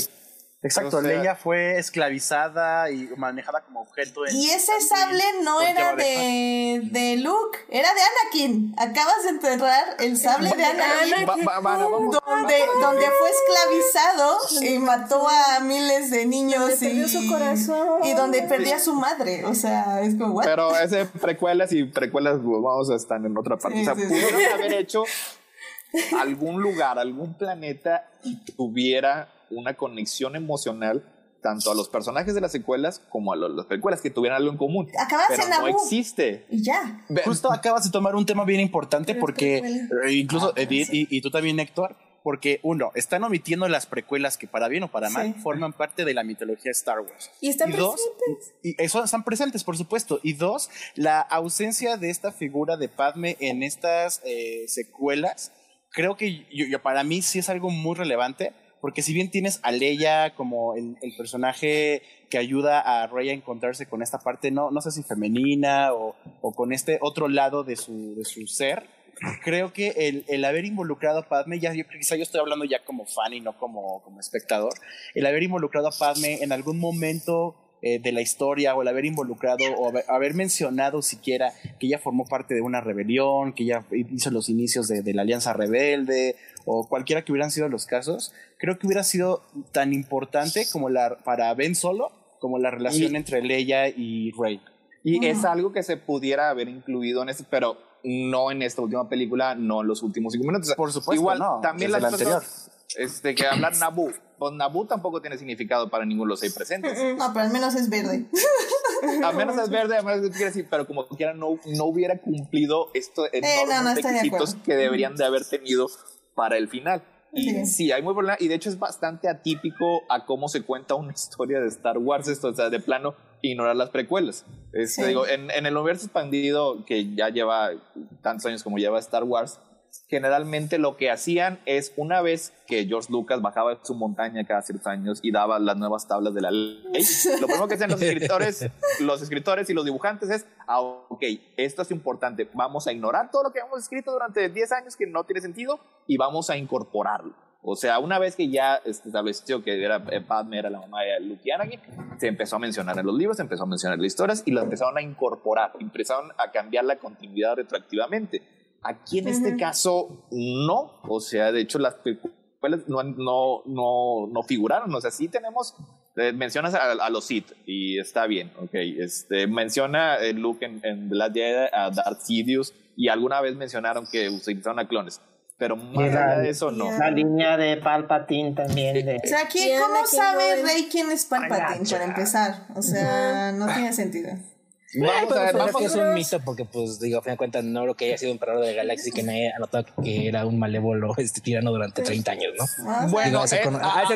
Exacto, Leia fue esclavizada y manejada como objeto. y ese sable no era de, de Luke, era de Anakin. Acabas de enterrar el sable de Anakin. donde, donde fue esclavizado y mató a miles de niños. y, perdió su corazón. Y donde perdía a su madre. O sea, es como, ¿what? Pero ese precuelas y precuelas, vamos a estar en otra parte. o sea, pudieron haber hecho algún lugar, algún planeta y tuviera una conexión emocional tanto a los personajes de las secuelas como a las películas que tuvieran algo en común. Acabas pero en no existe. Y ya. Justo acabas de tomar un tema bien importante porque eh, incluso ah, Edith y, tú también Héctor, porque uno, están omitiendo las precuelas que para bien o para mal forman parte de la mitología de Star Wars. Y están presentes. y eso están presentes, por supuesto. Y dos, la ausencia de esta figura de Padme en estas eh, secuelas, creo que yo, para mí sí es algo muy relevante porque si bien tienes a Leia como el, personaje que ayuda a Rey a encontrarse con esta parte, no, no sé si femenina o, o con este otro lado de su, de su ser, creo que el, el, haber involucrado a Padme, ya yo quizá yo estoy hablando ya como fan y no como, como espectador, el haber involucrado a Padme en algún momento eh, de la historia o el haber involucrado o haber, mencionado siquiera que ella formó parte de una rebelión, que ella hizo los inicios de, de la Alianza Rebelde o cualquiera que hubieran sido los casos, creo que hubiera sido tan importante como la para Ben Solo como la relación entre Leia y Rey. Y es algo que se pudiera haber incluido en este, pero no en esta última película, no en los últimos cinco minutos. Por supuesto, igual no, también la anterior. Este, que hablan Naboo. Pues Naboo tampoco tiene significado para ninguno de los seis presentes. No, pero al menos es verde. al menos es verde, al menos quiere decir, pero como quiera no, no hubiera cumplido estos eh, no, requisitos que deberían de haber tenido para el final. Y sí. hay muy problema. Y de hecho es bastante atípico a cómo se cuenta una historia de Star Wars. Esto, o sea, de plano, ignorar las precuelas. Este, digo, en, en, el universo expandido que ya lleva tantos años como lleva Star Wars, generalmente lo que hacían es una vez que George Lucas bajaba su montaña cada ciertos años y daba las nuevas tablas de la ley, lo primero que hacían los escritores, los escritores y los dibujantes es, ah, ok, esto es importante, vamos a ignorar todo lo que hemos escrito durante 10 años que no tiene sentido y vamos a incorporarlo. O sea, una vez que ya estableció que era eh, Padme era la mamá de Luke y Anakin, se empezó a mencionar en los libros, se empezó a mencionar en las historias y lo empezaron a incorporar, empezaron a cambiar la continuidad retroactivamente Aquí en este caso no, o sea, de hecho las películas no, no, no, no figuraron, o sea, sí tenemos, eh, mencionas a, los Sith y está bien, ok, este, menciona el Luke en, en The Last Jedi a Darth Sidious y alguna vez mencionaron que utilizaron a clones. Pero más allá de eso, no. La línea de Palpatine también. De... O sea, ¿quién, ¿cómo sabe Rey quién es Palpatine para empezar? O sea, no tiene sentido. Vamos a ver, vamos que es un mito porque, pues, digo, a fin de cuentas, no creo que haya sido un emperador de la galaxia y que nadie ha notado que era un malévolo este tirano durante 30 años, ¿no? Bueno, a, ser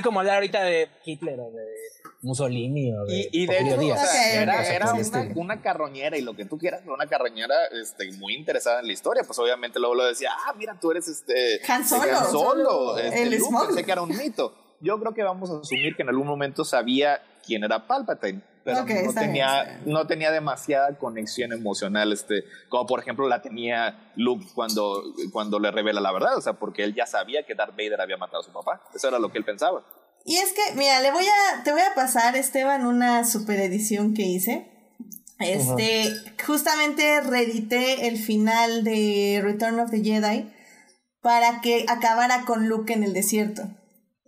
como, hablar ahorita de Hitler o de Mussolini o de, y, y de hecho, Díaz. o sea, era, era sí, una, sí. una carroñera y lo que tú quieras, pero una carroñera este, muy interesada en la historia. Pues obviamente luego lo decía, ah, mira, tú eres este. Han Solo. Han Solo, este, El Luke, pensé que era un mito. Yo creo que vamos a asumir que en algún momento sabía quién era Palpatine, pero no, tenía, bien. no tenía demasiada conexión emocional, este, como por ejemplo la tenía Luke cuando, cuando le revela la verdad, o sea, porque él ya sabía que Darth Vader había matado a su papá. Eso era lo que él pensaba. Y es que, mira, le voy a, te voy a pasar, Esteban, una super edición que hice. Este, justamente reedité el final de Return of the Jedi para que acabara con Luke en el desierto.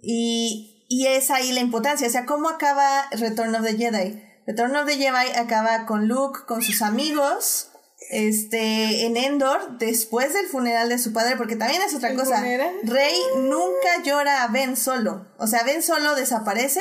Y, y es ahí la importancia, o sea, ¿cómo acaba Return of the Jedi? Return of the Jedi acaba con Luke, con sus amigos, este, en Endor, después del funeral de su padre, porque también es otra ¿El cosa. funeral? Rey nunca llora a Ben solo. O sea, Ben solo desaparece.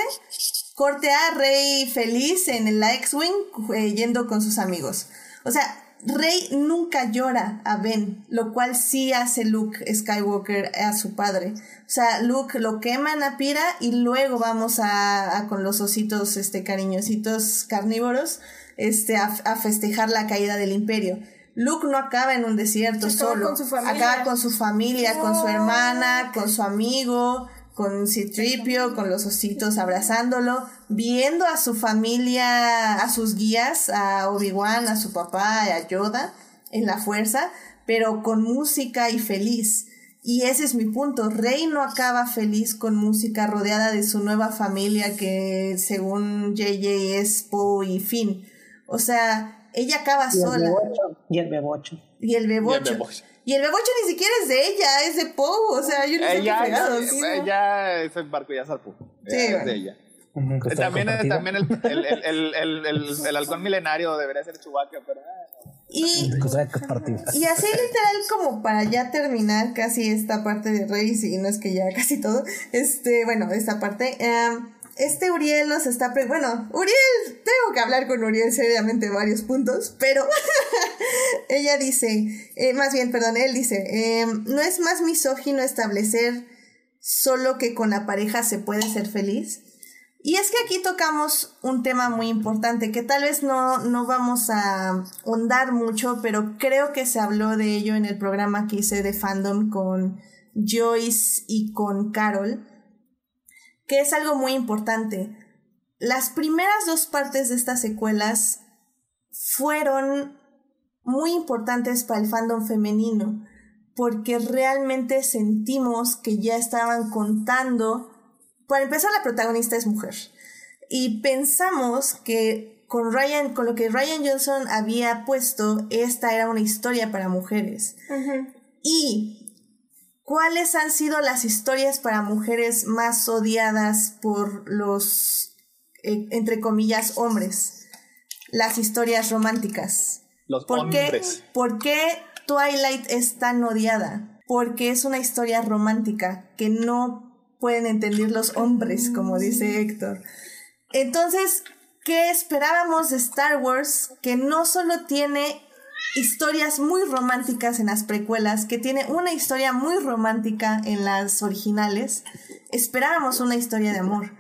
Corte a Rey feliz en el X-Wing eh, yendo con sus amigos. O sea, Rey nunca llora a Ben, lo cual sí hace Luke Skywalker a su padre. O sea, Luke lo quema en la pira y luego vamos a, a con los ositos, este, cariñositos carnívoros, este, a, a festejar la caída del imperio. Luke no acaba en un desierto Acaba solo. con su familia. Acaba con su familia, con su hermana, con su amigo, con Citripio, con los ositos abrazándolo, viendo a su familia, a sus guías, a Obi-Wan, a su papá, a Yoda, en la fuerza, pero con música y feliz. Y ese es mi punto. Rey no acaba feliz con música rodeada de su nueva familia que según JJ es Poe y Finn. O sea, ella acaba Y el sola. bebocho. Y el bebocho. Y el bebocho. bebocho. Y el bebocho ni siquiera es de ella, es de Poe. O sea, yo no sé qué Ella, fregados. ella, ella- ese barco ya zarpó. Sí, es bueno. de ella. También, compartida. también el, el, el, el, el, el- el halcón milenario debería ser Chewbacca, pero... ah, Y, y así literal como para ya terminar casi esta parte de Rey, si no es que ya casi todo, este, bueno, esta parte, em, este Uriel nos está, bueno, Uriel, tengo que hablar con Uriel seriamente en varios puntos, pero ella dice, eh, más bien, perdón, él dice, em, no es más misógino establecer solo que con la pareja se puede ser feliz. Y es que aquí tocamos un tema muy importante que tal vez no, no vamos a ahondar mucho, pero creo que se habló de ello en el programa que hice de fandom con Joyce y con Carol, que es algo muy importante. Las primeras dos partes de estas secuelas fueron muy importantes para el fandom femenino, porque realmente sentimos que ya estaban contando para empezar, la protagonista es mujer. Y pensamos que con Ryan, con lo que Ryan Johnson había puesto, esta era una historia para mujeres. Y ¿cuáles han sido las historias para mujeres más odiadas por los, eh, entre comillas, hombres? Las historias románticas. Los ¿Por qué, hombres. ¿Por qué Twilight es tan odiada? Porque es una historia romántica que no pueden entender los hombres, como dice Héctor. Entonces, ¿qué esperábamos de Star Wars? Que no solo tiene historias muy románticas en las precuelas, que tiene una historia muy romántica en las originales, esperábamos una historia de amor.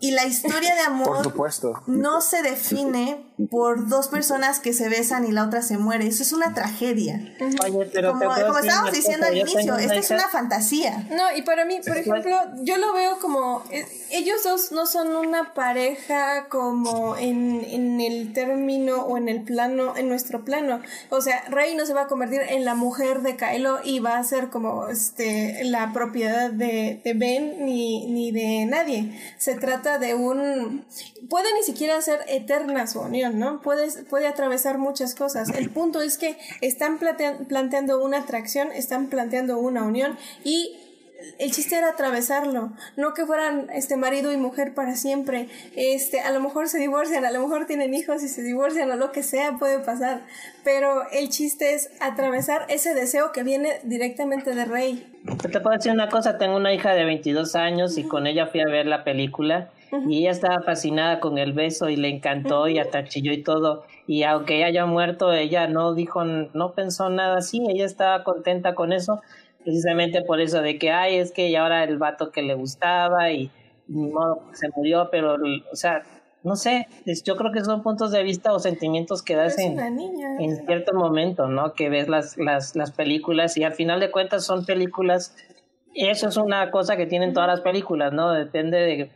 Y la historia de amor Por supuesto. no se define por dos personas que se besan y la otra se muere. Eso es una tragedia. Oye, pero Como, estábamos diciendo al inicio, esta es una fantasía. No, y para mí, por ejemplo, yo lo veo como, eh, ellos dos no son una pareja como en, en el término o en el plano, en nuestro plano. O sea, Rey no se va a convertir en la mujer de Kylo y va a ser como este la propiedad de, Ben ni, ni de nadie. Se trata de un... Puede ni siquiera ser eterna su unión, ¿no? Puede, puede atravesar muchas cosas. El punto es que están plantea- planteando una atracción, están planteando una unión y el chiste era atravesarlo, no que fueran este marido y mujer para siempre. Este, a lo mejor se divorcian, a lo mejor tienen hijos y se divorcian o lo que sea puede pasar, pero el chiste es atravesar ese deseo que viene directamente de Rey. Te puedo decir una cosa, tengo una hija de 22 años y con ella fui a ver la película y ella estaba fascinada con el beso y le encantó y hasta chilló y todo. Y aunque ella haya muerto, ella no dijo, no pensó nada así, ella estaba contenta con eso, precisamente por eso de que, ay, es que ya ahora el vato que le gustaba y, no, se murió, pero, o sea, no sé, yo creo que son puntos de vista o sentimientos que das en, en cierto momento, ¿no? Que ves las, las, las películas y al final de cuentas son películas, eso es una cosa que tienen todas las películas, ¿no? Depende de,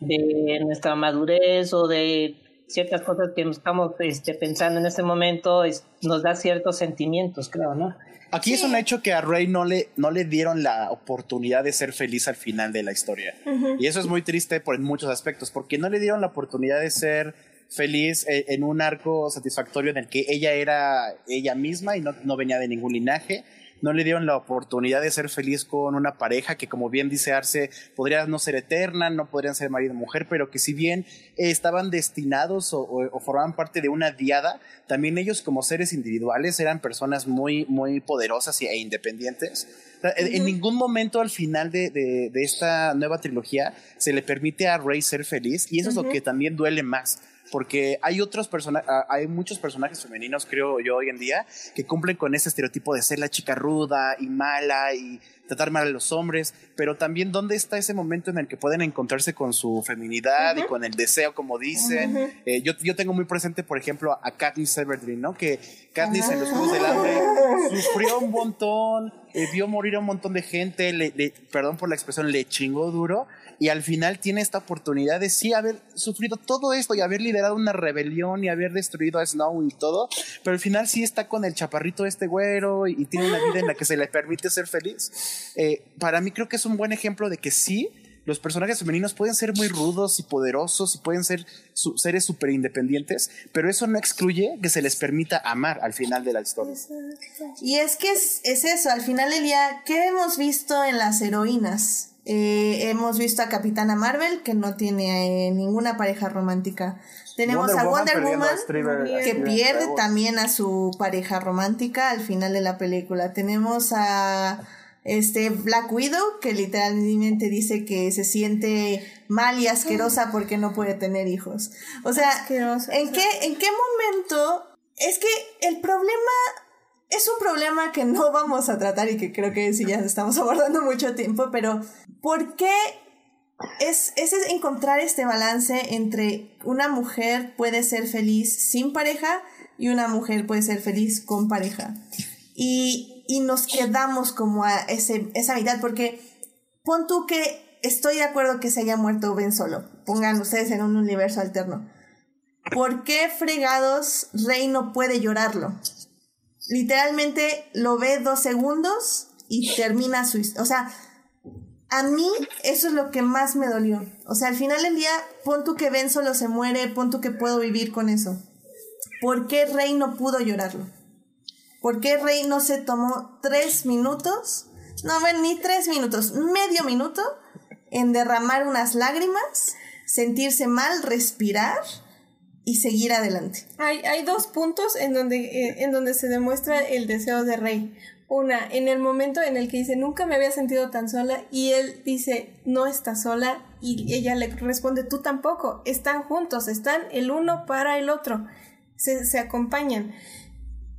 de nuestra madurez o de ciertas cosas que estamos este, pensando en este momento, nos da ciertos sentimientos, creo, ¿no? Aquí es un hecho que a Rey no le, no le dieron la oportunidad de ser feliz al final de la historia. Y eso es muy triste por en muchos aspectos, porque no le dieron la oportunidad de ser feliz eh, en un arco satisfactorio en el que ella era ella misma y no, no venía de ningún linaje no le dieron la oportunidad de ser feliz con una pareja que, como bien dice Arce, podría no ser eterna, no podrían ser marido y mujer, pero que si bien estaban destinados o, formaban parte de una diada, también ellos como seres individuales eran personas muy, muy poderosas e independientes. En ningún momento al final de, de, esta nueva trilogía se le permite a Rey ser feliz y eso es lo que también duele más porque hay otros personajes, ah, hay muchos personajes femeninos, creo yo, hoy en día, que cumplen con ese estereotipo de ser la chica ruda y mala y tratar mal a los hombres, pero también dónde está ese momento en el que pueden encontrarse con su feminidad y con el deseo, como dicen. Eh, yo, yo tengo muy presente, por ejemplo, a Katniss Everdeen, ¿no? Que Katniss en los Juegos del Hambre sufrió un montón, eh, vio morir a un montón de gente, le, perdón por la expresión, le chingó duro, y al final tiene esta oportunidad de sí haber sufrido todo esto y haber liderado una rebelión y haber destruido a Snow y todo, pero al final sí está con el chaparrito este güero y, tiene una vida en la que se le permite ser feliz. Eh, para mí creo que es un buen ejemplo de que sí, los personajes femeninos pueden ser muy rudos y poderosos y pueden ser seres súper independientes, pero eso no excluye que se les permita amar al final de la historia. Y es que es, es eso, al final del ¿qué hemos visto en las heroínas? Eh, hemos visto a Capitana Marvel, que no tiene eh, ninguna pareja romántica. Tenemos a Wonder Woman, que pierde también a su pareja romántica al final de la película. Tenemos a este Black Widow, que literalmente dice que se siente mal y asquerosa porque no puede tener hijos. O sea, ¿en qué, ¿en qué momento? Es que el problema es un problema que no vamos a tratar y que creo que sí ya estamos abordando mucho tiempo, pero ¿por qué es, es encontrar este balance entre una mujer puede ser feliz sin pareja y una mujer puede ser feliz con pareja? Y, y nos quedamos como a ese, esa mitad, porque pon tú que estoy de acuerdo que se haya muerto Ben Solo, pongan ustedes en un universo alterno. ¿Por qué fregados Rey no puede llorarlo? literalmente lo ve dos segundos y termina su O sea, a mí eso es lo que más me dolió. O sea, al final del día, pon tú que Ben solo se muere, pon tú que puedo vivir con eso. ¿Por qué Rey no pudo llorarlo? ¿Por qué Rey no se tomó tres minutos? No, ven, ni tres minutos, medio minuto en derramar unas lágrimas, sentirse mal, respirar y seguir adelante. Hay, hay dos puntos en donde, eh, en donde se demuestra el deseo de Rey. Una, en el momento en el que dice, nunca me había sentido tan sola, y él dice, no está sola, y ella le responde, tú tampoco, están juntos, están el uno para el otro, se, se acompañan.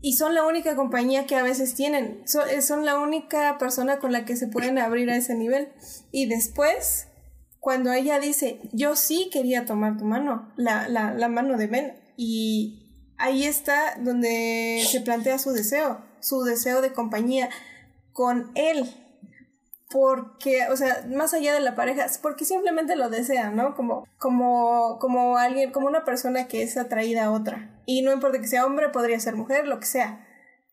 Y son la única compañía que a veces tienen, son, eh, son la única persona con la que se pueden abrir a ese nivel. Y después, cuando ella dice, yo sí quería tomar tu mano, la, la, la mano de Ben, y ahí está donde se plantea su deseo, su deseo de compañía con él, porque, o sea, más allá de la pareja, porque simplemente lo desea, ¿no? Como, como, como alguien, como una persona que es atraída a otra. Y no importa que sea hombre, podría ser mujer, lo que sea.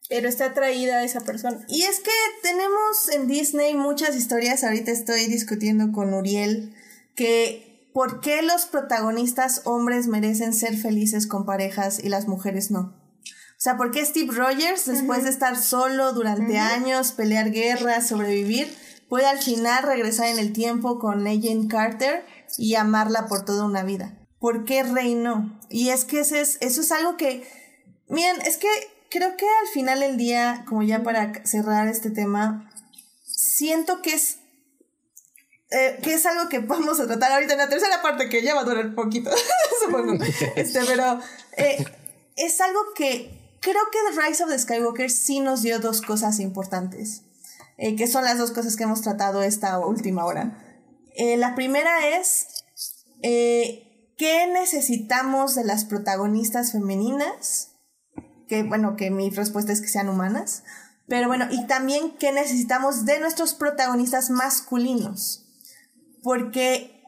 Pero está atraída a esa persona. Y es que tenemos en Disney muchas historias, ahorita estoy discutiendo con Uriel que por qué los protagonistas hombres merecen ser felices con parejas y las mujeres no. O sea, ¿por qué Steve Rogers, después de estar solo durante años, pelear guerras, sobrevivir, puede al final regresar en el tiempo con Agent Carter y amarla por toda una vida? ¿Por qué Rey no? Y es que eso es, eso es algo que, miren, es que creo que al final del día, como ya para cerrar este tema, siento que es eh, que es algo que vamos a tratar ahorita en la tercera parte, que ya va a durar poquito, supongo. Este, pero eh, es algo que creo que The Rise of the Skywalker sí nos dio dos cosas importantes, eh, que son las dos cosas que hemos tratado esta última hora. Eh, la primera es, eh, ¿qué necesitamos de las protagonistas femeninas? Que bueno, que mi respuesta es que sean humanas. Pero bueno, y también qué necesitamos de nuestros protagonistas masculinos. Porque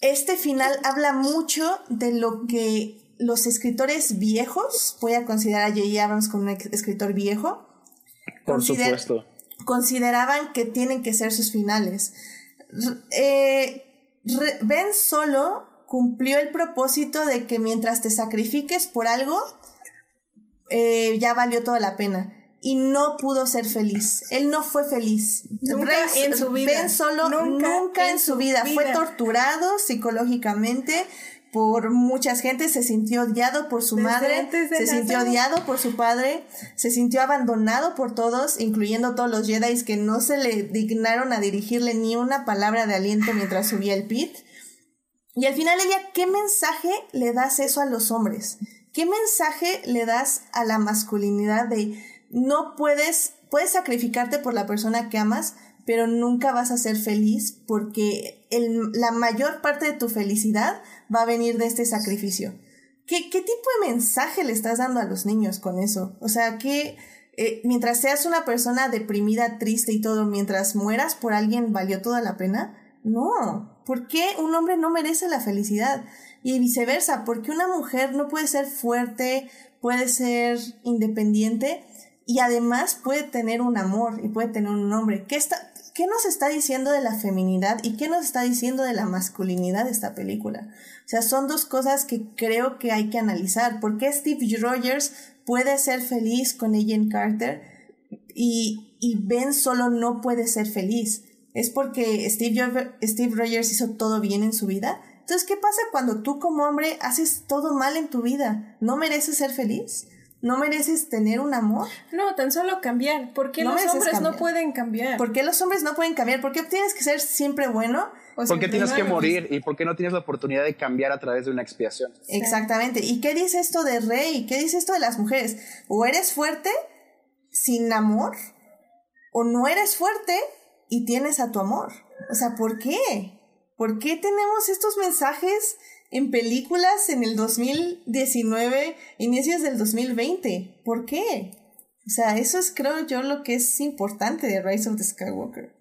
este final habla mucho de lo que los escritores viejos, voy a considerar a J.J. Abrams como un escritor viejo, por supuesto. consideraban que tienen que ser sus finales. Eh, ben solo cumplió el propósito de que mientras te sacrifiques por algo, eh, ya valió toda la pena. Y no pudo ser feliz. Él no fue feliz. Nunca en su vida. Ben solo nunca, en, su vida. Fue torturado psicológicamente por muchas gente, se sintió odiado por su madre, se sintió odiado por su padre, se sintió abandonado por todos, incluyendo todos los Jedi que no se le dignaron a dirigirle ni una palabra de aliento mientras subía el pit. Y al final ella, ¿qué mensaje le das eso a los hombres? ¿Qué mensaje le das a la masculinidad de no puedes, puedes sacrificarte por la persona que amas, pero nunca vas a ser feliz porque el, la mayor parte de tu felicidad va a venir de este sacrificio. ¿Qué, ¿Qué tipo de mensaje le estás dando a los niños con eso? O sea, que eh, mientras seas una persona deprimida, triste y todo, mientras mueras por alguien, ¿valió toda la pena? No. ¿Por qué un hombre no merece la felicidad? Y viceversa, ¿por qué una mujer no puede ser fuerte, puede ser independiente y además puede tener un amor y puede tener un hombre? ¿Qué está, ¿qué nos está diciendo de la feminidad y qué nos está diciendo de la masculinidad de esta película? O sea, son dos cosas que creo que hay que analizar. ¿Por qué Steve Rogers puede ser feliz con Agent Carter y, y Ben solo no puede ser feliz? ¿Es porque Steve, Steve Rogers hizo todo bien en su vida? Entonces, ¿qué pasa cuando tú como hombre haces todo mal en tu vida? ¿No mereces ser feliz? ¿No mereces tener un amor? No, tan solo cambiar. ¿Por qué los hombres no pueden cambiar? ¿Por qué los hombres no pueden cambiar? ¿Por qué tienes que ser siempre bueno? ¿Por qué tienes que morir? ¿Y por qué no tienes la oportunidad de cambiar a través de una expiación? Exactamente. ¿Y qué dice esto de rey? ¿Qué dice esto de las mujeres? O eres fuerte sin amor, o no eres fuerte y tienes a tu amor. O sea, ¿por qué? ¿Por qué tenemos estos mensajes en películas en el 2019, inicios del 2020. ¿Por qué? O sea, eso es creo yo lo que es importante de Rise of the Skywalker.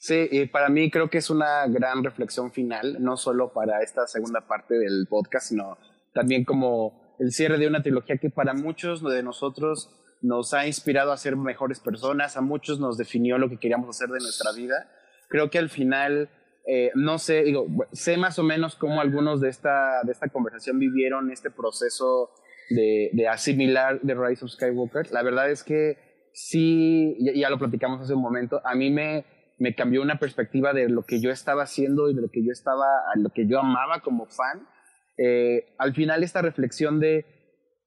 Sí, y para mí creo que es una gran reflexión final, no solo para esta segunda parte del podcast, sino también como el cierre de una trilogía que para muchos de nosotros nos ha inspirado a ser mejores personas, a muchos nos definió lo que queríamos hacer de nuestra vida. Creo que al final eh, no sé, digo, sé más o menos cómo algunos de esta, de esta conversación vivieron este proceso de, de asimilar The Rise of Skywalker. La verdad es que sí, ya, lo platicamos hace un momento, a mí me, me cambió una perspectiva de lo que yo estaba haciendo y de lo que yo estaba, lo que yo amaba como fan. Eh, al final esta reflexión de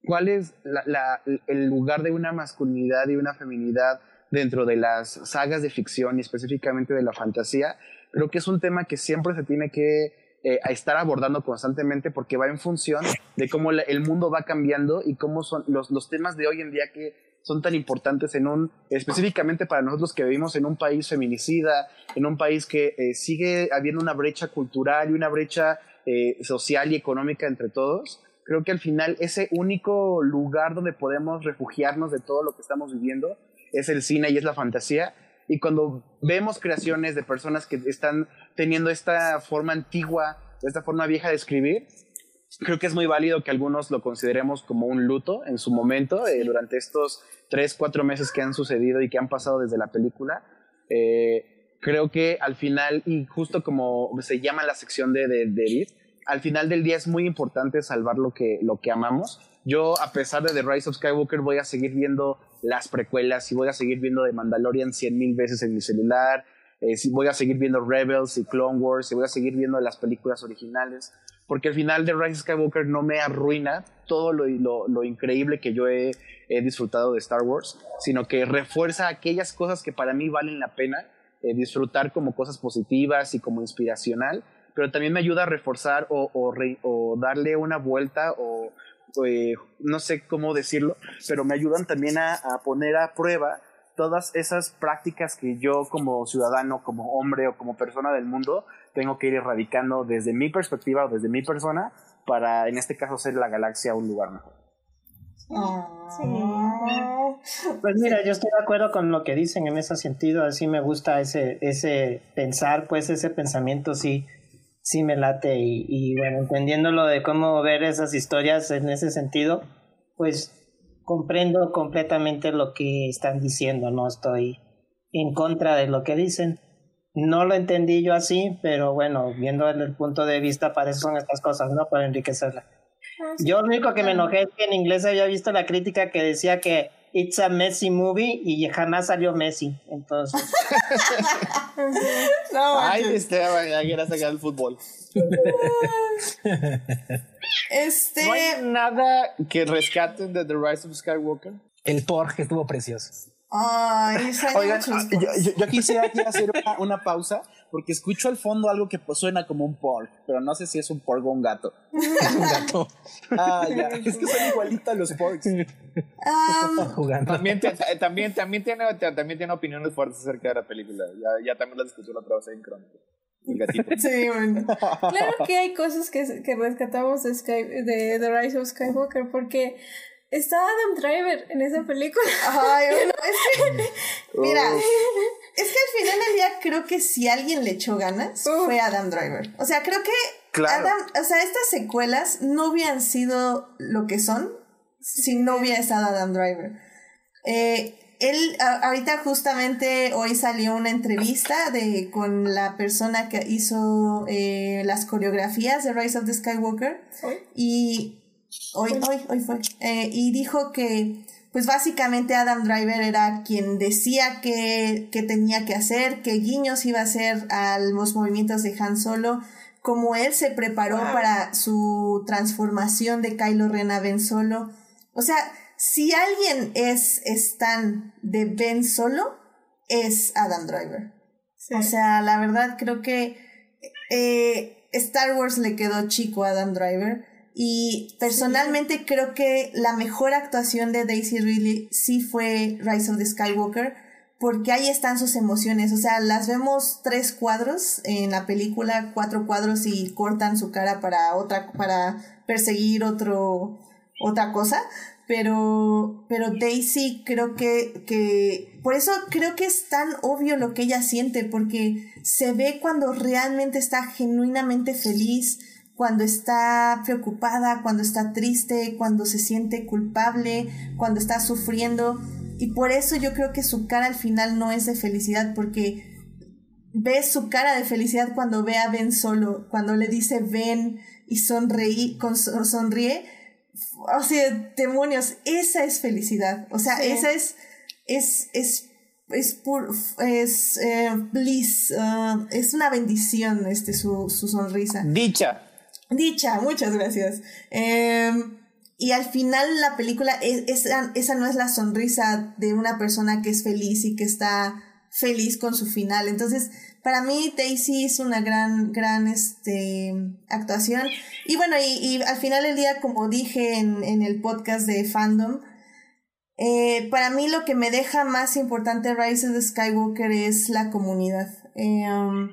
cuál es la, el lugar de una masculinidad y una feminidad dentro de las sagas de ficción y específicamente de la fantasía, creo que es un tema que siempre se tiene que eh, estar abordando constantemente porque va en función de cómo el mundo va cambiando y cómo son los, los temas de hoy en día que son tan importantes en un, específicamente para nosotros que vivimos en un país feminicida, en un país que eh, sigue habiendo una brecha cultural y una brecha eh, social y económica entre todos. Creo que al final ese único lugar donde podemos refugiarnos de todo lo que estamos viviendo es el cine y es la fantasía y cuando vemos creaciones de personas que están teniendo esta forma antigua, esta forma vieja de escribir, creo que es muy válido que algunos lo consideremos como un luto en su momento, eh, durante estos tres, cuatro meses que han sucedido y que han pasado desde la película. Eh, creo que al final, y justo como se llama la sección de, de, Edith, al final del día es muy importante salvar lo que, lo que amamos. Yo, a pesar de The Rise of Skywalker, voy a seguir viendo las precuelas y voy a seguir viendo The Mandalorian cien mil veces en mi celular. Eh, voy a seguir viendo Rebels y Clone Wars y voy a seguir viendo las películas originales. Porque al final The Rise of Skywalker no me arruina todo lo, lo, lo increíble que yo he, he, disfrutado de Star Wars, sino que refuerza aquellas cosas que para mí valen la pena eh, disfrutar como cosas positivas y como inspiracional pero también me ayuda a reforzar o, o darle una vuelta o, eh, no sé cómo decirlo, pero me ayudan también a, a, poner a prueba todas esas prácticas que yo como ciudadano, como hombre o como persona del mundo tengo que ir erradicando desde mi perspectiva o desde mi persona para, en este caso, hacer la galaxia un lugar mejor. Pues mira, yo estoy de acuerdo con lo que dicen en ese sentido, así me gusta ese, ese pensar, pues ese pensamiento sí, sí me late y, y bueno, entendiendo lo de cómo ver esas historias en ese sentido, pues comprendo completamente lo que están diciendo, no estoy en contra de lo que dicen. No lo entendí yo así, pero bueno, viendo desde el punto de vista, para eso son estas cosas, ¿no? Para enriquecerla. Yo lo único que me enojé es que en inglés había visto la crítica que decía que it's a messy movie y jamás salió Messi. Entonces. No, Ay. Esteban, ya quieras sacar el fútbol. este. ¿No hay nada que rescaten de The Rise of Skywalker? El Porg estuvo precioso. Ay, Oigan, ah, yo, yo- yo quisiera aquí hacer una, una pausa porque escucho al fondo algo que pues, suena como un pork, pero no sé si es un pork o un gato. Un gato Ah, ya, es que son igualitos los porks. Am, jugando. También, te- eh, también, también, tiene, también tiene opiniones fuertes acerca de la película. Ya, ya también la discutió la otra vez en Crónica. El gatito. sí, bueno. Claro que hay cosas que, que rescatamos de, Sky, de The Rise of Skywalker porque está Adam Driver en esa película. Ay, bueno, es que. Mira, es que al final del día creo que si alguien le echó ganas fue Adam Driver. O sea, creo que Claro. Adam, o sea, estas secuelas no hubieran sido lo que son si no hubiera estado Adam Driver. Eh, él, a- ahorita justamente hoy salió una entrevista de, con la persona que hizo eh, las coreografías de Rise of the Skywalker. ¿Hoy? Y hoy, hoy, hoy fue. Eh, y dijo que, pues básicamente Adam Driver era quien decía que, que tenía que hacer, que guiños iba a hacer a los movimientos de Han Solo, como él se preparó para su transformación de Kylo Ren a Ben Solo. O sea, si alguien es Stan de Ben Solo, es Adam Driver. Sí. O sea, la verdad creo que eh, Star Wars le quedó chico a Adam Driver. Y personalmente creo que la mejor actuación de Daisy Ridley sí fue Rise of the Skywalker, porque ahí están sus emociones. O sea, las vemos tres cuadros en la película, cuatro cuadros y cortan su cara para otra, para perseguir otro, otra cosa. Pero, pero Daisy creo que, que, por eso creo que es tan obvio lo que ella siente, porque se ve cuando realmente está genuinamente feliz, cuando está preocupada, cuando está triste, cuando se siente culpable, cuando está sufriendo. Y por eso yo creo que su cara al final no es de felicidad, porque ves su cara de felicidad cuando ve a Ben solo, cuando le dice ven y sonreí, con, sonríe. O sea, demonios, esa es felicidad. O sea, Sí. esa es, es, es, es, pur, es eh, bliss, ah, es una bendición este, su, su sonrisa. Dicha. Dicha, muchas gracias. Eh, y al final la película, es- esa, esa no es la sonrisa de una persona que es feliz y que está feliz con su final. Entonces, para mí Daisy es una gran, gran este, actuación. Y bueno, y, al final del día, como dije en, en el podcast de Fandom, eh, para mí lo que me deja más importante Rise of the Skywalker es la comunidad. Um,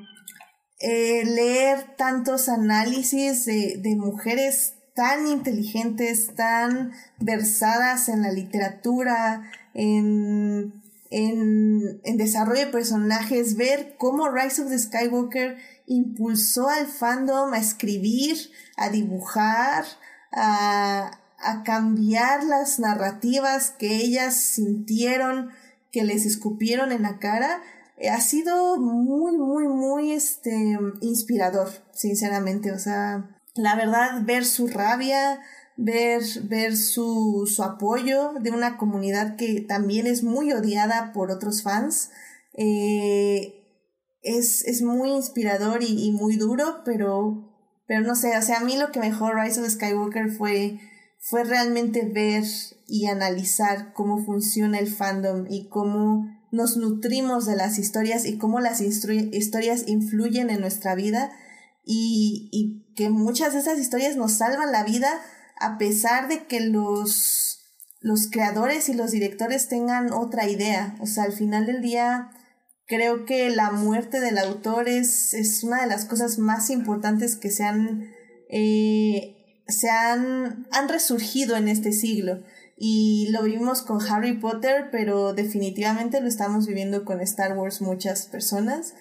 eh, leer tantos análisis de, de mujeres tan inteligentes, tan versadas en la literatura, en, en, en desarrollo de personajes, ver cómo Rise of the Skywalker impulsó al fandom a escribir, a dibujar, a, a cambiar las narrativas que ellas sintieron, que les escupieron en la cara, ha sido muy, muy, muy este, inspirador, sinceramente. O sea, la verdad, ver su rabia, ver, ver su, su apoyo de una comunidad que también es muy odiada por otros fans, eh, es, es muy inspirador y, y muy duro, pero, pero no sé, o sea, a mí lo que mejor Rise of Skywalker fue, fue realmente ver y analizar cómo funciona el fandom y cómo nos nutrimos de las historias y cómo las historias influyen en nuestra vida y, y, que muchas de esas historias nos salvan la vida a pesar de que los, los creadores y los directores tengan otra idea. O sea, al final del día creo que la muerte del autor es, es una de las cosas más importantes que se han, eh, se han, han resurgido en este siglo. Y lo vivimos con Harry Potter, pero definitivamente lo estamos viviendo con Star Wars muchas personas.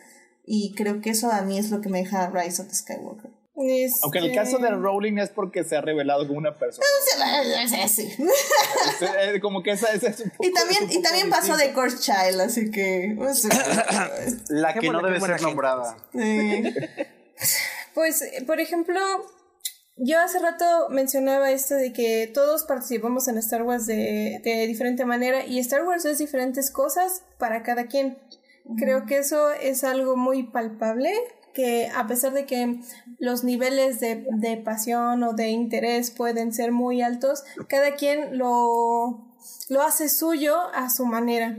Y creo que eso a mí es lo que me deja Rise of the Skywalker. Aunque en el caso de Rowling es porque se ha revelado como una persona. Sí. como que esa, esa es un Y también, y también pasó de Course Child, así que. La que no debe ser gente. nombrada. eh, Pues, por ejemplo, yo hace rato mencionaba esto de que todos participamos en Star Wars de, de diferente manera y Star Wars es diferentes cosas para cada quien. Creo que eso es algo muy palpable, que a pesar de que los niveles de, de pasión o de interés pueden ser muy altos, cada quien lo, lo hace suyo a su manera.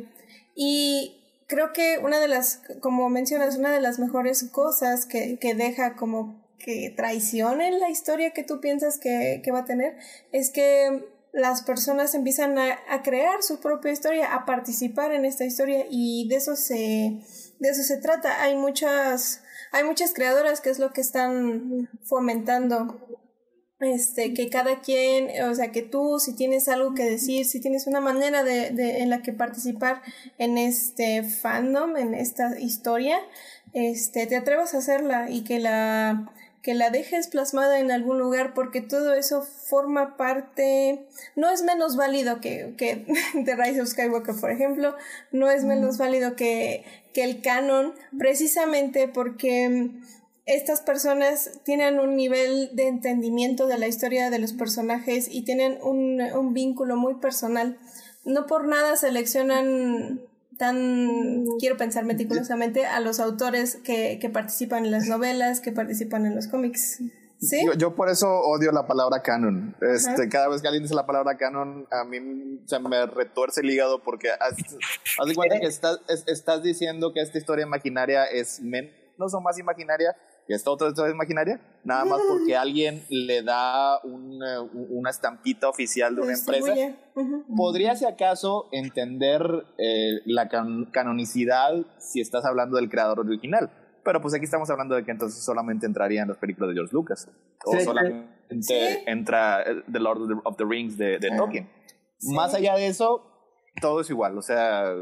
Y creo que una de las, como mencionas, una de las mejores cosas que, que deja como que traicionen la historia que tú piensas que, va a tener es que las personas empiezan a, a crear su propia historia, a participar en esta historia y de eso se, de eso se trata. Hay muchas, hay muchas creadoras que es lo que están fomentando este, que cada quien, o sea, que tú si tienes algo que decir, si tienes una manera de, de, en la que participar en este fandom, en esta historia, este, te atrevas a hacerla y que la, que la dejes plasmada en algún lugar porque todo eso forma parte, no es menos válido que, que The Rise of Skywalker, por ejemplo, no es menos válido que, que el canon, precisamente porque estas personas tienen un nivel de entendimiento de la historia de los personajes y tienen un, un vínculo muy personal. No por nada seleccionan tan, quiero pensar meticulosamente, a los autores que, que participan en las novelas, que participan en los cómics. ¿Sí? Yo, yo por eso odio la palabra canon. Este, Ajá. cada vez que alguien dice la palabra canon, a mí se me retuerce el hígado porque haz, haz de cuenta que estás, es- estás diciendo que esta historia imaginaria es menos o más imaginaria que esta otra historia imaginaria, nada más porque alguien le da una, una estampita oficial de una empresa. ¿Podría, si acaso, entender eh, la can- canonicidad si estás hablando del creador original? Pero pues aquí estamos hablando de que entonces solamente entraría en las películas de George Lucas. O Sí, solamente Sí. entra eh, The Lord of the, of the Rings de, de Tolkien. Sí. Más allá de eso, todo es igual. O sea,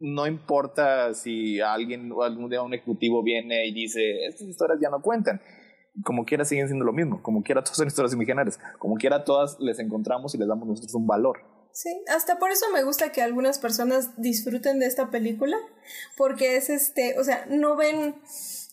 no importa si alguien algún día un ejecutivo viene y dice, estas historias ya no cuentan. Como quiera siguen siendo lo mismo. Como quiera todas son historias imaginarias. Como quiera todas les encontramos y les damos nosotros un valor. Sí, hasta por eso me gusta que algunas personas disfruten de esta película, porque es este, o sea, no ven,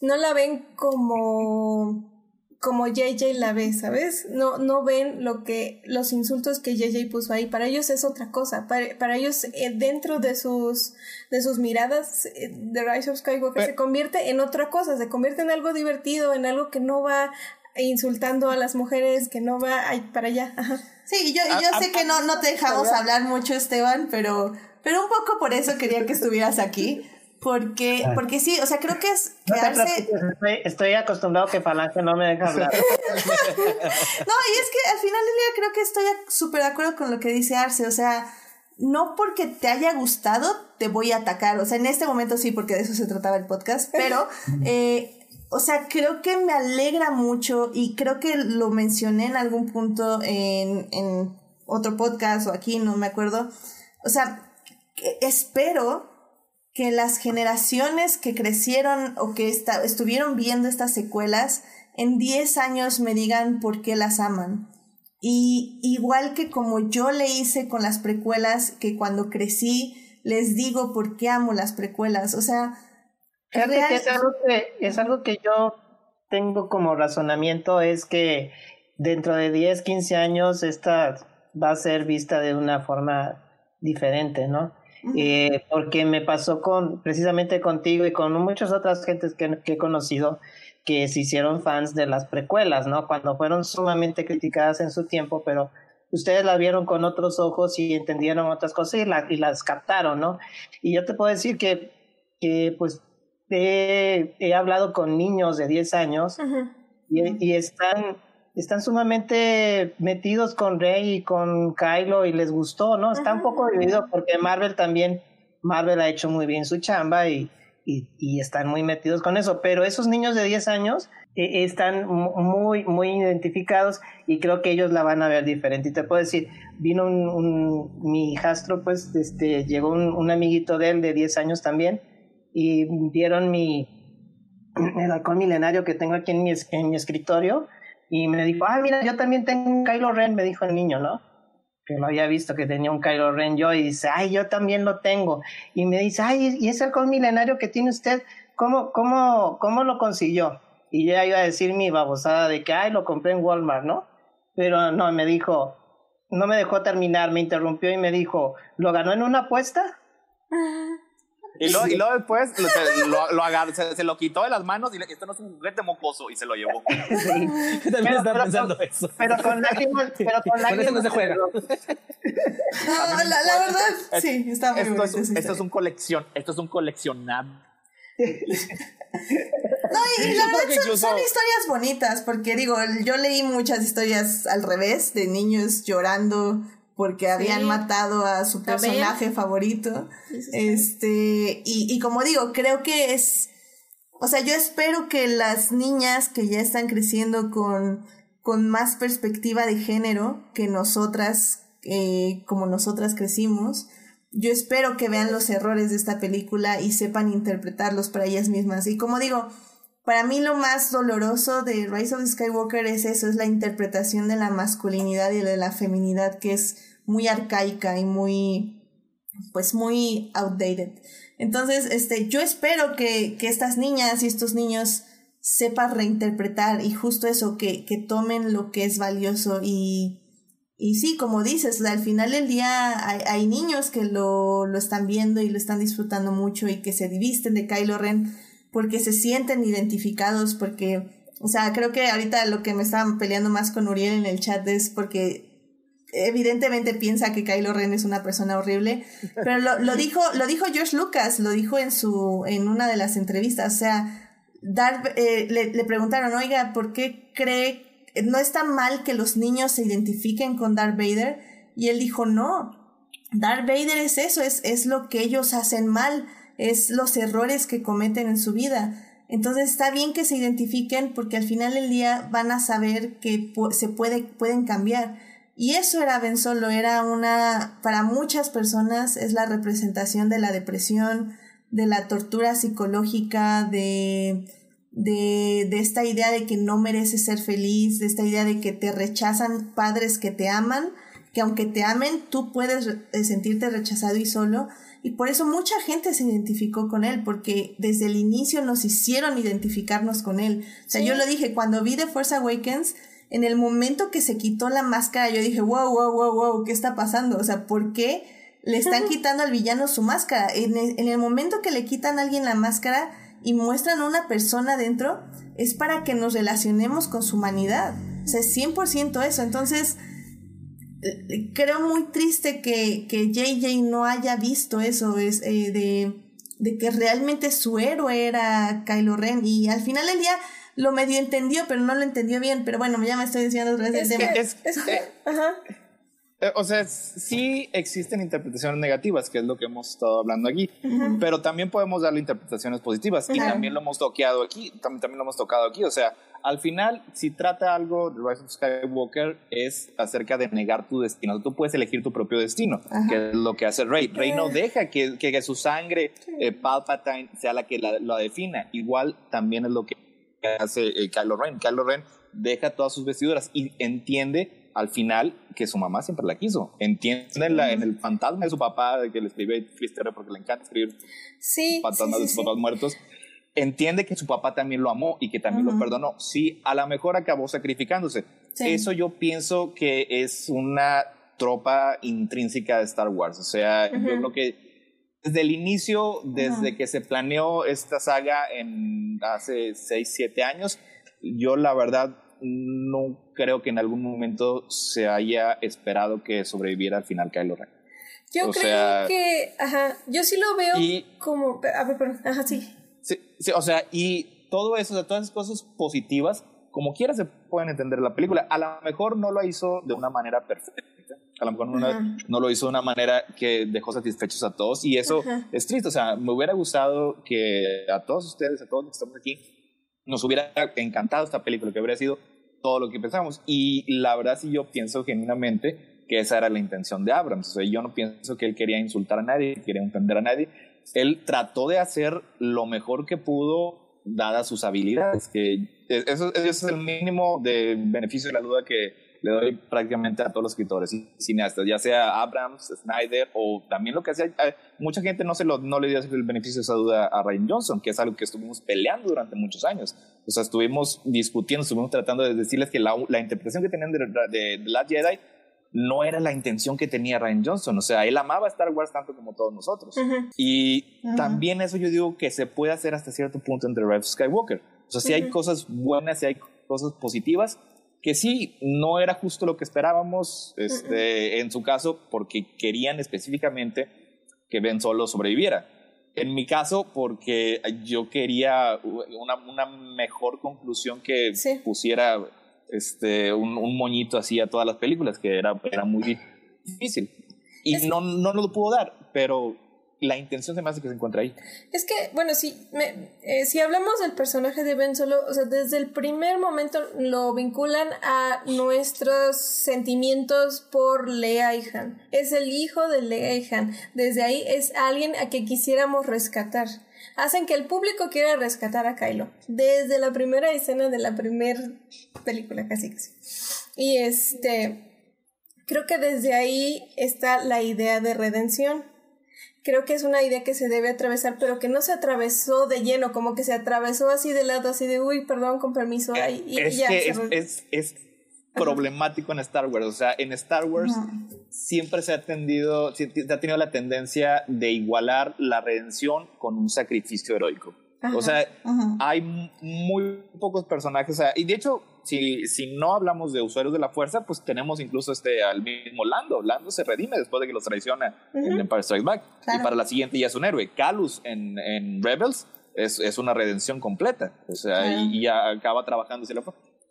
no la ven como como JJ la ve, ¿sabes? No, no ven lo que, los insultos que JJ puso ahí. Para ellos es otra cosa. Para, para ellos, eh, dentro de sus, de sus miradas, eh, The Rise of Skywalker Pero- se convierte en otra cosa, se convierte en algo divertido, en algo que no va insultando a las mujeres, que no va ahí para allá. Ajá. Sí, yo, y yo A- sé a- que no, no te dejamos hablar mucho, Esteban, pero, pero un poco por eso quería que estuvieras aquí. Porque, porque sí, o sea, creo que es quedarse. estoy, estoy acostumbrado que Falange no me deja hablar. No, y es que al final del día creo que estoy súper de acuerdo con lo que dice Arce. O sea, no porque te haya gustado te voy a atacar. O sea, en este momento sí, porque de eso se trataba el podcast. Pero, eh, o sea, creo que me alegra mucho y creo que lo mencioné en algún punto en, en otro podcast o aquí, no me acuerdo. O sea, espero que las generaciones que crecieron o que estuvieron viendo estas secuelas en 10 años me digan por qué las aman. Y igual que como yo le hice con las precuelas, que cuando crecí les digo por qué amo las precuelas. O sea, que es algo que, es algo que yo tengo como razonamiento, es que dentro de 10, 15 años esta va a ser vista de una forma diferente, ¿no? Eh, porque me pasó con precisamente contigo y con muchas otras gentes que, que he conocido que se hicieron fans de las precuelas, ¿no? Cuando fueron sumamente criticadas en su tiempo, pero ustedes la vieron con otros ojos y entendieron otras cosas y, la- y las captaron, ¿no? Y yo te puedo decir que, que pues he, he hablado con niños de 10 años Ujú. y, y están, están sumamente metidos con Rey y con Kylo y les gustó, ¿no? Está un poco dividido porque Marvel también, Marvel ha hecho muy bien su chamba y, y, están muy metidos con eso. Pero esos niños de 10 años eh, están muy, muy identificados y creo que ellos la van a ver diferente. Y te puedo decir, vino un, mi hijastro, pues, este, llegó un, amiguito de él de 10 años también y vieron mi, el halcón milenario que tengo aquí en mi, en mi escritorio y me dijo, ah, mira, yo también tengo un Kylo Ren, me dijo el niño, ¿no? que no había visto que tenía un Kylo Ren yo y dice, ay, yo también lo tengo. Y me dice, ay, ¿y ese halcón milenario que tiene usted, cómo, cómo, cómo lo consiguió? Y yo iba a decir mi babosada de que, ay, lo compré en Walmart, ¿no? Pero no, me dijo, no me dejó terminar, me interrumpió y me dijo, ¿lo ganó en una apuesta? Y luego, y luego después lo, lo, lo agarró, se, se, lo quitó de las manos y le, esto no es un juguete mocoso y se lo llevó. Sí. También estaba pensando eso. Pero con lágrimas, pero con lágrimas. Con eso no se juega. No, la, la, verdad, sí, está muy esto bonito. Es, sí, esto es un colección, esto es un coleccionable. No, y, y la verdad son, incluso... son, historias bonitas, porque digo, yo leí muchas historias al revés, de niños llorando porque habían sí. matado a su personaje favorito. Sí, sí, este, y, y como digo, creo que es, o sea, yo espero que las niñas que ya están creciendo con, con más perspectiva de género que nosotras, eh, como nosotras crecimos, yo espero que vean los errores de esta película y sepan interpretarlos para ellas mismas. Y como digo, para mí lo más doloroso de Rise of Skywalker es eso, es la interpretación de la masculinidad y de la feminidad que es muy arcaica y muy, pues muy outdated. Entonces, este, yo espero que, que estas niñas y estos niños sepan reinterpretar y justo eso, que, que tomen lo que es valioso y, y sí, como dices, al final del día hay, niños que lo, lo están viendo y lo están disfrutando mucho y que se divisten de Kylo Ren porque se sienten identificados, porque, o sea, creo que ahorita lo que me estaban peleando más con Uriel en el chat es porque evidentemente piensa que Kylo Ren es una persona horrible, pero lo, lo dijo, lo dijo George Lucas, lo dijo en su, en una de las entrevistas, o sea, Darth, eh, le, le preguntaron, oiga, ¿por qué cree, no está mal que los niños se identifiquen con Darth Vader? Y él dijo, no, Darth Vader es eso, es, es lo que ellos hacen mal, es los errores que cometen en su vida. Entonces está bien que se identifiquen porque al final del día van a saber que se puede, pueden cambiar. Y eso era Ben Solo, era una, para muchas personas es la representación de la depresión, de la tortura psicológica, de, de, de esta idea de que no mereces ser feliz, de esta idea de que te rechazan padres que te aman, que aunque te amen, tú puedes sentirte rechazado y solo. Y por eso mucha gente se identificó con él, porque desde el inicio nos hicieron identificarnos con él. O sea, sí. yo lo dije, cuando vi The Force Awakens, en el momento que se quitó la máscara, yo dije, wow, wow, wow, wow, ¿qué está pasando? O sea, ¿por qué le están quitando al villano su máscara? En el, en el momento que le quitan a alguien la máscara y muestran a una persona dentro, es para que nos relacionemos con su humanidad. O sea, es 100% eso. Entonces, creo muy triste que, que JJ no haya visto eso, es, eh, de, de que realmente su héroe era Kylo Ren. Y al final del día lo medio entendió, pero no lo entendió bien. Pero bueno, ya me estoy diciendo otra vez el tema. Es, es, eh, Ajá. Eh, o sea, sí existen interpretaciones negativas, que es lo que hemos estado hablando aquí, uh -huh. pero también podemos darle interpretaciones positivas, uh -huh. y también lo hemos toqueado aquí, también, también lo hemos tocado aquí, o sea, al final, si trata algo de Rise of Skywalker, es acerca de negar tu destino, tú puedes elegir tu propio destino, -huh. que es lo que hace Rey, Rey no deja que, que, que su sangre, eh, Palpatine, sea la que la, la defina, igual también es lo que hace eh, Kylo Ren, Kylo Ren deja todas sus vestiduras y entiende al final que su mamá siempre la quiso. Entiende en, la, en el fantasma de su papá, de que le escribe Twister porque le encanta escribir sí, fantasmas sí, de sus papás muertos. Entiende que su papá también lo amó y que también uh -huh. lo perdonó. Sí, a lo mejor acabó sacrificándose. Eso yo pienso que es una tropa intrínseca de Star Wars. O sea, uh -huh. yo creo que desde el inicio, desde que se planeó esta saga en hace 6, 7 años, yo la verdad no creo que en algún momento se haya esperado que sobreviviera al final Kylo Ren. Yo o creo sea, que, ajá, yo sí lo veo y, como, a ver, perdón, ajá, sí. Sí. sí. o sea, y todo eso, o sea, todas esas cosas positivas, como quiera se pueden entender la película. A lo mejor no lo hizo de una manera perfecta. A lo mejor no, no lo hizo de una manera que dejó satisfechos a todos y eso es triste. O sea, me hubiera gustado que a todos ustedes, a todos los que estamos aquí, nos hubiera encantado esta película, que hubiera sido todo lo que pensamos. Y la verdad sí yo pienso genuinamente que esa era la intención de Abrams. O sea, yo no pienso que él quería insultar a nadie, quería ofender a nadie. Él trató de hacer lo mejor que pudo dadas sus habilidades, que eso, eso es el mínimo de beneficio de la duda que le doy prácticamente a todos los escritores y cineastas, ya sea Abrams, Snyder o también lo que hacía, mucha gente no, se lo, no le dio el beneficio de esa duda a Ryan Johnson, que es algo que estuvimos peleando durante muchos años. O sea, estuvimos discutiendo, estuvimos tratando de decirles que la, interpretación que tenían de, de, de Last Jedi no era la intención que tenía Ryan Johnson. O sea, él amaba Star Wars tanto como todos nosotros. Y también eso yo digo que se puede hacer hasta cierto punto entre Rise of Skywalker. O sea, si hay cosas buenas, si hay cosas positivas, que sí, no era justo lo que esperábamos este, en su caso, porque querían específicamente que Ben Solo sobreviviera. En mi caso, porque yo quería una, una mejor conclusión que pusiera este, un, un, moñito así a todas las películas, que era, era muy difícil. Y no, no lo pudo dar, pero la intención se me hace que se encuentra ahí. Es que, bueno, si, me, eh, si hablamos del personaje de Ben Solo, o sea, desde el primer momento lo vinculan a nuestros sentimientos por Leia y Han. Es el hijo de Leia y Han. Desde ahí es alguien a que quisiéramos rescatar. Hacen que el público quiera rescatar a Kylo. Desde la primera escena de la primera película, casi casi. Y este. Creo que desde ahí está la idea de redención creo que es una idea que se debe atravesar, pero que no se atravesó de lleno, como que se atravesó así de lado, así de, uy, perdón, con permiso. Y, es ya, que es, es, problemático en Star Wars. O sea, en Star Wars siempre se ha, tendido, se ha tenido la tendencia de igualar la redención con un sacrificio heroico. o sea, hay muy pocos personajes. O sea, y de hecho, si, si no hablamos de usuarios de la fuerza, pues tenemos incluso este, al mismo Lando. Lando se redime después de que los traiciona en Empire Strikes Back. Y para la siguiente ya es un héroe. Calus en, en Rebels es, es, una redención completa. O sea, y, ya acaba trabajando.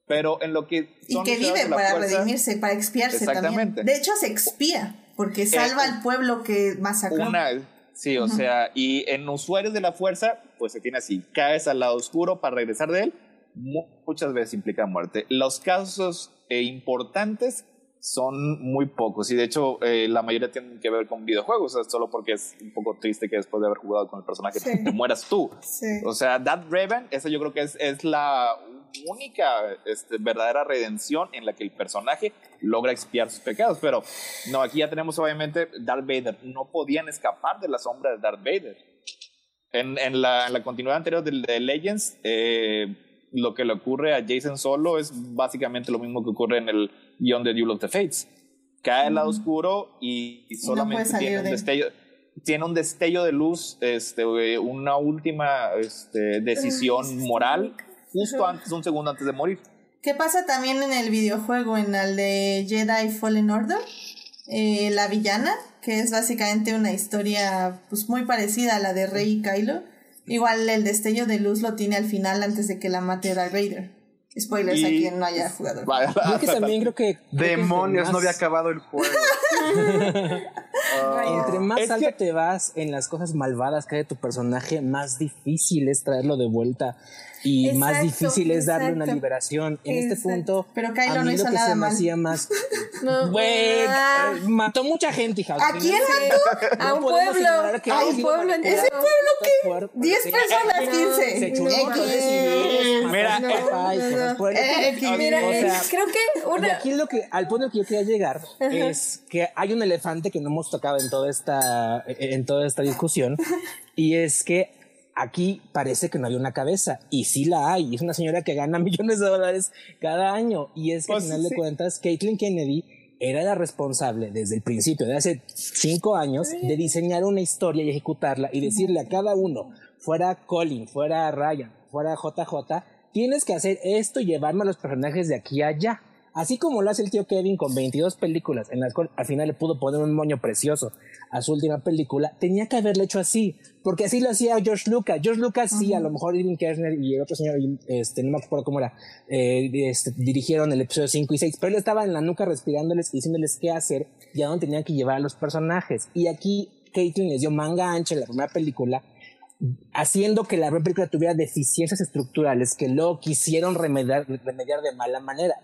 Pero en lo que. y que vive para redimirse, para expiarse también. De hecho, se expía, porque salva al pueblo que masacró. Una, sí, o sea, y en usuarios de la fuerza, pues se tiene así: caes al lado oscuro para regresar de él muchas veces implica muerte. Los casos eh, importantes son muy pocos y de hecho eh, la mayoría tienen que ver con videojuegos, solo porque es un poco triste que después de haber jugado con el personaje te mueras tú. O sea, That Raven, esa yo creo que es, es la única este, verdadera redención en la que el personaje logra expiar sus pecados, pero no, aquí ya tenemos obviamente Darth Vader, no podían escapar de la sombra de Darth Vader. En, en, la, en la, continuidad anterior de, de Legends, eh, lo que le ocurre a Jason Solo es básicamente lo mismo que ocurre en el guion de Duel of the Fates. Cae al lado oscuro y, solamente tiene, un destello, tiene un destello de luz, este, una última este, decisión moral justo antes, un segundo antes de morir. ¿Qué pasa también en el videojuego, en el de Jedi Fallen Order? Eh, la villana, que es básicamente una historia pues, muy parecida a la de Rey y Kylo Igual el destello de luz lo tiene al final antes de que la mate Darth Vader. Spoilers a quien no haya jugado. Yo que también creo que. Demonios, no había acabado el juego. Entre más alto te vas en las cosas malvadas que hay de tu personaje, más difícil es traerlo de vuelta y más difícil es darle una liberación. En este punto, pero Kylo no hizo que nada se mal. me hacía más. mató mucha gente, hija. ¿A quién mató? A un pueblo. A un pueblo entero. ¿Ese pueblo qué? 10 personas, 15. Se chuló Mira, Mira, creo que una. aquí lo que, al punto que yo quería llegar es que hay un elefante que no hemos tocado en toda esta, en toda esta discusión y es que aquí parece que no hay una cabeza y sí la hay. Es una señora que gana millones de dólares cada año y es que al final de cuentas Caitlin Kennedy era la responsable desde el principio, de hace cinco años, de diseñar una historia y ejecutarla y decirle a cada uno, fuera Colin, fuera Ryan, fuera JJ, tienes que hacer esto y llevarme a los personajes de aquí a allá. Así como lo hace el tío Kevin con 22 películas, en las cuales al final le pudo poner un moño precioso a su última película, tenía que haberle hecho así, porque así lo hacía George Lucas. George Lucas, sí, a lo mejor Irving Kershner y el otro señor, este, no me acuerdo cómo era, eh, este, dirigieron el episodio 5 y 6, pero él estaba en la nuca respirándoles y diciéndoles qué hacer y a dónde tenían que llevar a los personajes. Y aquí Caitlin les dio manga ancha en la primera película, haciendo que la primera película tuviera deficiencias estructurales que luego quisieron remediar, remediar de mala manera.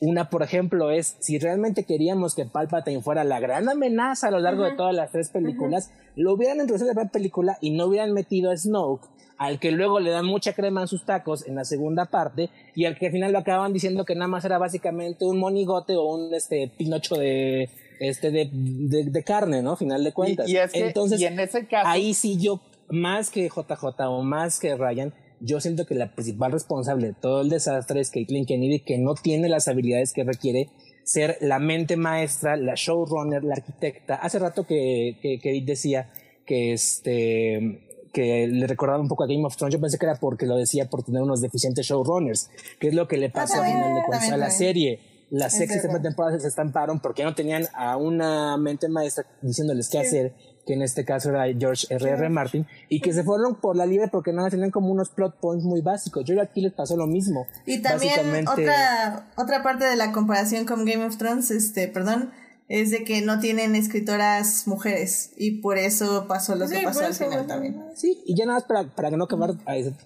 Una, por ejemplo, es si realmente queríamos que Palpatine fuera la gran amenaza a lo largo de todas las tres películas, lo hubieran introducido en la primera película y no hubieran metido a Snoke, al que luego le dan mucha crema en sus tacos en la segunda parte, y al que al final lo acaban diciendo que nada más era básicamente un monigote o un este pinocho de este de, de, carne, ¿no? Final de cuentas. Y, es que, Entonces, y en ese caso. Ahí sí yo, más que JJ o más que Ryan, yo siento que la principal responsable de todo el desastre es Caitlin Kennedy, que no tiene las habilidades que requiere ser la mente maestra, la showrunner, la arquitecta. Hace rato que, que, decía que este que le recordaba un poco a Game of Thrones, yo pensé que era porque lo decía por tener unos deficientes showrunners, que es lo que le pasó al final de cuentas a la serie. Las sextas temporadas se estamparon porque no tenían a una mente maestra diciéndoles qué hacer que en este caso era George R.R. R. Martin, y que se fueron por la libre porque nada tenían como unos plot points muy básicos. Yo aquí les pasó lo mismo. Y también otra, otra parte de la comparación con Game of Thrones, este, perdón, es de que no tienen escritoras mujeres y por eso pasó lo que pasó al final también. Sí, y ya nada más para, para no acabar,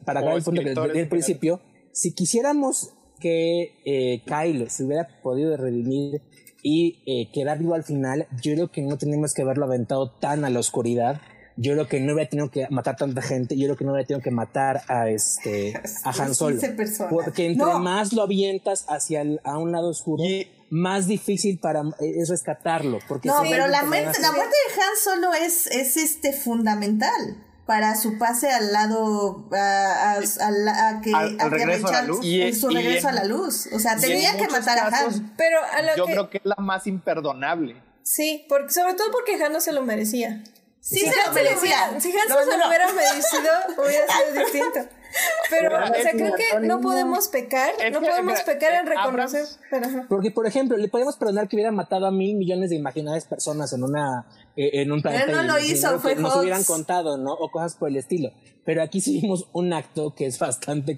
para acabar el punto del principio, si quisiéramos que eh, Kyle se hubiera podido redimir y eh, quedar vivo al final, yo creo que no tenemos que haberlo aventado tan a la oscuridad. Yo creo que no hubiera tenido que matar tanta gente, yo creo que no hubiera tenido que matar a este a Han Solo. Porque entre más lo avientas hacia a un lado oscuro, más difícil para es rescatarlo. Porque no, pero la, la muerte de Han Solo es, es este fundamental para su pase al lado a, a, que, al, regreso a la luz. Y, su regreso a la luz. O sea tenía que matar a Han. pero yo creo que es la más imperdonable. Sí porque sobre todo porque Han no se lo merecía. Sí, se, lo merecía. si Han no, se lo hubiera merecido hubiera sido distinto pero, o sea, creo que no podemos pecar, no podemos pecar en reconocer. Porque, por ejemplo, le podemos perdonar que hubiera matado a mil millones de imaginadas personas en una eh, en un planeta. Él no lo hizo, fue Nos hubieran contado, ¿no? O cosas por el estilo. Pero aquí sí vimos un acto que es bastante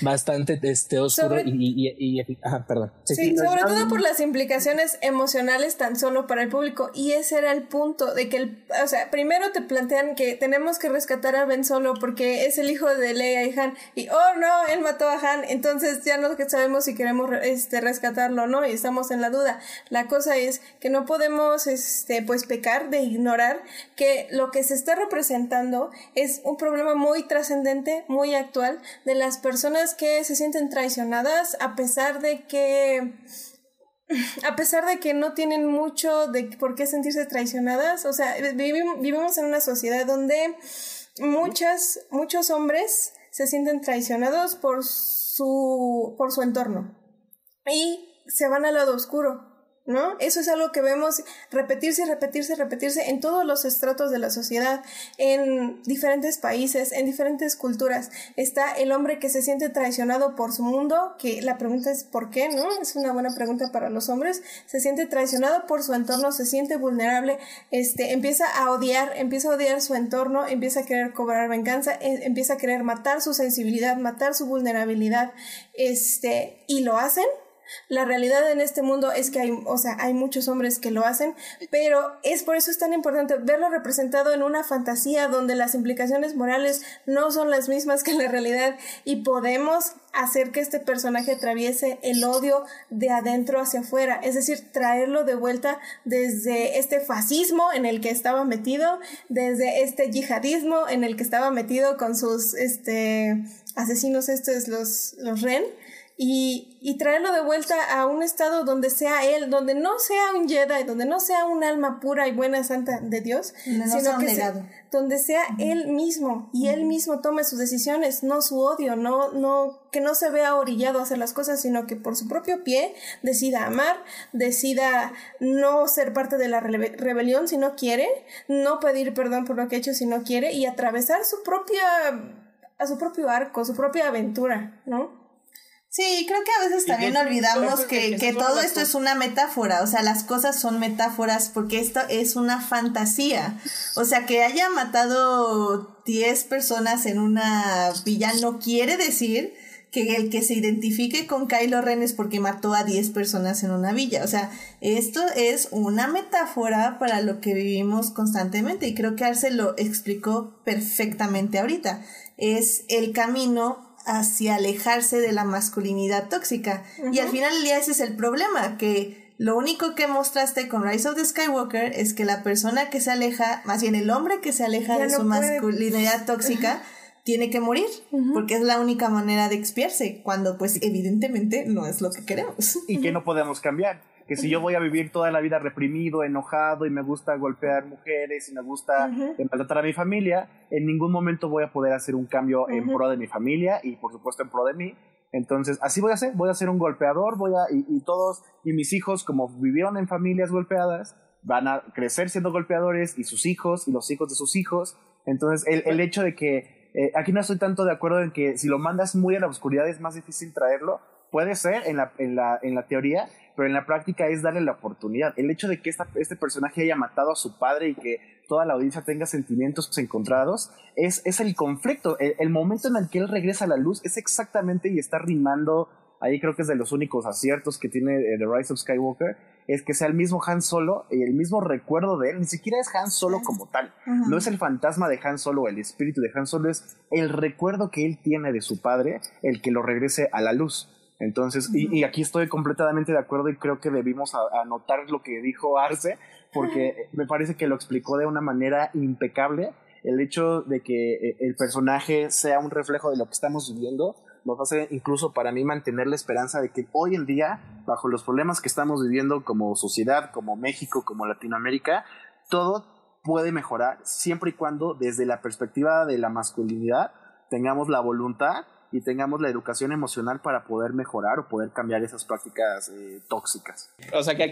bastante este, oscuro y, y, perdón. Sí, sobre todo por las implicaciones emocionales tan solo para el público. Y ese era el punto de que, el, o sea, primero te plantean que tenemos que rescatar a Ben Solo porque es el hijo de Leia y Han. Y, oh, no, él mató a Han. Entonces ya no sabemos si queremos este, rescatarlo o no y estamos en la duda. La cosa es que no podemos, este, pues, pecar de ignorar que lo que se está representando es un problema muy trascendente, muy actual, de las personas que se sienten traicionadas a pesar de que a pesar de que no tienen mucho de por qué sentirse traicionadas, o sea, vivimos en una sociedad donde muchas, muchos hombres se sienten traicionados por su, por su entorno y se van al lado oscuro. ¿No? Eso es algo que vemos repetirse, repetirse, repetirse en todos los estratos de la sociedad, en diferentes países, en diferentes culturas. Está el hombre que se siente traicionado por su mundo, que la pregunta es ¿por qué? ¿No? Es una buena pregunta para los hombres. Se siente traicionado por su entorno, se siente vulnerable, este, empieza a odiar, empieza a odiar su entorno, empieza a querer cobrar venganza, e, empieza a querer matar su sensibilidad, matar su vulnerabilidad, este, y lo hacen la realidad en este mundo es que hay, o sea, hay muchos hombres que lo hacen, pero es por eso es tan importante verlo representado en una fantasía donde las implicaciones morales no son las mismas que la realidad y podemos hacer que este personaje atraviese el odio de adentro hacia afuera, es decir, traerlo de vuelta desde este fascismo en el que estaba metido, desde este yihadismo en el que estaba metido con sus este asesinos estos los los Ren y, y, traerlo de vuelta a un estado donde sea él, donde no sea un Jedi, donde no sea un alma pura y buena santa de Dios, sino que sea, donde sea él mismo y él mismo tome sus decisiones, no su odio, no, no, que no se vea orillado a hacer las cosas, sino que por su propio pie decida amar, decida no ser parte de la rebelión si no quiere, no pedir perdón por lo que ha hecho si no quiere y atravesar su propia, a su propio arco, su propia aventura, ¿no? Sí, creo que a veces también olvidamos que, que todo esto es una metáfora, o sea, las cosas son metáforas porque esto es una fantasía. O sea, que haya matado 10 personas en una villa no quiere decir que el que se identifique con Kylo Ren es porque mató a 10 personas en una villa. O sea, esto es una metáfora para lo que vivimos constantemente y creo que Arce lo explicó perfectamente ahorita. Es el camino hacia alejarse de la masculinidad tóxica. Y al final del día ese es el problema, que lo único que mostraste con Rise of the Skywalker es que la persona que se aleja, más bien el hombre que se aleja de su masculinidad tóxica, tiene que morir, porque es la única manera de expiarse, cuando pues evidentemente no es lo que queremos. Y que no podemos cambiar que si yo voy a vivir toda la vida reprimido, enojado y me gusta golpear mujeres y me gusta maltratar a mi familia, en ningún momento voy a poder hacer un cambio en pro de mi familia y por supuesto en pro de mí. Entonces, así voy a ser, voy a ser un golpeador, voy a, y, todos, y mis hijos, como vivieron en familias golpeadas, van a crecer siendo golpeadores y sus hijos y los hijos de sus hijos. Entonces, el, el hecho de que, eh, aquí no estoy tanto de acuerdo en que si lo mandas muy a la oscuridad es más difícil traerlo, puede ser en la, en la, en la teoría, pero en la práctica es darle la oportunidad. El hecho de que este personaje haya matado a su padre y que toda la audiencia tenga sentimientos encontrados es, es el conflicto. El, momento en el que él regresa a la luz es exactamente y está rimando. Ahí creo que es de los únicos aciertos que tiene eh, The Rise of Skywalker. Es que sea el mismo Han Solo y el mismo recuerdo de él. Ni siquiera es Han Solo como tal. No es el fantasma de Han Solo, el espíritu de Han Solo. Es el recuerdo que él tiene de su padre el que lo regrese a la luz. Entonces, y, aquí estoy completamente de acuerdo y creo que debimos anotar lo que dijo Arce, porque me parece que lo explicó de una manera impecable. El hecho de que eh, el personaje sea un reflejo de lo que estamos viviendo nos hace incluso para mí mantener la esperanza de que hoy en día, bajo los problemas que estamos viviendo como sociedad, como México, como Latinoamérica, todo puede mejorar siempre y cuando desde la perspectiva de la masculinidad tengamos la voluntad y tengamos la educación emocional para poder mejorar o poder cambiar esas prácticas eh, tóxicas. O sea, que,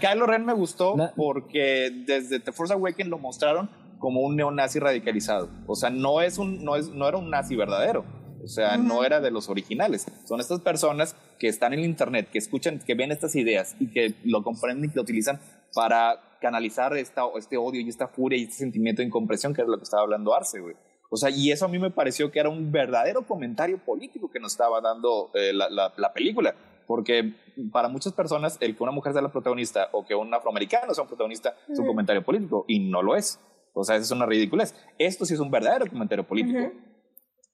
Kylo Ren me gustó porque desde The Force Awakens lo mostraron como un neonazi radicalizado. O sea, no, es un, no, es, no era un nazi verdadero. O sea, no era de los originales. Son estas personas que están en el internet, que escuchan, que ven estas ideas y que lo comprenden y que lo utilizan para canalizar esta, este odio y esta furia y este sentimiento de incompresión, que es lo que estaba hablando Arce, güey. O sea, y eso a mí me pareció que era un verdadero comentario político que nos estaba dando eh, la, la, película. Porque para muchas personas, el que una mujer sea la protagonista o que un afroamericano sea un protagonista es un comentario político y no lo es. O sea, eso es una ridiculez. Esto sí es un verdadero comentario político.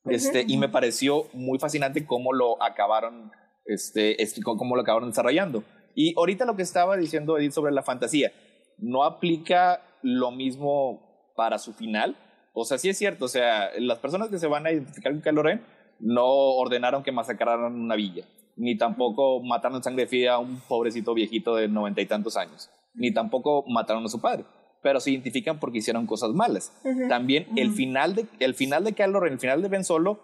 Este, y me pareció muy fascinante cómo lo acabaron, este, este, cómo lo acabaron desarrollando. Y ahorita lo que estaba diciendo Edith sobre la fantasía, no aplica lo mismo para su final, o sea, sí es cierto, o sea, las personas que se van a identificar con Kylo Ren no ordenaron que masacraran una villa, ni tampoco mataron en sangre fría a un pobrecito viejito de noventa y tantos años, ni tampoco mataron a su padre, pero se identifican porque hicieron cosas malas. También el final de el final de Kylo Ren, el final de Ben Solo,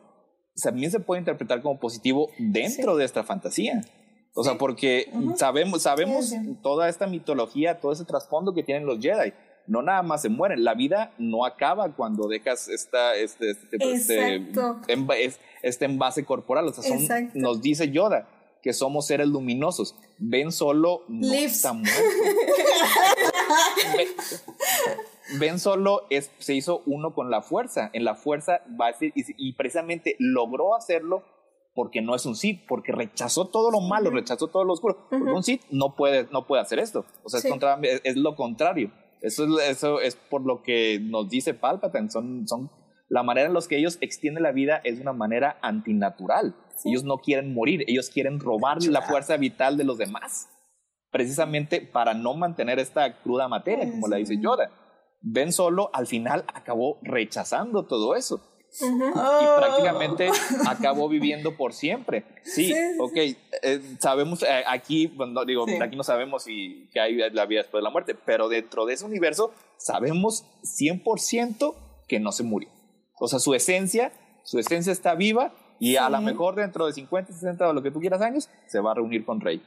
también se puede interpretar como positivo dentro de esta fantasía. O sea, porque sabemos, sabemos toda esta mitología, todo ese trasfondo que tienen los Jedi no nada más se mueren, la vida no acaba cuando dejas esta, este, este, este, este envase corporal. O sea, nos dice Yoda que somos seres luminosos. Ven solo no está muerto. Ben solo es, se hizo uno con la fuerza. En la fuerza va a decir, y, precisamente logró hacerlo porque no es un Sith, porque rechazó todo lo malo, rechazó todo lo oscuro. un Sith no puede, no puede hacer esto. O sea, es lo contrario. Eso es, eso es por lo que nos dice Palpatine. Son, son, la manera en la que ellos extienden la vida es de una manera antinatural. Ellos no quieren morir, ellos quieren robar la fuerza vital de los demás. Precisamente para no mantener esta cruda materia, como la dice Yoda. Ben Solo al final acabó rechazando todo eso y prácticamente acabó viviendo por siempre. Sí, ok, eh, sabemos eh, aquí, bueno, digo, aquí no sabemos si que hay la vida después de la muerte, pero dentro de ese universo sabemos 100% que no se murió. O sea, su esencia, su esencia está viva y a lo mejor dentro de 50, 60 o lo que tú quieras años se va a reunir con Rey.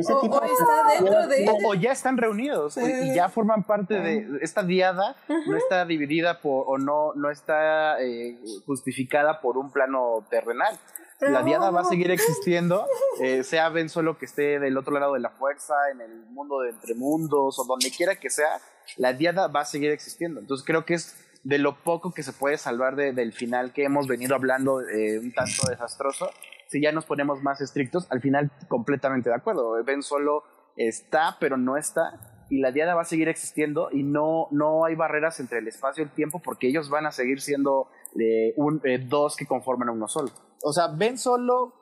Está dentro de o, ya están reunidos y ya forman parte de esta diada no está dividida por o no no está eh, justificada por un plano terrenal. La diada va a seguir existiendo, eh, sea Ben Solo que esté del otro lado de la fuerza, en el mundo de entre mundos o donde quiera que sea, la diada va a seguir existiendo. Entonces creo que es de lo poco que se puede salvar del final que hemos venido hablando eh, un tanto desastroso. Si ya nos ponemos más estrictos, al final completamente de acuerdo. Ben Solo está, pero no está. Y la diada va a seguir existiendo y no, no hay barreras entre el espacio y el tiempo porque ellos van a seguir siendo eh, un, dos que conforman uno solo o sea, Ben Solo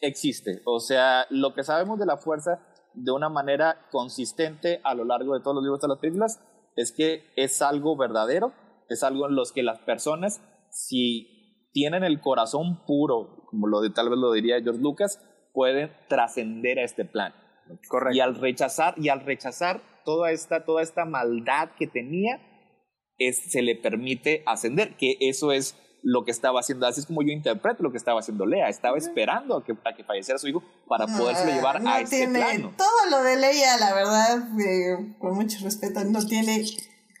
existe. O sea, lo que sabemos de la fuerza de una manera consistente a lo largo de todos los libros de las películas es que es algo verdadero, es algo en los que las personas, si tienen el corazón puro, como lo de, tal vez lo diría George Lucas, pueden trascender a este plan. Correcto. Y al rechazar, y al rechazar toda esta, toda esta maldad que tenía, es, se le permite ascender, que eso es lo que estaba haciendo, así es como yo interpreto lo que estaba haciendo Lea, estaba esperando a que, a que falleciera su hijo para poderse llevar a ese plano. Todo lo de Leia, la verdad, eh, con mucho respeto, no tiene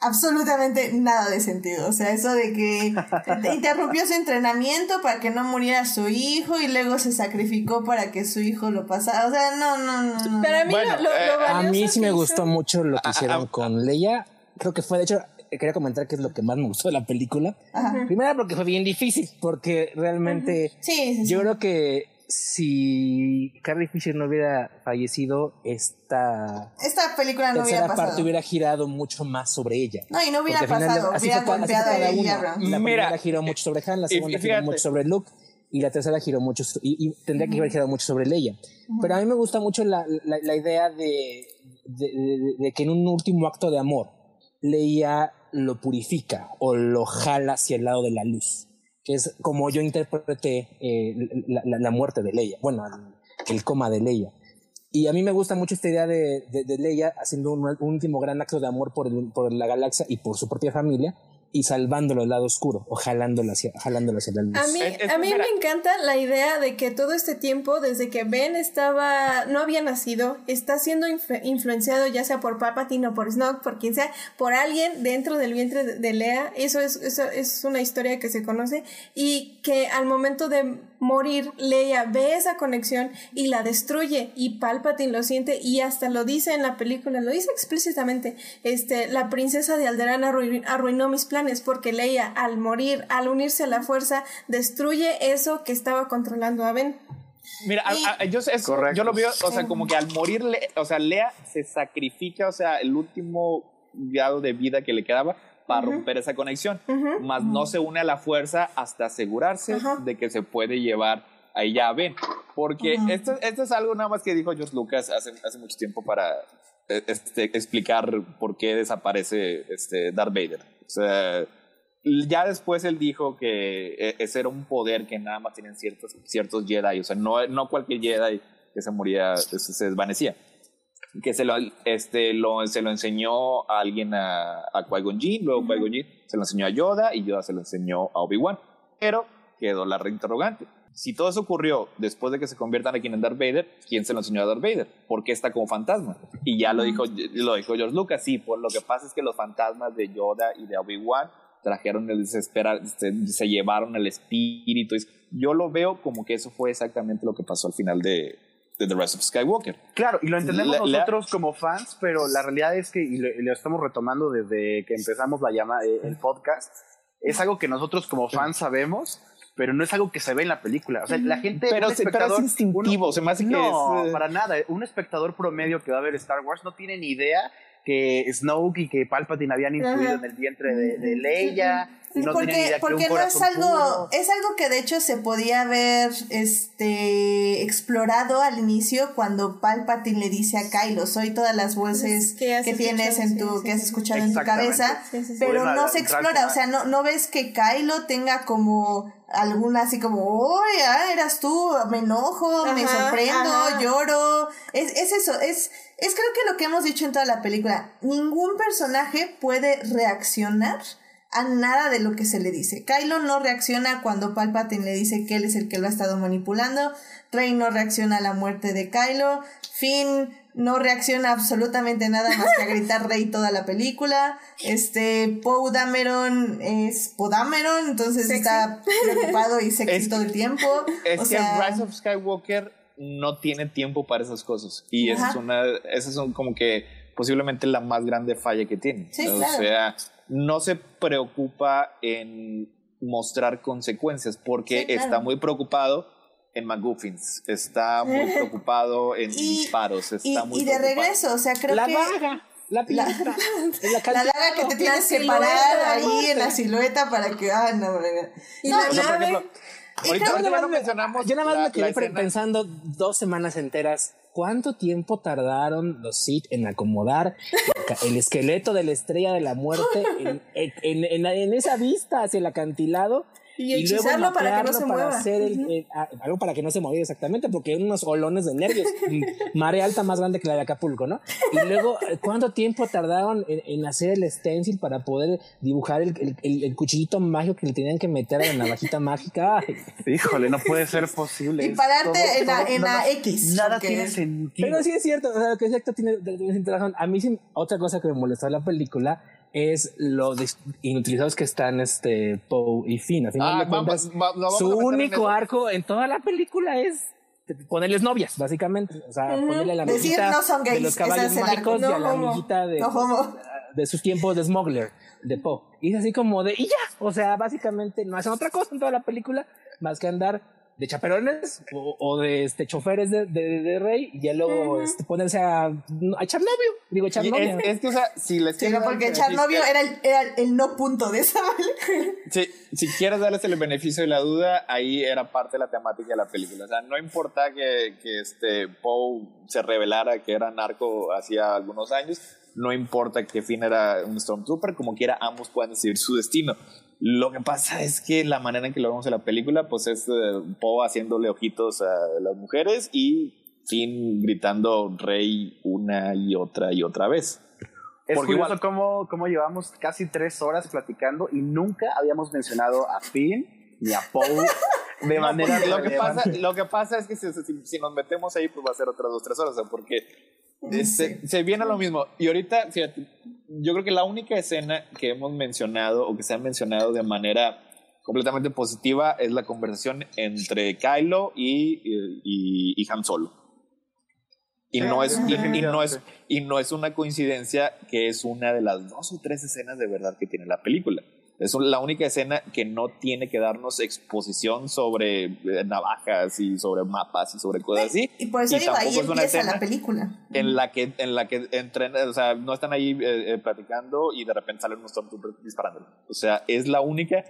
absolutamente nada de sentido. O sea, eso de que interrumpió su entrenamiento para que no muriera su hijo y luego se sacrificó para que su hijo lo pasara. O sea, no, no, no. Pero a mí, lo, eh, a mí sí me gustó mucho lo que hicieron con Leia. Creo que fue, de hecho, quería comentar que es lo que más me gustó de la película. Primero porque fue bien difícil, porque realmente yo creo que si Carrie Fisher no hubiera fallecido, esta, esta película no hubiera pasado. parte hubiera girado mucho más sobre ella. No, y no hubiera pasado, hubiera golpeado a ella. La primera giró mucho sobre Han, la segunda giró mucho sobre Luke y la tercera giró mucho y, tendría que haber girado mucho sobre Leia. Pero a mí me gusta mucho la, la, idea de, de, que en un último acto de amor Leia lo purifica o lo jala hacia el lado de la luz, que es como yo interpreté eh, la, muerte de Leia, bueno, el, coma de Leia. Y a mí me gusta mucho esta idea de, Leia haciendo un, último gran acto de amor por la galaxia y por su propia familia, y salvándolo al lado oscuro o jalándolo hacia, jalándolo hacia la luz. A mí, a mí me encanta la idea de que todo este tiempo, desde que Ben estaba, no había nacido, está siendo influenciado ya sea por Palpatine o por Snoke, por quien sea, por alguien dentro del vientre de, de Lea. Eso es, eso es una historia que se conoce y que al momento de morir, Leia ve esa conexión y la destruye y Palpatine lo siente y hasta lo dice en la película, lo dice explícitamente, este, la princesa de Alderaan arruinó mis planes porque Leia al morir, al unirse a la fuerza, destruye eso que estaba controlando a Ben. Mira, yo, yo, lo veo, o sea, como que al morir, o sea, Lea se sacrifica, o sea, el último grado de vida que le quedaba para romper esa conexión, más no se une a la fuerza hasta asegurarse de que se puede llevar a ella a Ben. Porque esto, esto es algo nada más que dijo George Lucas hace, hace mucho tiempo para e, este, explicar por qué desaparece este Darth Vader. O sea, ya después él dijo que e, ese era un poder que nada más tienen ciertos, ciertos Jedi. O sea, no, no cualquier Jedi que se moría se desvanecía que se lo, este, lo, se lo enseñó a alguien a, a Qui-Gon Jinn, luego Qui-Gon Jinn se lo enseñó a Yoda y Yoda se lo enseñó a Obi-Wan. Pero quedó la reinterrogante. Si todo eso ocurrió después de que se conviertan aquí en Darth Vader, ¿quién se lo enseñó a Darth Vader? ¿Por qué está como fantasma? Y ya lo dijo, lo dijo George Lucas, sí, pues lo que pasa es que los fantasmas de Yoda y de Obi-Wan trajeron el desesperar, se, se llevaron el espíritu. Yo lo veo como que eso fue exactamente lo que pasó al final de, de The Rise of Skywalker. Claro, y lo entendemos nosotros como fans, pero la realidad es que, y lo, estamos retomando desde que empezamos la llama, eh, el podcast, es algo que nosotros como fans sabemos, pero no es algo que se ve en la película. O sea, la gente. Pero, es instintivo, se me hace no, para nada. Un espectador promedio que va a ver Star Wars no tiene ni idea que Snoke y que Palpatine habían influido en el vientre de, de Leia no porque, porque no es algo, es algo que de hecho se podía haber este explorado al inicio cuando Palpatine le dice a Kylo, soy todas las voces que, tienes en tu, que has escuchado en tu cabeza, pero no se explora, o sea, no, no ves que Kylo tenga como alguna así como, oye, ah, eras tú, me enojo, me sorprendo, lloro, es, es eso, es, es creo que lo que hemos dicho en toda la película, ningún personaje puede reaccionar a nada de lo que se le dice. Kylo no reacciona cuando Palpatine le dice que él es el que lo ha estado manipulando. Rey no reacciona a la muerte de Kylo, Finn no reacciona absolutamente nada más que a gritar Rey toda la película. Este, Poe Dameron es Podameron, entonces está preocupado y sexy todo el tiempo. Es que Rise of Skywalker no tiene tiempo para esas cosas. Y esa es una, esa es como que posiblemente la más grande falla que tiene. o sea, no se preocupa en mostrar consecuencias porque está muy preocupado en McGuffins, está muy preocupado en disparos, está y, muy y de regreso, o sea, creo la que... Vaga. La, la, la, daga que te tienes que parar ahí en la silueta para que. Ah, no, no, y no, no, por ejemplo, ahorita, ahorita no mencionamos. Yo nada más me quedé pensando dos semanas enteras ¿Cuánto tiempo tardaron los Sith en acomodar el esqueleto de la estrella de la muerte en, en, en esa vista hacia el acantilado y, hechizarlo para que no se mueva. Hacer algo para que no se mueva exactamente, porque hay unos olones de nervios. Marea alta más grande que la de Acapulco, ¿no? Y luego, ¿cuánto tiempo tardaron en, hacer el stencil para poder dibujar el, el, cuchillito mágico que le tenían que meter a la navajita mágica? Híjole, no puede ser posible. Y pararte en, la, en la X. Nada tiene sentido. Pero sí es cierto, o sea, que es tiene, tiene razón. A mí sí, otra cosa que me molestó en la película es lo inutilizados que están este Poe y Finn. Al final ah, su único arco en toda la película es ponerles novias, básicamente. O sea, ponerle la amiguita de los caballos mágicos y a la amiguita de, de sus tiempos de smuggler, de Poe. Y es así como de, y ya. O sea, básicamente no hacen otra cosa en toda la película más que andar de chaperones o, de este choferes de, de, rey y ya luego este, ponerse a, a, echar novio digo echar novio es, que o sea si les sí, porque echar novio era el, era el no punto de esa sí, si quieres darles el beneficio de la duda ahí era parte de la temática de la película. O sea no importa que, que este Poe se revelara que era narco hacía algunos años no importa que Finn era un Stormtrooper como quiera ambos puedan decidir su destino lo que pasa es que la manera en que lo vemos en la película, pues es eh, Poe haciéndole ojitos a las mujeres y Finn gritando rey una y otra y otra vez. Es Porque curioso igual, cómo, cómo, llevamos casi tres horas platicando y nunca habíamos mencionado a Finn ni a Poe de manera lo que pasa Lo que pasa es que si, si, nos metemos ahí, pues va a ser otras dos, tres horas, porque se, se, viene lo mismo. Y ahorita, fíjate, yo creo que la única escena que hemos mencionado o que se ha mencionado de manera completamente positiva es la conversación entre Kylo y, y, y Han Solo. Y no, es, y, no es, y no es una coincidencia que es una de las dos o tres escenas de verdad que tiene la película. Es la única escena que no tiene que darnos exposición sobre eh, navajas y sobre mapas y sobre cosas así. Y por eso digo, ahí empieza la película. En la que, en la que entren, o sea, no están ahí eh, eh, platicando y de repente salen unos Stormtroopers disparando. O sea, es la única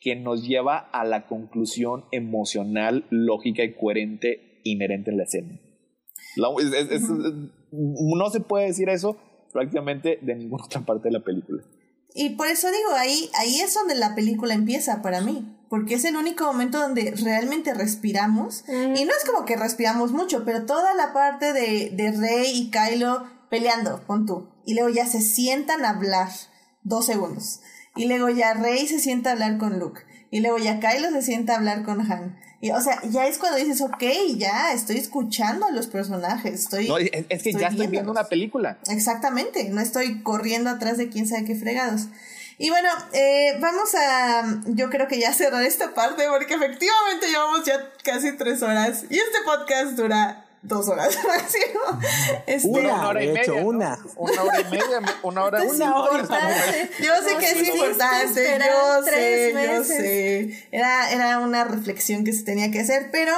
que nos lleva a la conclusión emocional, lógica y coherente inherente en la escena. No se puede decir eso prácticamente de ninguna otra parte de la película. Y por eso digo, ahí, ahí es donde la película empieza para mí, porque es el único momento donde realmente respiramos. Y no es como que respiramos mucho, pero toda la parte de, de Rey y Kylo peleando, con tú. Y luego ya se sientan a hablar dos segundos. Y luego ya Rey se sienta a hablar con Luke. Y luego ya Kylo se sienta a hablar con Han. Y, o sea, ya es cuando dices, ok, ya estoy escuchando a los personajes. Estoy, no, es, que ya estoy viendo una película. Exactamente, no estoy corriendo atrás de quién sabe qué fregados. Y bueno, eh, vamos a, yo creo que ya cerrar esta parte porque efectivamente llevamos ya casi tres horas y este podcast dura dos horas máximo. Este, una, hora y media. Una. una hora y media, una hora, una hora. Yo sé que es importante, yo sé, yo sé. Era, era una reflexión que se tenía que hacer, pero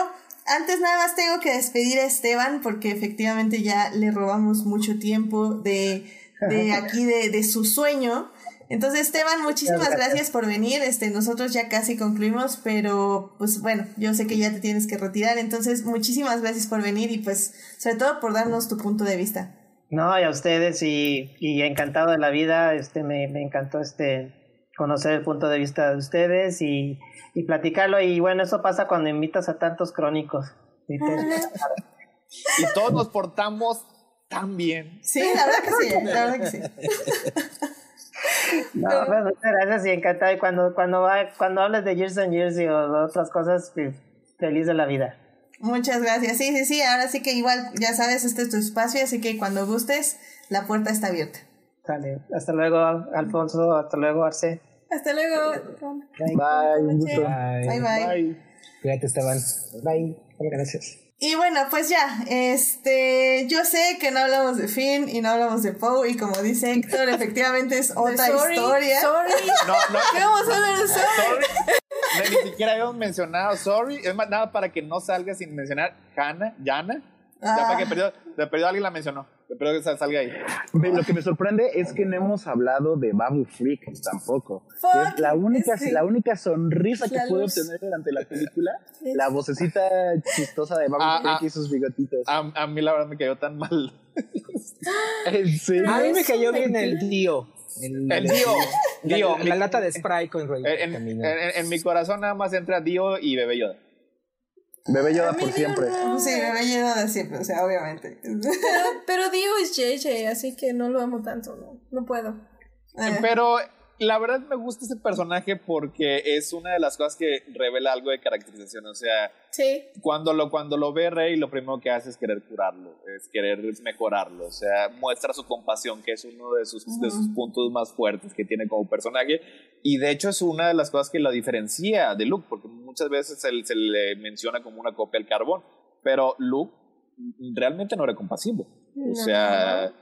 antes nada más tengo que despedir a Esteban porque efectivamente ya le robamos mucho tiempo de, de aquí, de, de su sueño. Entonces, Esteban, muchísimas gracias. por venir. Este, nosotros ya casi concluimos, pero pues bueno, yo sé que ya te tienes que retirar. Entonces, muchísimas gracias por venir y pues sobre todo por darnos tu punto de vista. No, y a ustedes y, y encantado de la vida. Este, me, me encantó este conocer el punto de vista de ustedes y, y platicarlo. Y bueno, eso pasa cuando invitas a tantos crónicos. Y, todos nos portamos tan bien. Sí, la verdad que sí, la verdad que sí. No, pues muchas gracias y encantado. Y cuando, cuando, va, cuando hables de Years and Years y otras cosas, feliz de la vida. Muchas gracias. Sí, sí, sí, ahora sí que igual, ya sabes, este es tu espacio, así que cuando gustes, la puerta está abierta. Dale, hasta luego, Alfonso, hasta luego, Arce. Hasta luego. Bye, gusto. Bye, bye. Bye. Cuídate, Esteban. Bye, gracias. Y bueno, pues ya, este, yo sé que no hablamos de Finn y no hablamos de Poe y como dice Héctor, efectivamente es otra sorry, historia. Sorry. No, no. ¿Qué vamos a hablar de sorry? Sorry. Ni siquiera habíamos mencionado Sorry. Es más, nada para que no salga sin mencionar Hannah, Yana. Ya Ah. para que perdió, de perdido alguien la mencionó. Perdido que salga ahí. Lo que me sorprende es que no hemos hablado de Babu Freak tampoco. Fuck, Que es la única, sí. la única sonrisa que luz. obtener durante la película. La vocecita chistosa de Babu Ah, Freak ah. y sus bigotitos. A, a mí la verdad me cayó tan mal. ¿En serio? A mí me cayó bien el mentira. Dio. El Dio. La, Dio. la lata de spray con. En, en- en- en mi corazón nada más entra Dio y Bebé Yoda. Bebé Yoda por siempre. no. Sí, me he lleno de siempre, o sea, obviamente. Pero, pero Dio es JJ, así que no lo amo tanto, no, no puedo. Eh, Pero la verdad me gusta ese personaje porque es una de las cosas que revela algo de caracterización. O sea, Sí. cuando lo, cuando lo ve Rey, lo primero que hace es querer curarlo, es querer mejorarlo. O sea, muestra su compasión, que es uno de sus, de sus puntos más fuertes que tiene como personaje. Y de hecho es una de las cosas que lo diferencia de Luke, porque muchas veces se, se le menciona como una copia al carbón. Pero Luke realmente no era compasivo. O sea,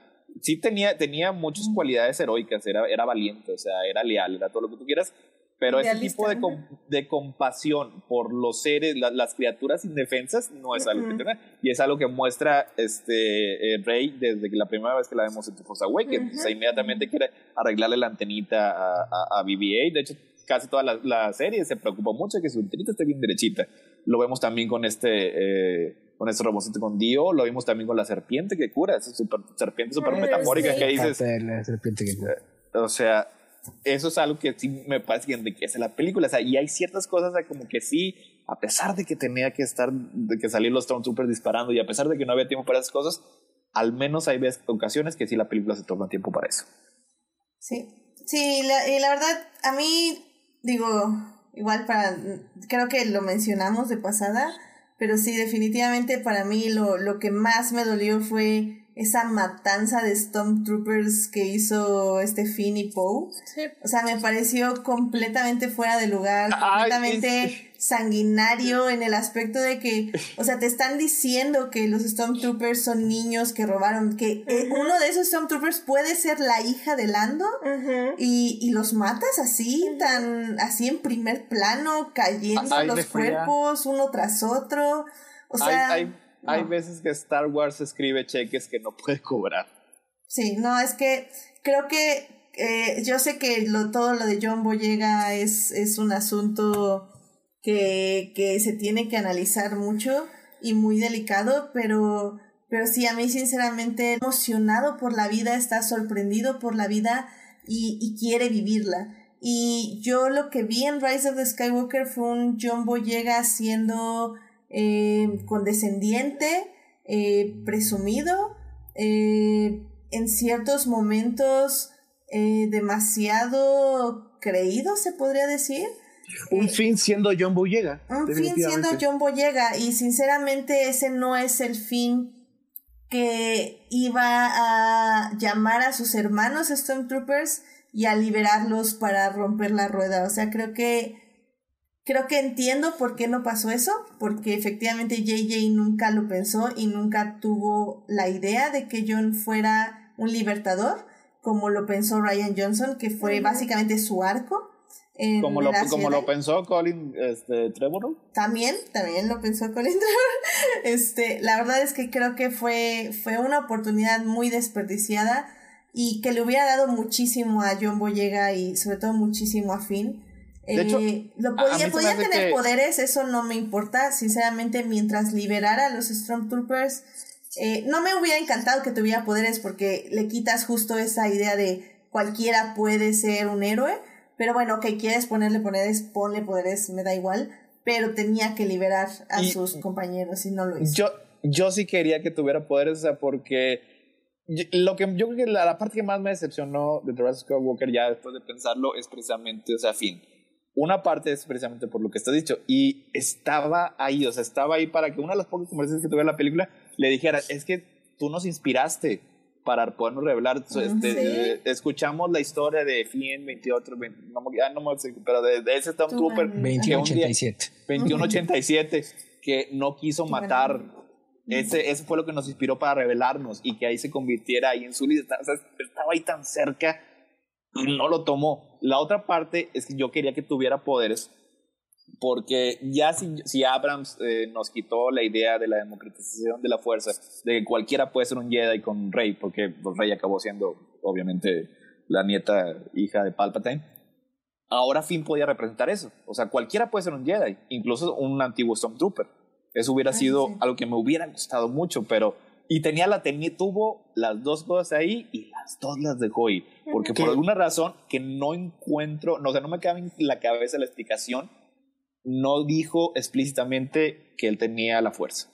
sí tenía, tenía muchas cualidades heroicas, era, era valiente, o sea, era leal, era todo lo que tú quieras, pero ese Idealista, tipo de, de compasión por los seres, la- las criaturas indefensas, no es algo que tiene, y es algo que muestra este eh, Rey desde que la primera vez que la vemos en The Force Awakens, o sea, inmediatamente quiere arreglarle la antenita a, a, a BB-8, de hecho, casi toda la, la serie se preocupa mucho de que su antenita esté bien derechita. Lo vemos también con este, eh, con este robocito con Dio, lo vimos también con la serpiente que cura, esa super, serpiente super Ah, metafórica sí. que dices, la serpiente que- o sea, eso es algo que sí me parece que enriquece la película. O sea, y hay ciertas cosas como que sí, a pesar de que tenía que estar, de que salir los Stormtroopers disparando y a pesar de que no había tiempo para esas cosas, al menos hay veces, ocasiones que sí la película se toma tiempo para eso. Sí, sí, la, y la verdad, a mí, digo, igual para, creo que lo mencionamos de pasada, pero sí, definitivamente para mí lo, lo que más me dolió fue esa matanza de Stormtroopers que hizo este Finn y Poe. Sí. O sea, me pareció completamente fuera de lugar, Ay, completamente es- sanguinario en el aspecto de que, o sea, te están diciendo que los Stormtroopers son niños que robaron, que eh, uno de esos Stormtroopers puede ser la hija de Lando y, y los matas así, tan, así en primer plano, cayendo Ay, los cuerpos uno tras otro. O sea, hay hay, veces que Star Wars escribe cheques que no puede cobrar. Sí, no, es que creo que eh, yo sé que lo, todo lo de John Boyega es, es un asunto que, que se tiene que analizar mucho y muy delicado, pero, pero sí, a mí sinceramente emocionado por la vida, está sorprendido por la vida y, y quiere vivirla. Y yo lo que vi en Rise of the Skywalker fue un John Boyega siendo eh, condescendiente, eh, presumido, eh, en ciertos momentos eh, demasiado creído, se podría decir. Un fin siendo John Boyega. Un fin siendo. John Boyega y sinceramente ese no es el fin que iba a llamar a sus hermanos Stormtroopers y a liberarlos para romper la rueda. O sea, creo que creo que entiendo por qué no pasó eso, porque efectivamente JJ nunca lo pensó y nunca tuvo la idea de que John fuera un libertador, como lo pensó Ryan Johnson, que fue básicamente su arco. Como lo, como lo pensó Colin este, Trevorrow. También, también lo pensó Colin Trevor. Este, la verdad es que creo que fue, fue una oportunidad muy desperdiciada y que le hubiera dado muchísimo a John Boyega y sobre todo muchísimo a Finn. De hecho, Eh, lo podía, podía tener que- poderes, eso no me importa. Sinceramente, mientras liberara a los Stormtroopers, eh, no me hubiera encantado que tuviera poderes porque le quitas justo esa idea de cualquiera puede ser un héroe. Pero bueno, ok, quieres ponerle poderes, ponle poderes, me da igual. Pero tenía que liberar a Y- sus compañeros y no lo hizo. Yo, yo sí quería que tuviera poderes, o sea, porque lo que yo creo que la, la parte que más me decepcionó de The Rise of Skywalker ya después de pensarlo es precisamente, o sea, Finn. una parte es precisamente por lo que estás dicho. Y estaba ahí, o sea, estaba ahí para que una de las pocas conversaciones que tuve en la película le dijera, es que tú nos inspiraste para podernos revelar. Este, escuchamos la historia de Finn 28, no, no me sé, pero de, ese Stormtrooper. 2187. 2187, que no quiso matar. Ese, ese fue lo que nos inspiró para revelarnos y que ahí se convirtiera ahí en su líder. O sea, estaba ahí tan cerca y no lo tomó. La otra parte es que yo quería que tuviera poderes porque ya si, si Abrams eh, nos quitó la idea de la democratización de la fuerza, de que cualquiera puede ser un Jedi con Rey, porque pues, Rey acabó siendo obviamente la nieta hija de Palpatine, ahora Finn podía representar eso. O sea, cualquiera puede ser un Jedi, incluso un antiguo Stormtrooper. Eso hubiera sido algo que me hubiera gustado mucho, pero y tenía la tenía, tuvo las dos cosas ahí y las dos las dejó ir. Porque por alguna razón que no encuentro, no, o sea, no me cabe en la cabeza la explicación, no dijo explícitamente que él tenía la fuerza.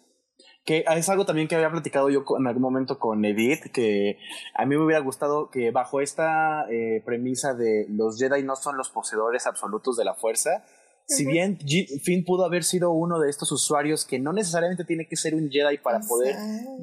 Que es algo también que había platicado yo en algún momento con Edith, que a mí me hubiera gustado que bajo esta eh, premisa de los Jedi no son los poseedores absolutos de la fuerza, si bien Finn pudo haber sido uno de estos usuarios que no necesariamente tiene que ser un Jedi para poder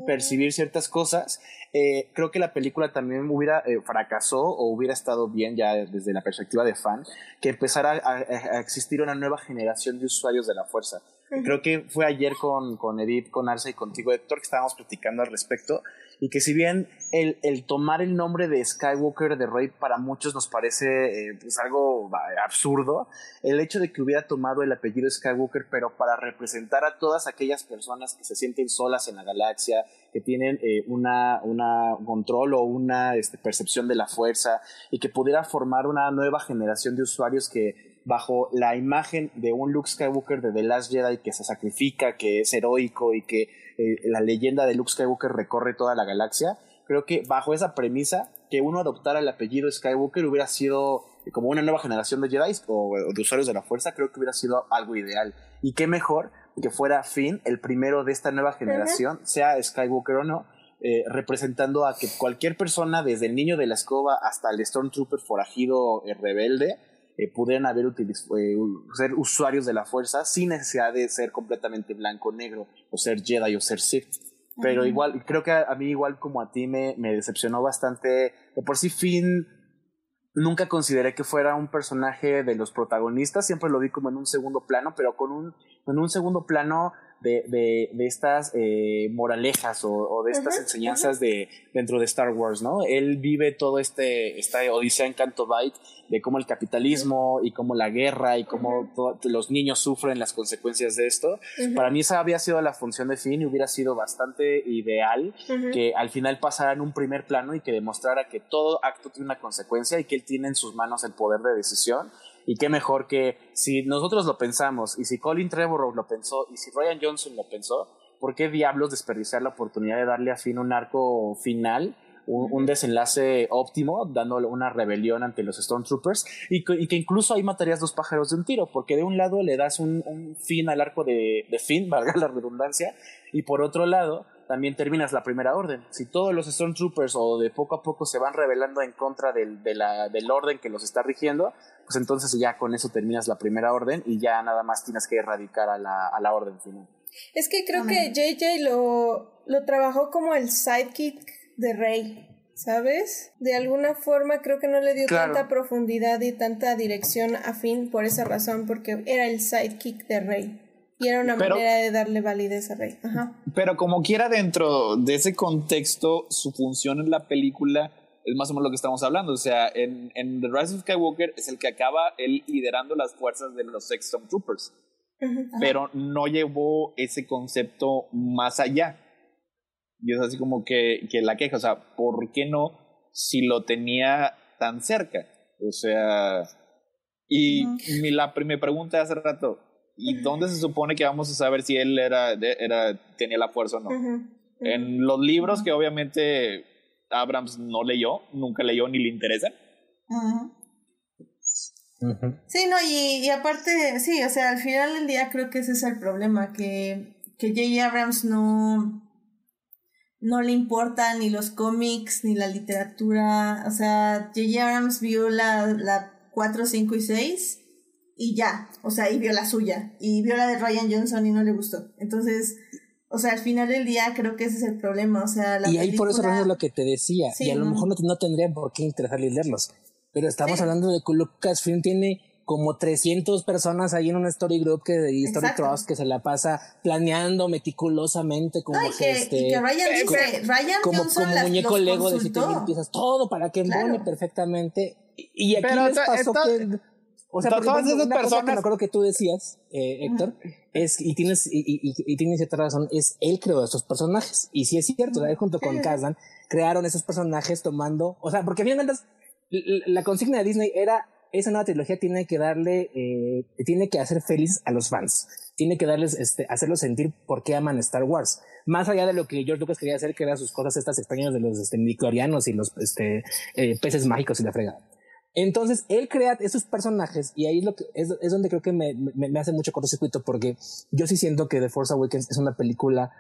percibir ciertas cosas, eh, creo que la película también hubiera eh, fracasó o hubiera estado bien ya desde la perspectiva de fan que empezara a, existir una nueva generación de usuarios de la fuerza. Creo que fue ayer con, con Edith, con Arce y contigo, Héctor, que estábamos platicando al respecto y que si bien el, el, tomar el nombre de Skywalker de Rey para muchos nos parece eh, pues algo absurdo, el hecho de que hubiera tomado el apellido Skywalker pero para representar a todas aquellas personas que se sienten solas en la galaxia, que tienen eh, una, una control o una este, percepción de la fuerza y que pudiera formar una nueva generación de usuarios que bajo la imagen de un Luke Skywalker de The Last Jedi que se sacrifica, que es heroico y que eh, la leyenda de Luke Skywalker recorre toda la galaxia. Creo que bajo esa premisa, que uno adoptara el apellido Skywalker hubiera sido como una nueva generación de Jedi o, de usuarios de la fuerza, creo que hubiera sido algo ideal. Y qué mejor que fuera Finn, el primero de esta nueva generación, sea Skywalker o no, eh, representando a que cualquier persona, desde el niño de la escoba hasta el Stormtrooper forajido eh, rebelde, eh, pudieran haber eh, ser usuarios de la fuerza sin necesidad de ser completamente blanco negro o ser Jedi o ser Sith. Pero igual, creo que a, mí igual como a ti me, me decepcionó bastante. De por sí Finn nunca consideré que fuera un personaje de los protagonistas, siempre lo vi como en un segundo plano, pero con un, en un segundo plano de, de, de estas eh, moralejas o, de estas enseñanzas de, dentro de Star Wars, ¿no? Él vive todo este, esta odisea en Canto Bight de cómo el capitalismo y cómo la guerra y cómo los niños sufren las consecuencias de esto. Para mí esa había sido la función de Finn y hubiera sido bastante ideal que al final pasara en un primer plano y que demostrara que todo acto tiene una consecuencia y que él tiene en sus manos el poder de decisión y qué mejor que si nosotros lo pensamos y si Colin Trevorrow lo pensó y si Ryan Johnson lo pensó, ¿por qué diablos desperdiciar la oportunidad de darle a Finn un arco final? Un, desenlace óptimo, dándole una rebelión ante los Stormtroopers, y que, y que, incluso ahí matarías dos pájaros de un tiro, porque de un lado le das un, un fin al arco de, de Finn, valga la redundancia, y por otro lado también terminas la primera orden. Si todos los Stormtroopers o de poco a poco se van revelando en contra del, de la, del orden que los está rigiendo, pues entonces ya con eso terminas la primera orden y ya nada más tienes que erradicar a la, a la orden final. Es que creo que JJ lo, lo trabajó como el sidekick de Rey. ¿Sabes? De alguna forma creo que no le dio tanta profundidad y tanta dirección a Finn por esa razón, porque era el sidekick de Rey. Y era una manera de darle validez a Rey. Ajá. Pero como quiera, dentro de ese contexto, su función en la película es más o menos lo que estamos hablando. O sea, en, en The Rise of Skywalker es el que acaba él liderando las fuerzas de los Sex Stormtroopers. Pero no llevó ese concepto más allá. Y es así como que, que la queja. O sea, ¿por qué no si lo tenía tan cerca? O sea, y mi, la primera pregunta de hace rato, ¿Y dónde se supone que vamos a saber si él era, era tenía la fuerza o no? En los libros que obviamente Abrams no leyó, nunca leyó ni le interesa. Sí, no, y, y, aparte, sí, o sea, al final del día creo que ese es el problema, que, que J. Abrams no, no le importa ni los cómics, ni la literatura, o sea, J. Abrams vio la, la 4, 5 y 6 y ya, o sea, y vio la suya, y vio la de Ryan Johnson y no le gustó. Entonces, o sea, al final del día creo que ese es el problema, o sea, la y ahí por eso es lo que te decía, Sí, y a lo no. mejor no, no tendría por qué interesarle leerlos, pero estamos Sí. hablando de que Lucasfilm tiene como 300 personas ahí en un story group que, y story Exacto. trust que se la pasa planeando meticulosamente como No, y que, este, y que Ryan dice, Ryan como, Johnson como las- muñeco Lego de piezas, todo para que Claro. perfectamente. Y y aquí Pero les pasó que... O sea, todas ejemplo, esas una cosa que personas- me acuerdo que tú decías, eh, Héctor, es, y tienes, y, y, y- tienes cierta razón, es él creó esos personajes. Y sí es cierto, él junto con Kazan crearon esos personajes tomando, o sea, porque a fin de cuentas, l- la consigna de Disney era, esa nueva trilogía tiene que darle, eh, tiene que hacer feliz a los fans. Tiene que darles, este, hacerlos sentir por qué aman Star Wars. Más allá de lo que George Lucas quería hacer, que eran sus cosas estas extrañas de los este, y los este, eh, peces mágicos y la fregada. Entonces, él crea esos personajes y ahí es, lo que, es, es donde creo que me, me, me hace mucho cortocircuito porque yo sí siento que The Force Awakens es una película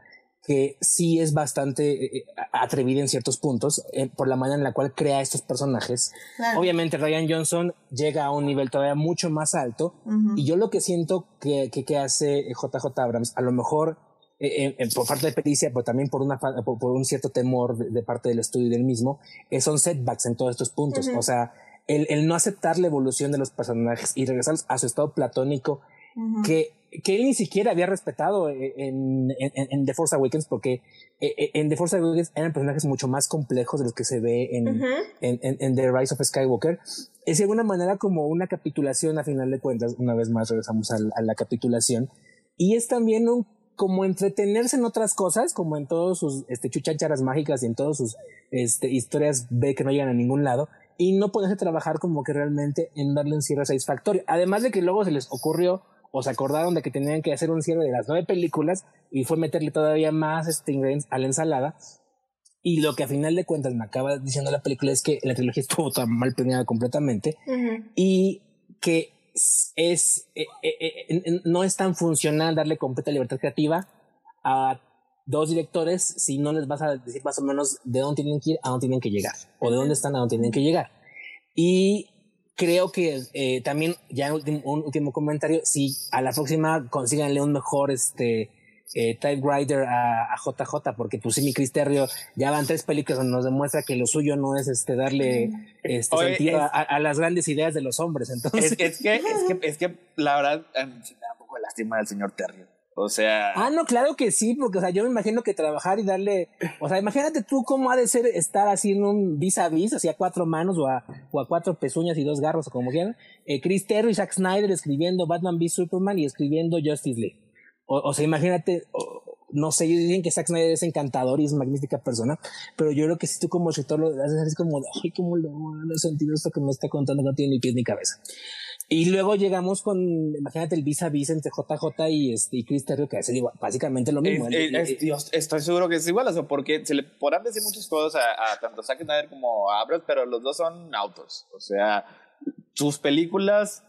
que sí es bastante eh, atrevida en ciertos puntos eh, por la manera en la cual crea estos personajes. Claro. Obviamente Ryan Johnson llega a un nivel todavía mucho más alto y yo lo que siento que, que, que hace JJ Abrams, a lo mejor eh, eh, eh, por falta de pericia, pero también por, una, por, por un cierto temor de, de parte del estudio y del mismo, eh, son setbacks en todos estos puntos. O sea, el, el no aceptar la evolución de los personajes y regresar a su estado platónico que, que él ni siquiera había respetado eh, en, en, en The Force Awakens porque eh, eh, en The Force Awakens eran personajes mucho más complejos de los que se ve en, en, en, en The Rise of Skywalker. Es de alguna manera como una capitulación a final de cuentas, una vez más regresamos a, la capitulación, y es también un como entretenerse en otras cosas, como en todos sus este, chuchancharas mágicas y en todas sus este, historias B que no llegan a ningún lado, y no poderse trabajar como que realmente en darle un cierre satisfactorio. Además de que luego se les ocurrió o se acordaron de que tenían que hacer un cierre de las nueve películas y fue meterle todavía más este, ingredientes a la ensalada. Y lo que a final de cuentas me acaba diciendo la película es que la trilogía estuvo tan mal planeada completamente Ujú. y que es, eh, eh, eh, no es tan funcional darle completa libertad creativa a dos directores si no les vas a decir más o menos de dónde tienen que ir a dónde tienen que llegar o de dónde están a dónde tienen que llegar. Y creo que eh, también, ya un último, un último comentario, si a la próxima consíganle un mejor este eh, typewriter a, a JJ, porque pues sí, mi Chris Terrio, ya van tres películas donde nos demuestra que lo suyo no es este darle este, Oye, sentido es- a, a las grandes ideas de los hombres. Entonces, Es, es que, es, que, es que la verdad eh, sí me da un poco de lástima del señor Terrio. O sea, Ah, no, claro que sí, porque, o sea, yo me imagino que trabajar y darle, o sea, imagínate tú cómo ha de ser estar así en un vis a vis, así a cuatro manos o a, cuatro pezuñas y dos garros o como quieran, eh, Chris Terrio y Zack Snyder escribiendo Batman v Superman y escribiendo Justice League. O, sea, imagínate, o- no sé, ellos dicen que Zack Snyder es encantador y es magnífica persona, pero yo creo que si tú como escritor lo haces así como, ay, cómo le no sentido esto que me está contando, no tiene ni pies ni cabeza. Y luego llegamos con, imagínate el vis a vis entre JJ y, este, y Chris Terrio, que hace igual, básicamente lo mismo. Es- El- es- es- yo estoy seguro que es igual, o sea, porque se le podrán decir muchas cosas a, a tanto Zack Snyder como a Abrams, pero los dos son autos. O sea, sus películas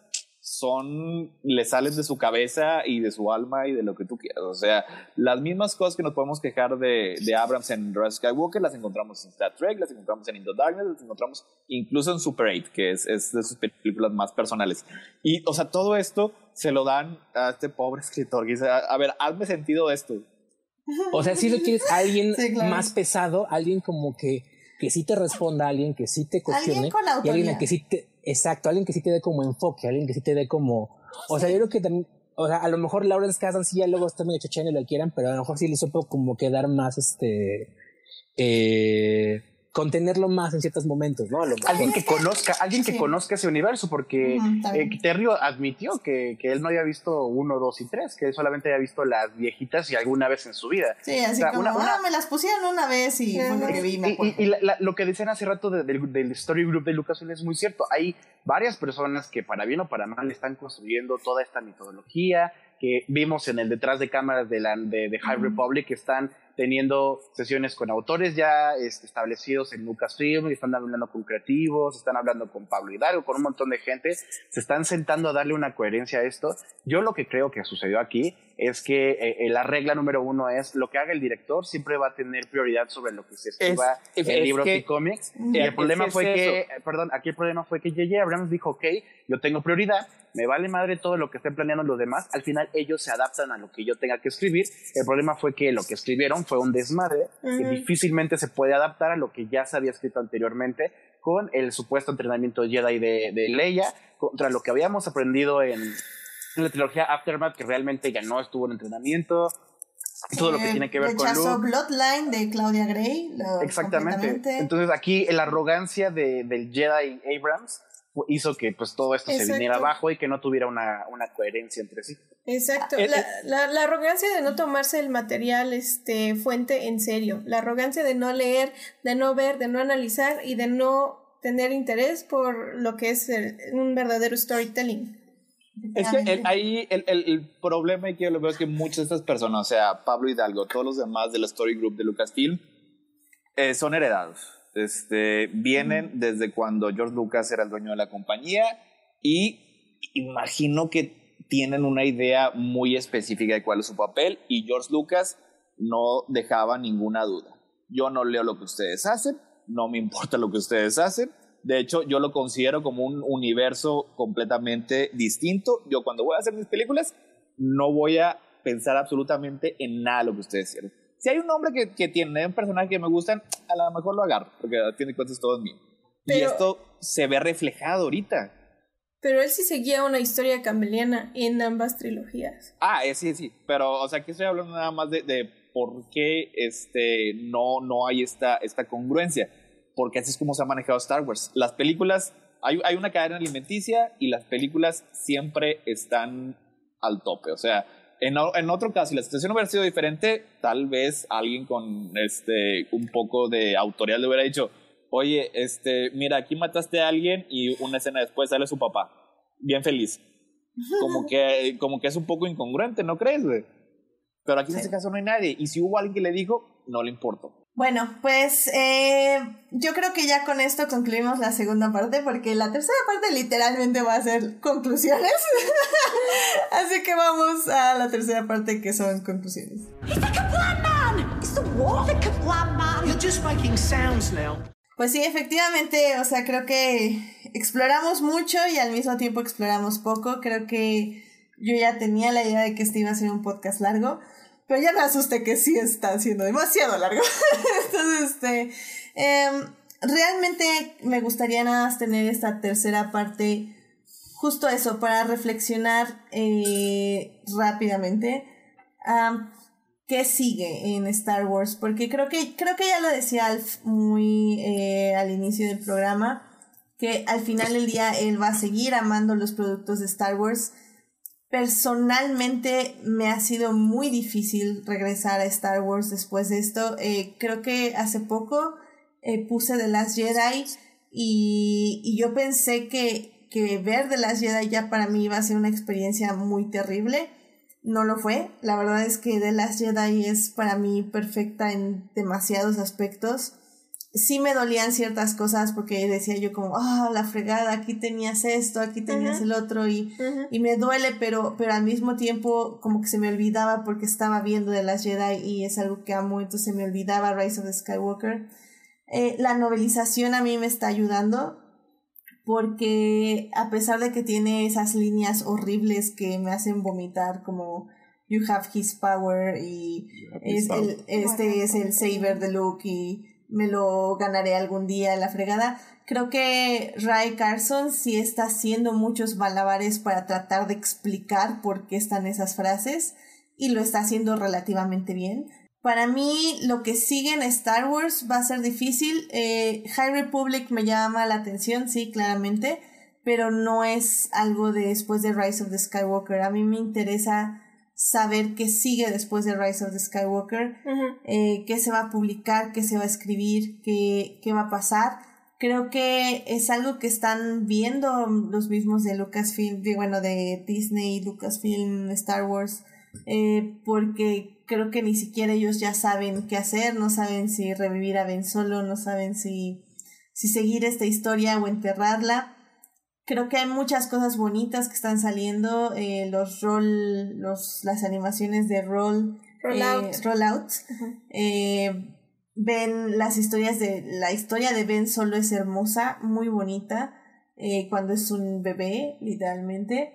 son, le salen de su cabeza y de su alma y de lo que tú quieras. O sea, las mismas cosas que nos podemos quejar de, de Abrams en Rise Skywalker, las encontramos en Star Trek, las encontramos en Into Darkness, las encontramos incluso en Super 8, que es, es de sus películas más personales. Y, o sea, todo esto se lo dan a este pobre escritor que dice, a, a ver, hazme sentido esto. O sea, si requieres a alguien Sí, claro. más pesado, alguien como que, que sí te responda, alguien que sí te cuestione. Alguien con y alguien que sí te, exacto, alguien que sí te dé como enfoque, alguien que sí te dé como, o sea, yo creo que también, o sea, a lo mejor Lawrence Kasdan sí ya luego está medio chochando y lo quieran, pero a lo mejor sí le supo como que dar más, este, eh, contenerlo más en ciertos momentos, ¿no? A lo mejor. Alguien que conozca, alguien que Sí. conozca ese universo, porque eh, Terrio admitió que, que él no había visto uno, dos y tres, que él solamente había visto las viejitas y alguna vez en su vida. Sí, así O sea, como, una- una- ah, me las pusieron una vez y fue lo que vi, me Y, y- y la- la- lo que decían hace rato de- del, del Story Group de Lucasfilm es muy cierto. Hay varias personas que para bien o para mal están construyendo toda esta metodología que vimos en el detrás de cámaras de, la, de, de High. Republic que están teniendo sesiones con autores ya establecidos en Lucasfilm, están hablando con creativos, están hablando con Pablo Hidalgo, con un montón de gente, se están sentando a darle una coherencia a esto. Yo lo que creo que sucedió aquí es que eh, eh, la regla número uno es lo que haga el director siempre va a tener prioridad sobre lo que se escriba Es- en es libros que- y cómics. Y Es el problema que fue es que, eh, perdón, aquí el problema fue que J.J. Abrams dijo, ok, yo tengo prioridad me vale madre todo lo que estén planeando los demás, al final ellos se adaptan a lo que yo tenga que escribir. El problema fue que lo que escribieron fue un desmadre que difícilmente se puede adaptar a lo que ya se había escrito anteriormente con el supuesto entrenamiento Jedi de, de Leia, contra lo que habíamos aprendido en, en la trilogía Aftermath, que realmente ya no estuvo en entrenamiento, todo lo que Eh, tiene que ver con rechazó Luke. Bloodline de Claudia Gray. Exactamente. Entonces aquí la arrogancia de, del Jedi Abrams hizo que pues todo esto se Exacto. viniera abajo y que no tuviera una, una coherencia entre sí. Exacto. Eh, La, eh. la, la arrogancia de no tomarse el material este, fuente en serio. La arrogancia de no leer, de no ver, de no analizar y de no tener interés por lo que es el- un verdadero storytelling. Es que el, ahí el, el, el problema que yo lo veo es que muchas de estas personas, o sea, Pablo Hidalgo, todos los demás del Story Group de Lucasfilm, eh, son heredados. Este, vienen desde cuando George Lucas era el dueño de la compañía y imagino que tienen una idea muy específica de cuál es su papel y George Lucas no dejaba ninguna duda. Yo no leo lo que ustedes hacen, no me importa lo que ustedes hacen. De hecho, yo lo considero como un universo completamente distinto. Yo cuando voy a hacer mis películas, no voy a pensar absolutamente en nada de lo que ustedes quieren. Si hay un hombre que, que tiene un personaje que me gustan, a lo mejor lo agarro, porque a fin de cuentas todo es mío. y Pero- esto se ve reflejado ahorita. Pero él sí seguía una historia campbelliana en ambas trilogías. Ah, eh, sí, sí, pero, o sea, aquí estoy hablando nada más de, de por qué este, no, no hay esta, esta congruencia, porque así es como se ha manejado Star Wars. Las películas, hay, hay una cadena alimenticia y las películas siempre están al tope, o sea, en, otro caso, si la situación hubiera sido diferente, tal vez alguien con este, un poco de autoridad le hubiera dicho, oye, este, mira, aquí mataste a alguien y una escena después sale su papá, bien feliz como que, como que es un poco incongruente, ¿no crees, güey? Pero aquí en este caso no hay nadie. Y si hubo alguien que le dijo, no le importó. Bueno, pues eh, yo creo que ya con esto concluimos la segunda parte porque la tercera parte literalmente va a ser conclusiones. Así que vamos a la tercera parte que son conclusiones. Pues sí, efectivamente, o sea, creo que exploramos mucho y al mismo tiempo exploramos poco. Creo que yo ya tenía la idea de que este iba a ser un podcast largo, pero ya me asusté que sí está siendo demasiado largo. Entonces, este, em, realmente me gustaría nada más tener esta tercera parte, justo eso, para reflexionar eh, rápidamente. Am, qué sigue en Star Wars, porque creo que, creo que ya lo decía Alf muy eh, al inicio del programa, que al final del día él va a seguir amando los productos de Star Wars. Personalmente me ha sido muy difícil regresar a Star Wars después de esto. Eh, creo que hace poco eh, puse The Last Jedi y, y yo pensé que, que ver The Last Jedi ya para mí iba a ser una experiencia muy terrible no lo fue. La verdad es que The Last Jedi es para mí perfecta en demasiados aspectos. Sí me dolían ciertas cosas porque decía yo como, ah, la fregada, aquí tenías esto, aquí tenías el otro y, y me duele, pero, pero al mismo tiempo como que se me olvidaba porque estaba viendo The Last Jedi y es algo que amo, entonces se me olvidaba Rise of the Skywalker. Eh, la novelización a mí me está ayudando porque a pesar de que tiene esas líneas horribles que me hacen vomitar como You have his power y es el, este es el saber de Luke y me lo ganaré algún día en la fregada. Creo que Ray Carson sí está haciendo muchos malabares para tratar de explicar por qué están esas frases y lo está haciendo relativamente bien. Para mí, lo que sigue en Star Wars va a ser difícil. Eh, High Republic me llama la atención, sí, claramente, pero no es algo de después de Rise of the Skywalker. A mí me interesa saber qué sigue después de Rise of the Skywalker, eh, qué se va a publicar, qué se va a escribir, qué, qué va a pasar. Creo que es algo que están viendo los mismos de Lucasfilm, de, bueno, de Disney, Lucasfilm, Star Wars, eh, porque creo que ni siquiera ellos ya saben qué hacer, no saben si revivir a Ben Solo, no saben si, si seguir esta historia o enterrarla. Creo que hay muchas cosas bonitas que están saliendo, eh, los roll, los, las animaciones de roll, Rollout. eh, rollout. Eh, ven las historias de, la historia de Ben Solo es hermosa, muy bonita, eh, cuando es un bebé, literalmente.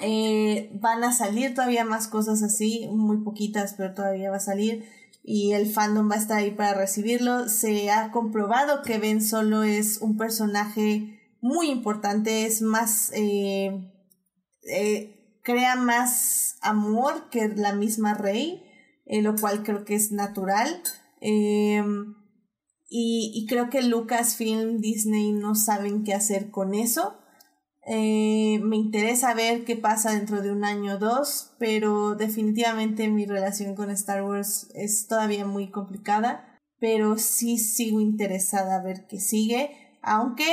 Eh, van a salir todavía más cosas así, muy poquitas, pero todavía va a salir. Y el fandom va a estar ahí para recibirlo. Se ha comprobado que Ben Solo es un personaje muy importante, es más... Eh, eh, crea más amor que la misma Rey, lo cual creo que es natural. Y, y, creo que Lucasfilm, Disney no saben qué hacer con eso. Eh, me interesa ver qué pasa dentro de un año o dos, pero definitivamente mi relación con Star Wars es todavía muy complicada, pero sí sigo interesada a ver qué sigue, aunque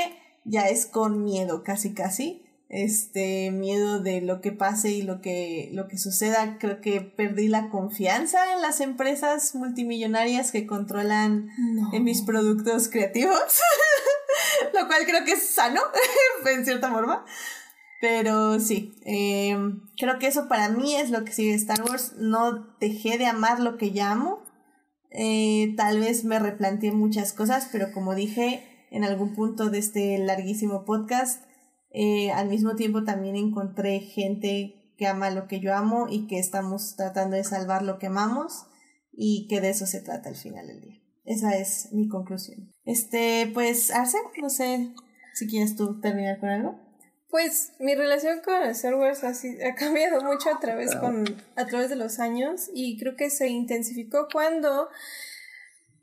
ya es con miedo casi casi. Este miedo de lo que pase y lo que lo que suceda. Creo que perdí la confianza en las empresas multimillonarias que controlan en mis productos creativos lo cual creo que es sano en cierta forma. Pero sí em, creo que eso para mí es lo que sigue Star Wars. No dejé de amar lo que llamo eh, tal vez me replanteé muchas cosas pero como dije en algún punto de este larguísimo podcast eh, al mismo tiempo también encontré gente que ama lo que yo amo y que estamos tratando de salvar lo que amamos y que de eso se trata al final del día. Esa es mi conclusión. Este, pues, Arce, no sé si quieres tú terminar con algo. Pues mi relación con Star Wars ha, ha cambiado mucho a través, con, a través de los años y creo que se intensificó cuando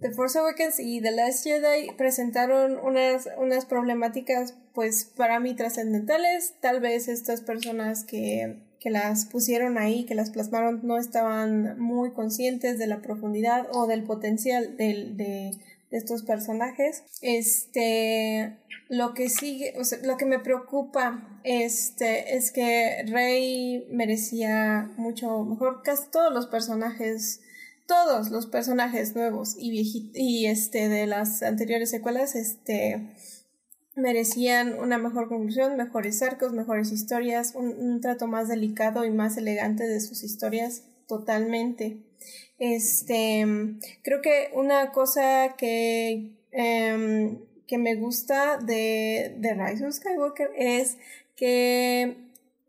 The Force Awakens y The Last Jedi presentaron unas, unas problemáticas, pues para mí trascendentales. Tal vez estas personas que, que las pusieron ahí, que las plasmaron, no estaban muy conscientes de la profundidad o del potencial de, de, estos personajes. Este, lo que sigue, o sea, lo que me preocupa este, es que Rey merecía mucho mejor. Casi todos los personajes todos los personajes nuevos y y este de las anteriores secuelas este merecían una mejor conclusión, mejores arcos, mejores historias, un, trato más delicado y más elegante de sus historias totalmente. Este creo que una cosa que em, que me gusta de, de Rise of Skywalker es que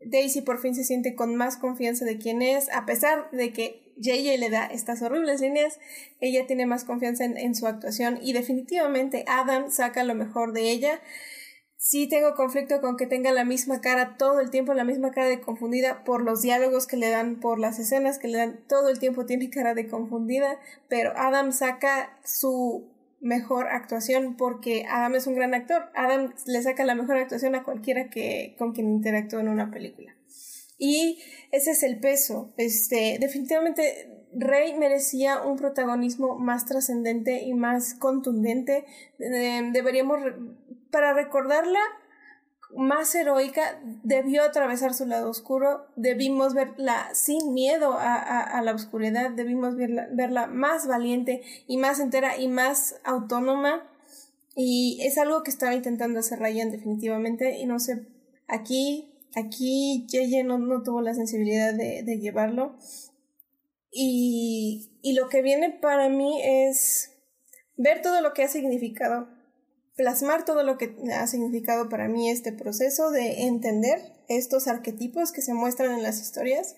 Daisy por fin se siente con más confianza de quién es, a pesar de que JJ le da estas horribles líneas, ella tiene más confianza en, su actuación y definitivamente Adam saca lo mejor de ella. Sí tengo conflicto con que tenga la misma cara todo el tiempo, la misma cara de confundida por los diálogos que le dan, por las escenas que le dan, todo el tiempo tiene cara de confundida, pero Adam saca su mejor actuación porque Adam es un gran actor. Adam le saca la mejor actuación a cualquiera que con quien interactúa en una película. Y ese es el peso. Este, definitivamente Rey merecía un protagonismo más trascendente y más contundente. Eh, deberíamos, para recordarla más heroica, debió atravesar su lado oscuro, debimos verla sin miedo a, la oscuridad, debimos verla, verla más valiente y más entera y más autónoma. Y es algo que estaba intentando hacer Ryan definitivamente y no sé, aquí Aquí Yeye no, no tuvo la sensibilidad de, de llevarlo. Y, y lo que viene para mí es ver todo lo que ha significado, plasmar todo lo que ha significado para mí este proceso de entender estos arquetipos que se muestran en las historias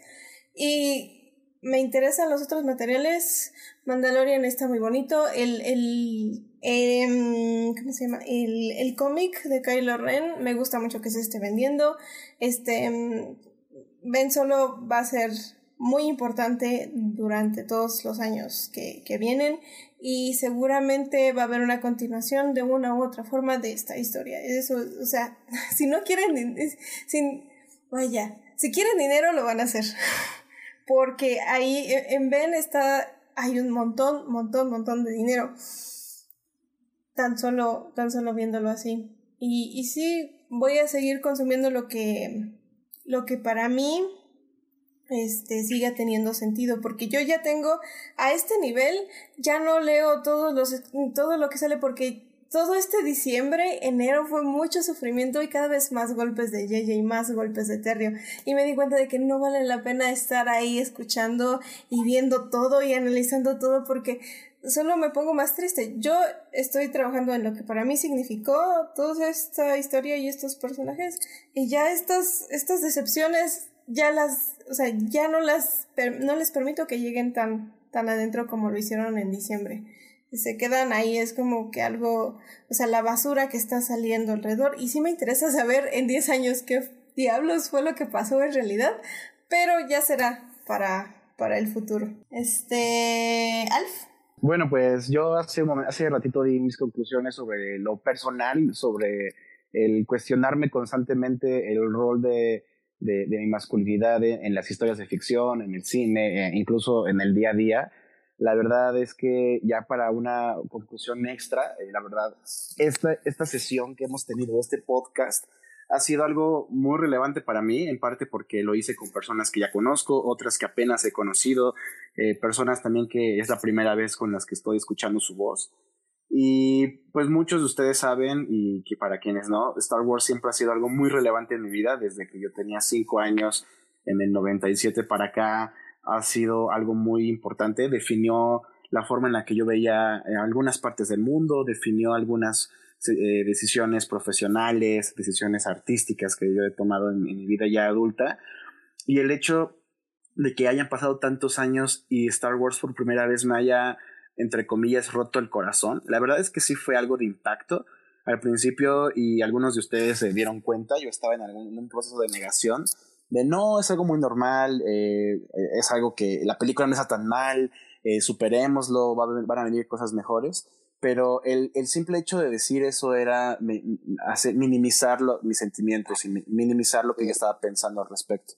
y me interesan los otros materiales. Mandalorian está muy bonito. El, el eh, ¿Cómo se llama? El, el cómic de Kylo Ren me gusta mucho que se esté vendiendo. Este. Em, ben Solo va a ser muy importante durante todos los años que, que, vienen y seguramente va a haber una continuación de una u otra forma de esta historia. Eso, o sea, si no quieren, sin, vaya, si quieren dinero lo van a hacer. Porque ahí en Ben está, hay un montón, montón, montón de dinero tan solo, tan solo viéndolo así. Y, y sí, voy a seguir consumiendo lo que, lo que para mí este, siga teniendo sentido, porque yo ya tengo, a este nivel, ya no leo todos los, todo lo que sale porque todo este diciembre, enero fue mucho sufrimiento y cada vez más golpes de Yeye y más golpes de Terrio. Y me di cuenta de que no vale la pena estar ahí escuchando y viendo todo y analizando todo porque solo me pongo más triste. Yo estoy trabajando en lo que para mí significó toda esta historia y estos personajes y ya estas, estas decepciones ya las, o sea, ya no las, no les permito que lleguen tan, tan adentro como lo hicieron en diciembre. Se quedan ahí, es como que algo, o sea, la basura que está saliendo alrededor. Y sí me interesa saber en 10 años qué diablos fue lo que pasó en realidad, pero ya será para, para el futuro. Este, Alf. Bueno, pues yo hace, un momento, hace ratito di mis conclusiones sobre lo personal, sobre el cuestionarme constantemente el rol de, de, mi masculinidad en, las historias de ficción, en el cine, eh, incluso en el día a día. La verdad es que ya para una conclusión extra, eh, la verdad, esta, esta sesión que hemos tenido, este podcast, ha sido algo muy relevante para mí, en parte porque lo hice con personas que ya conozco, otras que apenas he conocido, eh, personas también que es la primera vez con las que estoy escuchando su voz. Y pues muchos de ustedes saben, y que para quienes no, Star Wars siempre ha sido algo muy relevante en mi vida, desde que yo tenía cinco años, en el 97 para acá, ha sido algo muy importante, definió la forma en la que yo veía eh, algunas partes del mundo, definió algunas eh, decisiones profesionales, decisiones artísticas que yo he tomado en, mi vida ya adulta. Y el hecho de que hayan pasado tantos años y Star Wars por primera vez me haya, entre comillas, roto el corazón, la verdad es que sí fue algo de impacto. Al principio, y algunos de ustedes se dieron cuenta, yo estaba en, algún, un proceso de negación, de no, es algo muy normal, eh, es algo que la película no está tan mal, eh, superémoslo, van a venir cosas mejores pero el, el, simple hecho de decir eso era hacer, minimizar mis sentimientos y minimizar lo que yo estaba pensando al respecto.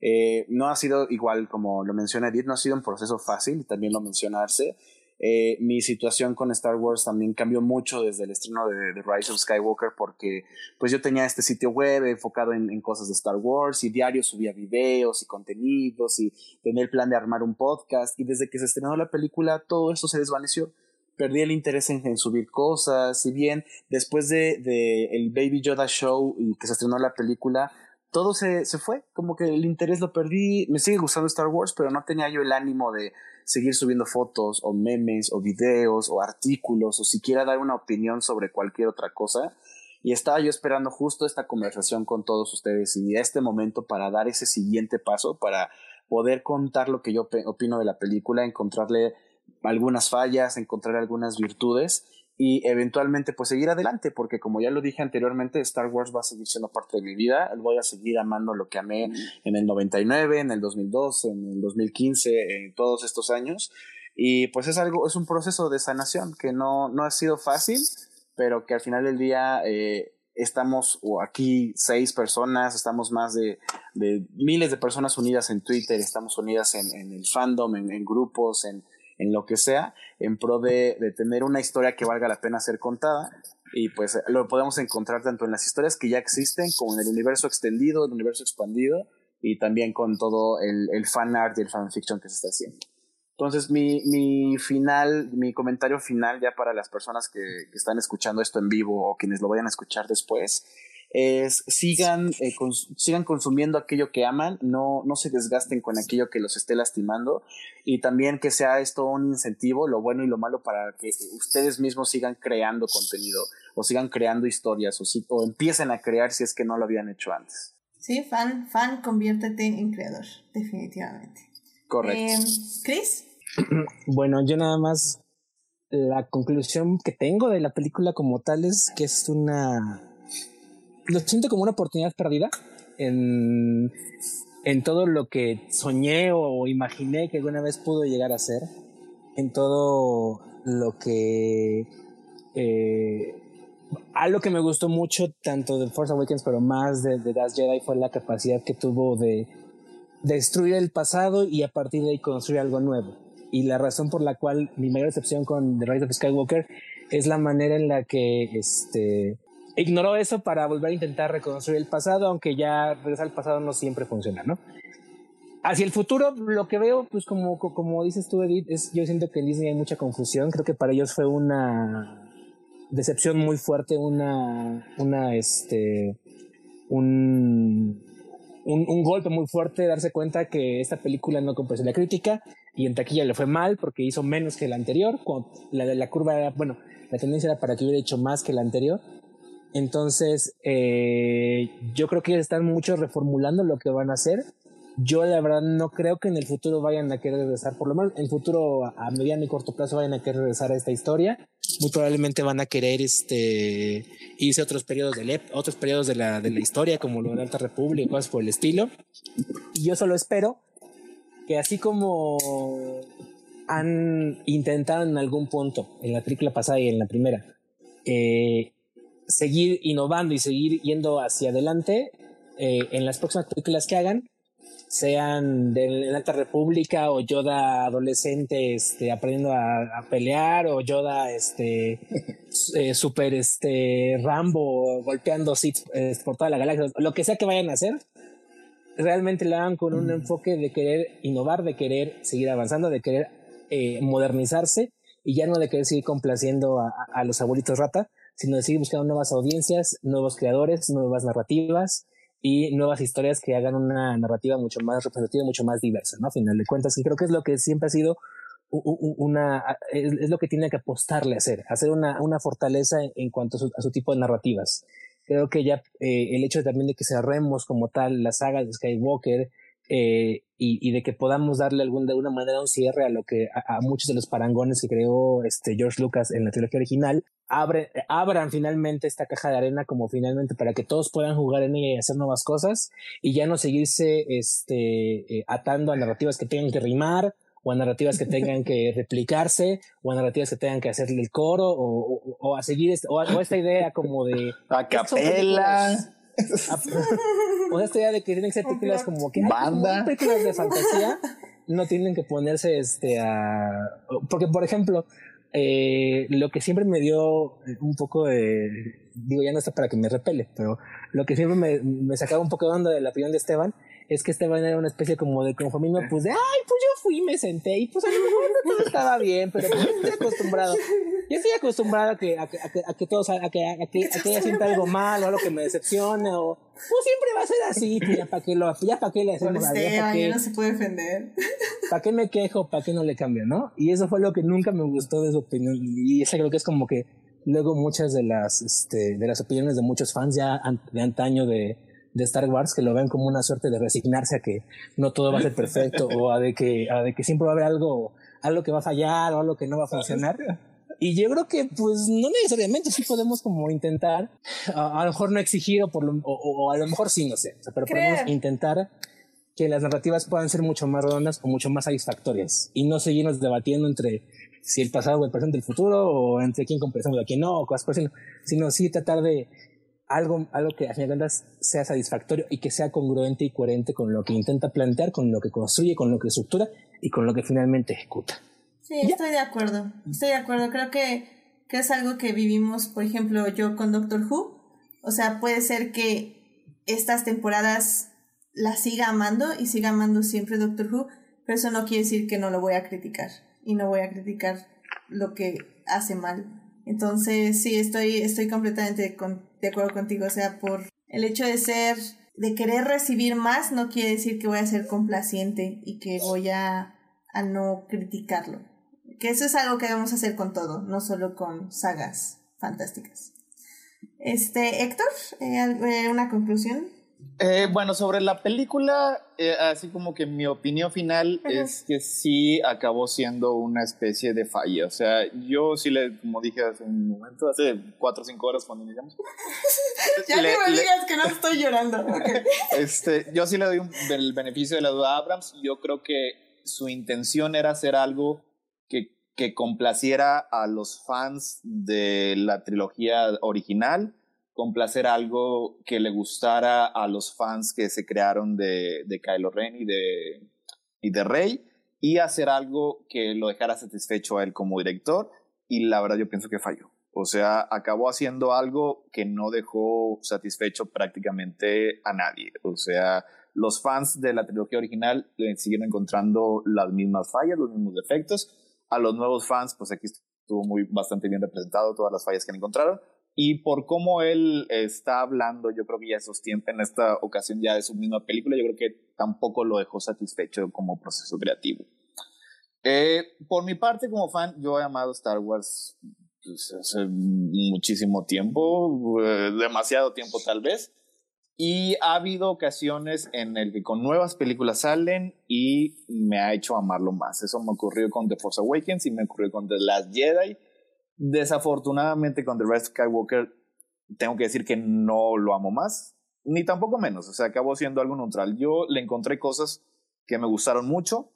Eh, no ha sido igual, como lo menciona Edith, no ha sido un proceso fácil, también lo mencionarse. Eh, mi situación con Star Wars también cambió mucho desde el estreno de, Rise of Skywalker porque pues yo tenía este sitio web enfocado en, en, cosas de Star Wars y diario subía videos y contenidos y tenía el plan de armar un podcast y desde que se estrenó la película todo eso se desvaneció. Perdí el interés en, subir cosas, si bien después de, de, el Baby Yoda Show y que se estrenó la película, todo se, se fue, como que el interés lo perdí, me sigue gustando Star Wars, pero no tenía yo el ánimo de seguir subiendo fotos o memes o videos o artículos o siquiera dar una opinión sobre cualquier otra cosa. Y estaba yo esperando justo esta conversación con todos ustedes y este momento para dar ese siguiente paso, para poder contar lo que yo opino de la película, encontrarle algunas fallas, encontrar algunas virtudes y eventualmente pues seguir adelante, porque como ya lo dije anteriormente, Star Wars va a seguir siendo parte de mi vida, voy a seguir amando lo que amé en el 99, en el 2002, en el 2015, en todos estos años, y pues es algo, es un proceso de sanación que no, no ha sido fácil, pero que al final del día eh, estamos aquí seis personas, estamos más de, de, miles de personas unidas en Twitter, estamos unidas en, en el fandom, en, en grupos, en en lo que sea, en pro de, de tener una historia que valga la pena ser contada. Y pues lo podemos encontrar tanto en las historias que ya existen, como en el universo extendido, el universo expandido, y también con todo el, el fan art y el fanfiction que se está haciendo. Entonces, mi, mi final, mi comentario final ya para las personas que, que, están escuchando esto en vivo o quienes lo vayan a escuchar después es sigan, eh, sigan consumiendo aquello que aman, no, no se desgasten con aquello que los esté lastimando y también que sea esto un incentivo, lo bueno y lo malo para que ustedes mismos sigan creando contenido o sigan creando historias o, si, o empiecen a crear si es que no lo habían hecho antes. Sí, fan, fan, conviértete en creador, definitivamente. Correcto. Eh, Chris. Bueno, yo nada más la conclusión que tengo de la película como tal es que es una lo siento como una oportunidad perdida en, en todo lo que soñé o imaginé que alguna vez pudo llegar a ser, en todo lo que... Eh, algo que me gustó mucho tanto de Force Awakens pero más de, de Das Jedi fue la capacidad que tuvo de destruir el pasado y a partir de ahí construir algo nuevo. Y la razón por la cual mi mayor decepción con The Rise of Skywalker es la manera en la que este ignoró eso para volver a intentar reconstruir el pasado, aunque ya regresar al pasado no siempre funciona, ¿no? Hacia el futuro, lo que veo, pues como, como dices tú, Edith, es, yo siento que en Disney hay mucha confusión. Creo que para ellos fue una decepción muy fuerte, una, una, este, un, un, golpe muy fuerte darse cuenta que esta película no complació la crítica y en taquilla le fue mal porque hizo menos que la anterior. La de la curva era, bueno, la tendencia era para que hubiera hecho más que la anterior. Entonces, eh, yo creo que están muchos reformulando lo que van a hacer. Yo la verdad no creo que en el futuro vayan a querer regresar, por lo menos en el futuro a mediano y corto plazo vayan a querer regresar a esta historia. Muy probablemente van a querer este, irse a otros periodos, de otros periodos de la, de la historia, como lo de la Alta República cosas por el estilo. Y yo solo espero que así como han intentado en algún punto, en la película pasada y en la primera, eh, seguir innovando y seguir yendo hacia adelante eh, en las próximas películas que hagan, sean de la Alta República o Yoda adolescente este, aprendiendo a, pelear o Yoda este, eh, super este, Rambo golpeando Sith este, por toda la galaxia, lo que sea que vayan a hacer, realmente lo hagan con un enfoque de querer innovar, de querer seguir avanzando, de querer eh, modernizarse y ya no de querer seguir complaciendo a, a los abuelitos rata, sino de seguir buscando nuevas audiencias, nuevos creadores, nuevas narrativas y nuevas historias que hagan una narrativa mucho más representativa, mucho más diversa, ¿no? A final de cuentas, y creo que es lo que siempre ha sido una, es, lo que tiene que apostarle a hacer, hacer una, una fortaleza en, cuanto a su, tipo de narrativas. Creo que ya eh, el hecho también de que cerremos como tal la saga de Skywalker, eh, y, y, de que podamos darle algún, de alguna manera un cierre a lo que a, muchos de los parangones que creó este George Lucas en la trilogía original, abre, abran finalmente esta caja de arena como finalmente para que todos puedan jugar en ella y hacer nuevas cosas y ya no seguirse este, eh, atando a narrativas que tengan que rimar o a narrativas que tengan que replicarse, o a narrativas que tengan que hacerle el coro, o, o, a seguir, o, o, esta idea como de... A capela. O esta idea de que tienen que ser películas como que banda. películas de fantasía no tienen que ponerse este a porque por ejemplo eh, lo que siempre me dio un poco de digo ya no está para que me repele pero lo que siempre me, me sacaba un poco de onda de la opinión de Esteban es que Esteban era una especie como de conformismo, pues de, ay, pues yo fui, me senté y pues a lo mejor no todo estaba bien, pero pues, yo estoy acostumbrado. Yo estoy acostumbrado a que, a que, a que, a que todos, a que, a que, a que ella sienta algo mal o algo que me decepcione o, pues siempre va a ser así, pues ya para qué lo, ya para qué le hacemos Esteban, ya no se puede defender. ¿Para qué me quejo? ¿Para qué no le cambio, no? Y eso fue lo que nunca me gustó de su opinión y esa creo que es como que luego muchas de las, este, de las opiniones de muchos fans ya de antaño de, de Star Wars que lo ven como una suerte de resignarse a que no todo va a ser perfecto o a de que, a de que siempre va a haber algo, algo que va a fallar o algo que no va a funcionar. Y yo creo que, pues, no necesariamente sí podemos como intentar, a, a lo mejor no exigir o, por lo, o, a lo mejor sí, no sé, pero podemos intentar que las narrativas puedan ser mucho más redondas o mucho más satisfactorias y no seguirnos debatiendo entre si el pasado o el presente el futuro o entre quién compensamos a quién no o cosas por sino, sino sí tratar de algo, algo que a fin de cuentas sea satisfactorio y que sea congruente y coherente con lo que intenta plantear, con lo que construye, con lo que estructura y con lo que finalmente ejecuta. Sí, estoy de acuerdo, estoy de acuerdo. Creo que, que es algo que vivimos, por ejemplo, yo con Doctor Who. O sea, puede ser que estas temporadas la siga amando y siga amando siempre Doctor Who, pero eso no quiere decir que no lo voy a criticar y no voy a criticar lo que hace mal. Entonces, sí, estoy, estoy completamente con, de acuerdo contigo. O sea, por el hecho de ser, de querer recibir más, no quiere decir que voy a ser complaciente y que voy a, a no criticarlo. Que eso es algo que debemos hacer con todo, no solo con sagas fantásticas. Este, Héctor, eh, eh, ¿una conclusión? Eh, bueno, sobre la película, eh, así como que mi opinión final es que sí acabó siendo una especie de falla. O sea, yo sí le, como dije hace un momento, hace cuatro o cinco horas cuando iniciamos. ya le, no me digas que no estoy llorando. este, yo sí le doy el beneficio de la duda a Abrams. Yo creo que su intención era hacer algo que, que complaciera a los fans de la trilogía original complacer algo que le gustara a los fans que se crearon de, de Kylo Ren y de, y de Rey y hacer algo que lo dejara satisfecho a él como director y la verdad yo pienso que falló. O sea, acabó haciendo algo que no dejó satisfecho prácticamente a nadie. O sea, los fans de la trilogía original le siguieron encontrando las mismas fallas, los mismos defectos. A los nuevos fans, pues aquí estuvo muy bastante bien representado todas las fallas que encontraron y por cómo él está hablando, yo creo que ya sostiene en esta ocasión ya de su misma película, yo creo que tampoco lo dejó satisfecho como proceso creativo. Eh, por mi parte, como fan, yo he amado Star Wars pues, hace muchísimo tiempo, eh, demasiado tiempo tal vez. Y ha habido ocasiones en el que con nuevas películas salen y me ha hecho amarlo más. Eso me ocurrió con The Force Awakens y me ocurrió con The Last Jedi. Desafortunadamente con The Rise of Skywalker tengo que decir que no lo amo más, ni tampoco menos. O sea, acabó siendo algo neutral. Yo le encontré cosas que me gustaron mucho,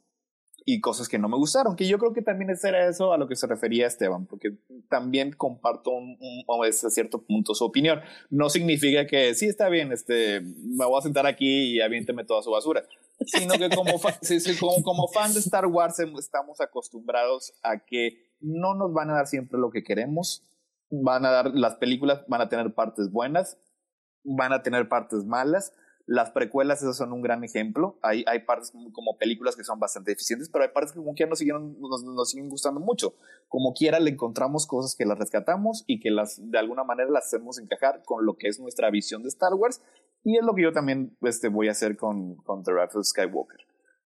y cosas que no me gustaron, que yo creo que también era eso a lo que se refería Esteban, porque también comparto un, un, a cierto punto su opinión. No significa que sí está bien, este, me voy a sentar aquí y aviénteme toda su basura, sino que como, como, como fan de Star Wars estamos acostumbrados a que no nos van a dar siempre lo que queremos, van a dar, las películas van a tener partes buenas, van a tener partes malas, las precuelas, esos son un gran ejemplo. Hay, hay partes como películas que son bastante eficientes, pero hay partes que como quiera nos siguen, nos, siguen gustando mucho. Como quiera le encontramos cosas que las rescatamos y que las, de alguna manera las hacemos encajar con lo que es nuestra visión de Star Wars. Y es lo que yo también este, voy a hacer con, con The of Skywalker.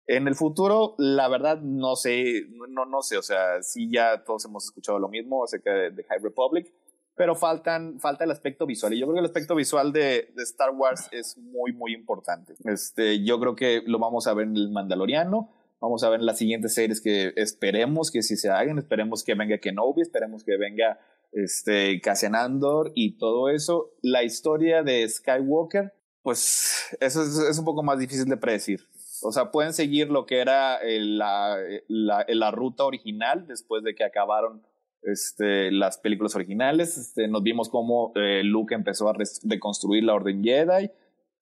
En el futuro, la verdad, no sé, no, no sé, o sea, sí ya todos hemos escuchado lo mismo acerca de, de High Republic, pero faltan, falta el aspecto visual. Y yo creo que el aspecto visual de, de, Star Wars es muy, muy importante. Este, yo creo que lo vamos a ver en el Mandaloriano. Vamos a ver en las siguientes series que esperemos que si se hagan. Esperemos que venga Kenobi, esperemos que venga este, Cassian Andor y todo eso. La historia de Skywalker, pues eso es, es un poco más difícil de predecir. O sea, pueden seguir lo que era la, la, la ruta original después de que acabaron este, las películas originales. Este, nos vimos cómo eh, Luke empezó a reconstruir la Orden Jedi.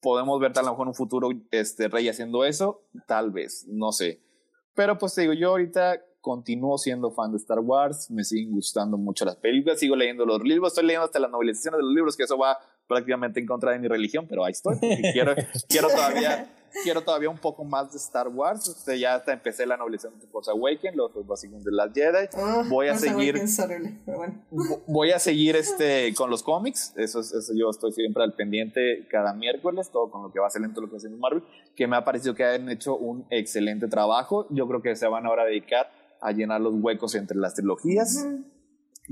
Podemos ver tal vez en un futuro este, Rey haciendo eso, tal vez, no sé. Pero pues te digo, yo ahorita continúo siendo fan de Star Wars, me siguen gustando mucho las películas, sigo leyendo los libros, estoy leyendo hasta las novelizaciones de los libros, que eso va prácticamente en contra de mi religión, pero ahí estoy, quiero, quiero todavía quiero todavía un poco más de Star Wars. Este, ya hasta empecé la novelización de Force Awakens, los básicos de las Jedi. Ah, voy a seguir. Voy a seguir este con los cómics. Eso, eso yo estoy siempre al pendiente cada miércoles, todo con lo que va a ser lento lo que hace Marvel, que me ha parecido que han hecho un excelente trabajo. Yo creo que se van ahora a dedicar a llenar los huecos entre las trilogías.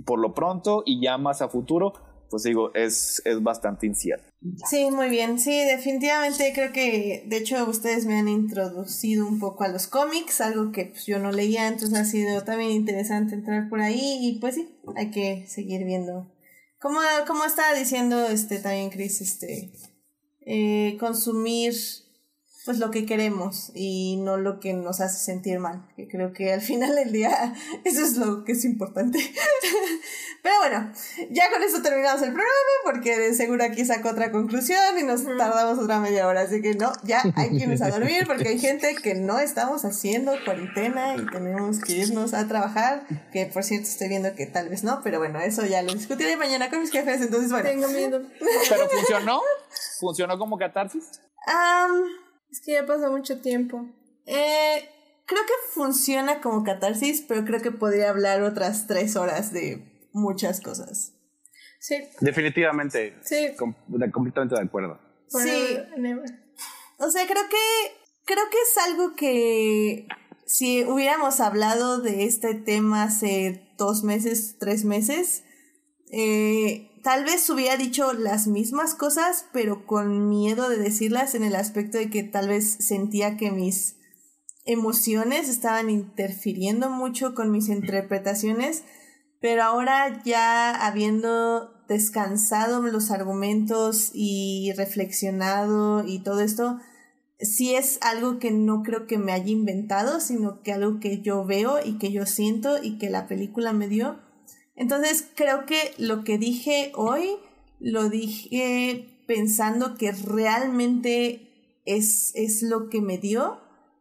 Por lo pronto y ya más a futuro, pues digo, es, es bastante incierto. Sí, muy bien. Sí, definitivamente creo que, de hecho, ustedes me han introducido un poco a los cómics, algo que pues, yo no leía, entonces ha sido también interesante entrar por ahí y pues sí, hay que seguir viendo. Como, como estaba diciendo este también Chris, este, eh, consumir pues lo que queremos y no lo que nos hace sentir mal, que creo que al final del día eso es lo que es importante. Pero bueno, ya con esto terminamos el programa porque de seguro aquí saco otra conclusión y nos tardamos otra media hora, así que no, ya hay que irnos a dormir porque hay gente que no estamos haciendo cuarentena y tenemos que irnos a trabajar, que por cierto estoy viendo que tal vez no, pero bueno, eso ya lo discutiré mañana con mis jefes, entonces bueno. Tengo miedo. ¿Pero funcionó? ¿Funcionó como catarsis? Um, es que ya pasó mucho tiempo. Eh, creo que funciona como catarsis, pero creo que podría hablar otras tres horas de muchas cosas. Sí. Definitivamente. Sí. completamente de acuerdo. sí. O sea, creo que creo que es algo que si hubiéramos hablado de este tema hace dos meses, tres meses, eh, tal vez hubiera dicho las mismas cosas, pero con miedo de decirlas en el aspecto de que tal vez sentía que mis emociones estaban interfiriendo mucho con mis interpretaciones, pero ahora ya habiendo descansado los argumentos y reflexionado y todo esto, sí es algo que no creo que me haya inventado, sino que algo que yo veo y que yo siento y que la película me dio entonces creo que lo que dije hoy lo dije pensando que realmente es, es lo que me dio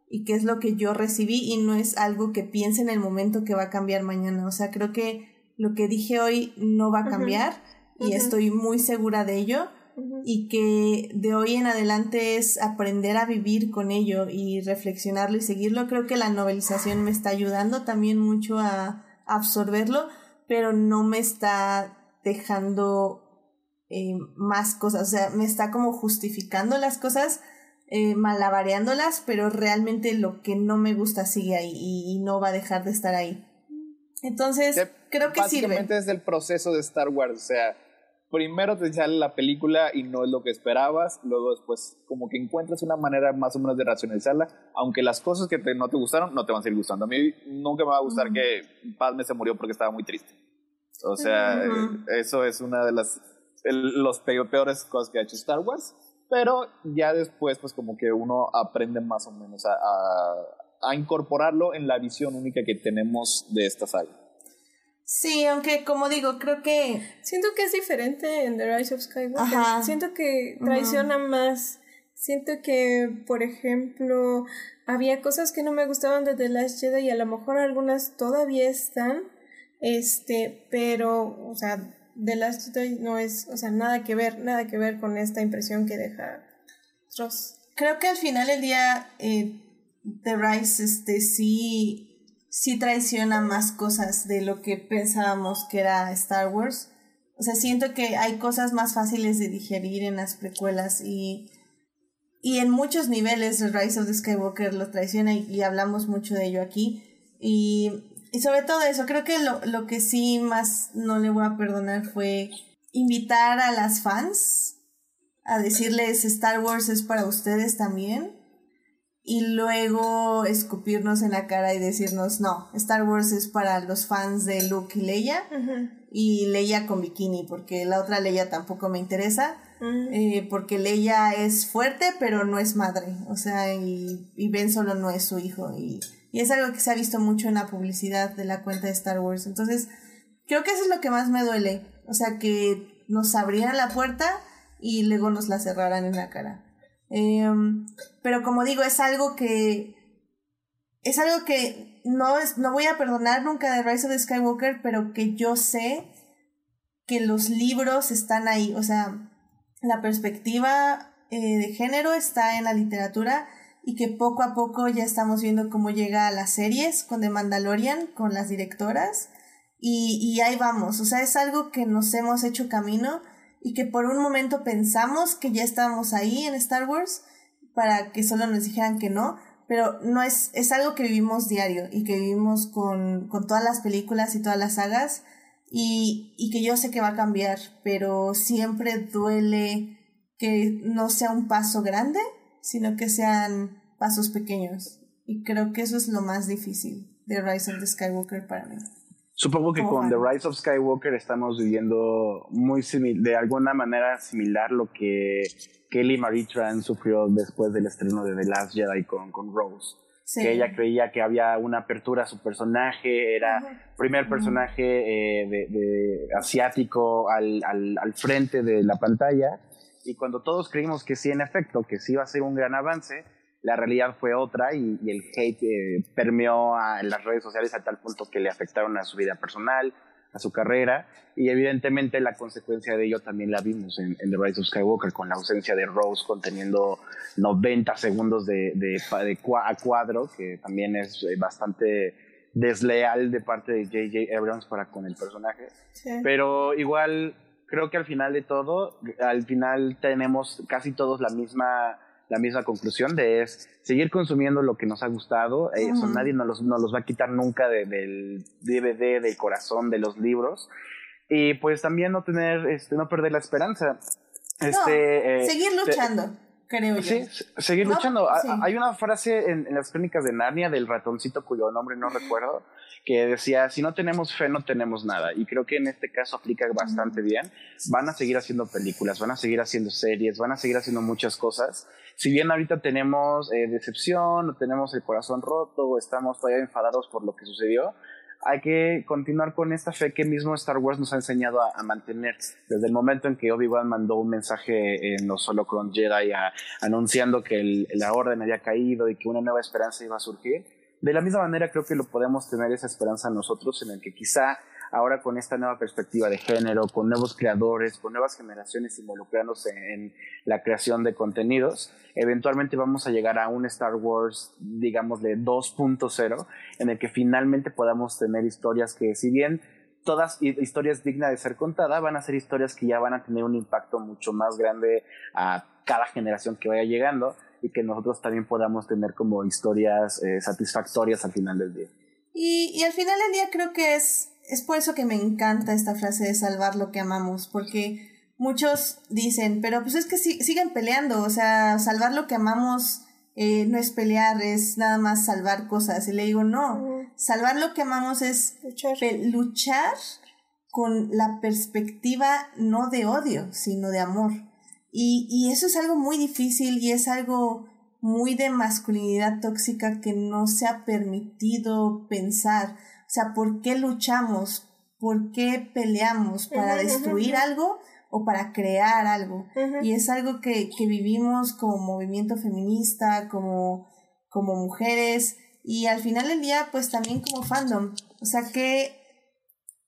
y que es lo que yo recibí y no es algo que piense en el momento que va a cambiar mañana. O sea, creo que lo que dije hoy no va a cambiar y estoy muy segura de ello y que de hoy en adelante es aprender a vivir con ello y reflexionarlo y seguirlo. Creo que la novelización me está ayudando también mucho a absorberlo pero no me está dejando eh, más cosas, o sea, me está como justificando las cosas, eh, malabareándolas, pero realmente lo que no me gusta sigue ahí y, no va a dejar de estar ahí. Entonces, creo que sirve. Básicamente es el proceso de Star Wars, o sea, primero te sale la película y no es lo que esperabas, luego después como que encuentras una manera más o menos de racionalizarla, aunque las cosas que no te gustaron no te van a seguir gustando. A mí nunca me va a gustar que Padme se murió porque estaba muy triste. O sea, eso es una de las los peores cosas que ha hecho Star Wars, pero ya después pues como que uno aprende más o menos a, a incorporarlo en la visión única que tenemos de esta saga. Sí, aunque como digo, creo que... Siento que es diferente en The Rise of Skywalker. Siento que traiciona más. Siento que, por ejemplo, había cosas que no me gustaban de The Last Jedi y a lo mejor algunas todavía están. Este, pero, o sea, The Last Jedi no es, o sea, nada que ver, nada que ver con esta impresión que deja Ross. Creo que al final del día, eh, The Rise, este, sí sí traiciona más cosas de lo que pensábamos que era Star Wars. O sea, siento que hay cosas más fáciles de digerir en las precuelas y, y en muchos niveles Rise of the Skywalker lo traiciona y, hablamos mucho de ello aquí. Y, y sobre todo eso, creo que lo, lo que sí más no le voy a perdonar fue invitar a las fans a decirles Star Wars es para ustedes también y luego escupirnos en la cara y decirnos, no, Star Wars es para los fans de Luke y Leia y Leia con bikini, porque la otra Leia tampoco me interesa, eh, porque Leia es fuerte pero no es madre, o sea, y, y Ben solo no es su hijo y, y es algo que se ha visto mucho en la publicidad de la cuenta de Star Wars, entonces creo que eso es lo que más me duele, o sea, que nos abrieran la puerta y luego nos la cerraran en la cara. Em, pero como digo, es algo que. Es algo que no, es, no voy a perdonar nunca de Rise of the Skywalker, pero que yo sé que los libros están ahí. O sea, la perspectiva eh, de género está en la literatura y que poco a poco ya estamos viendo cómo llega a las series con The Mandalorian, con las directoras. Y, y ahí vamos. O sea, es algo que nos hemos hecho camino y que por un momento pensamos que ya estábamos ahí en Star Wars para que solo nos dijeran que no, pero no es, es algo que vivimos diario y que vivimos con, con todas las películas y todas las sagas y, y que yo sé que va a cambiar, pero siempre duele que no sea un paso grande, sino que sean pasos pequeños. Y creo que eso es lo más difícil de Rise of the Skywalker para mí. Supongo que con The Rise of Skywalker estamos viviendo muy de alguna manera similar lo que Kelly Marie Tran sufrió después del estreno de The Last Jedi con, con Rose. Que ella creía que había una apertura a su personaje, era primer personaje eh, de, asiático al, al, al frente de la pantalla. Y cuando todos creímos que sí, en efecto, que sí iba a ser un gran avance, la realidad fue otra y, el hate eh, permeó a las redes sociales a tal punto que le afectaron a su vida personal, a su carrera y evidentemente la consecuencia de ello también la vimos en, The Rise of Skywalker con la ausencia de Rose conteniendo 90 segundos de, de, a cuadro que también es eh, bastante desleal de parte de J.J. Abrams para con el personaje pero igual creo que al final de todo al final tenemos casi todos la misma la misma conclusión de es seguir consumiendo lo que nos ha gustado. Eh, eso nadie nos los, nos los, va a quitar nunca del DVD, del corazón, de los libros. Y pues también no tener, este, no perder la esperanza. Este, eh, seguir luchando. Creo yo. Sí, seguir luchando. Hay una frase en, en, las crónicas de Narnia del ratoncito cuyo nombre no recuerdo, que decía, si no tenemos fe, no tenemos nada. Y creo que en este caso aplica bastante bien. Van a seguir haciendo películas, van a seguir haciendo series, van a seguir haciendo muchas cosas si bien ahorita tenemos eh, decepción, o tenemos el corazón roto, o estamos todavía enfadados por lo que sucedió, hay que continuar con esta fe que mismo Star Wars nos ha enseñado a, mantener. Desde el momento en que Obi-Wan mandó un mensaje en los Holocron Jedi anunciando que la orden había caído y que una nueva esperanza iba a surgir, de la misma manera creo que lo podemos tener esa esperanza nosotros en el que quizá ahora con esta nueva perspectiva de género, con nuevos creadores, con nuevas generaciones involucrándose en la creación de contenidos, eventualmente vamos a llegar a un Star Wars, digamos, de 2.0, en el que finalmente podamos tener historias que si bien todas historias dignas de ser contadas van a ser historias que ya van a tener un impacto mucho más grande a cada generación que vaya llegando y que nosotros también podamos tener como historias eh, satisfactorias al final del día. Y, y al final del día creo que es, es por eso que me encanta esta frase de salvar lo que amamos, porque muchos dicen, pero pues es que si, siguen peleando, o sea, salvar lo que amamos eh, no es pelear, es nada más salvar cosas. Y le digo, no, salvar lo que amamos es Luchar. luchar con la perspectiva no de odio, sino de amor. Y, y eso es algo muy difícil y es algo muy de masculinidad tóxica que no se ha permitido pensar. O sea, ¿por qué luchamos? ¿Por qué peleamos? ¿Para destruir algo o para crear algo? Y es algo que, que vivimos como movimiento feminista, como, como mujeres y al final del día pues también como fandom. O sea, ¿qué,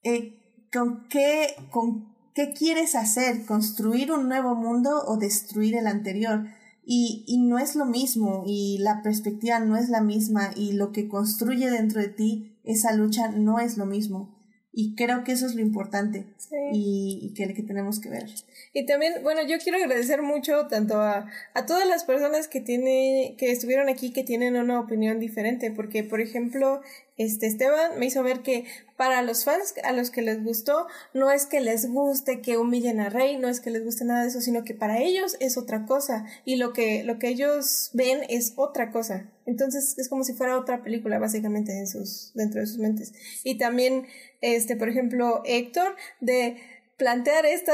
eh, con, qué, ¿con qué quieres hacer? ¿Construir un nuevo mundo o destruir el anterior? Y, y no es lo mismo y la perspectiva no es la misma y lo que construye dentro de ti esa lucha no es lo mismo. Y creo que eso es lo importante Sí. y, y que, que tenemos que ver. Y también, bueno, yo quiero agradecer mucho tanto a, a todas las personas que tiene, que estuvieron aquí que tienen una opinión diferente, porque por ejemplo, este Esteban me hizo ver que para los fans a los que les gustó, no es que les guste que humillen a Rey, no es que les guste nada de eso, sino que para ellos es otra cosa y lo que lo que ellos ven es otra cosa. Entonces es como si fuera otra película básicamente en sus dentro de sus mentes. Y también este, por ejemplo, Héctor de plantear esta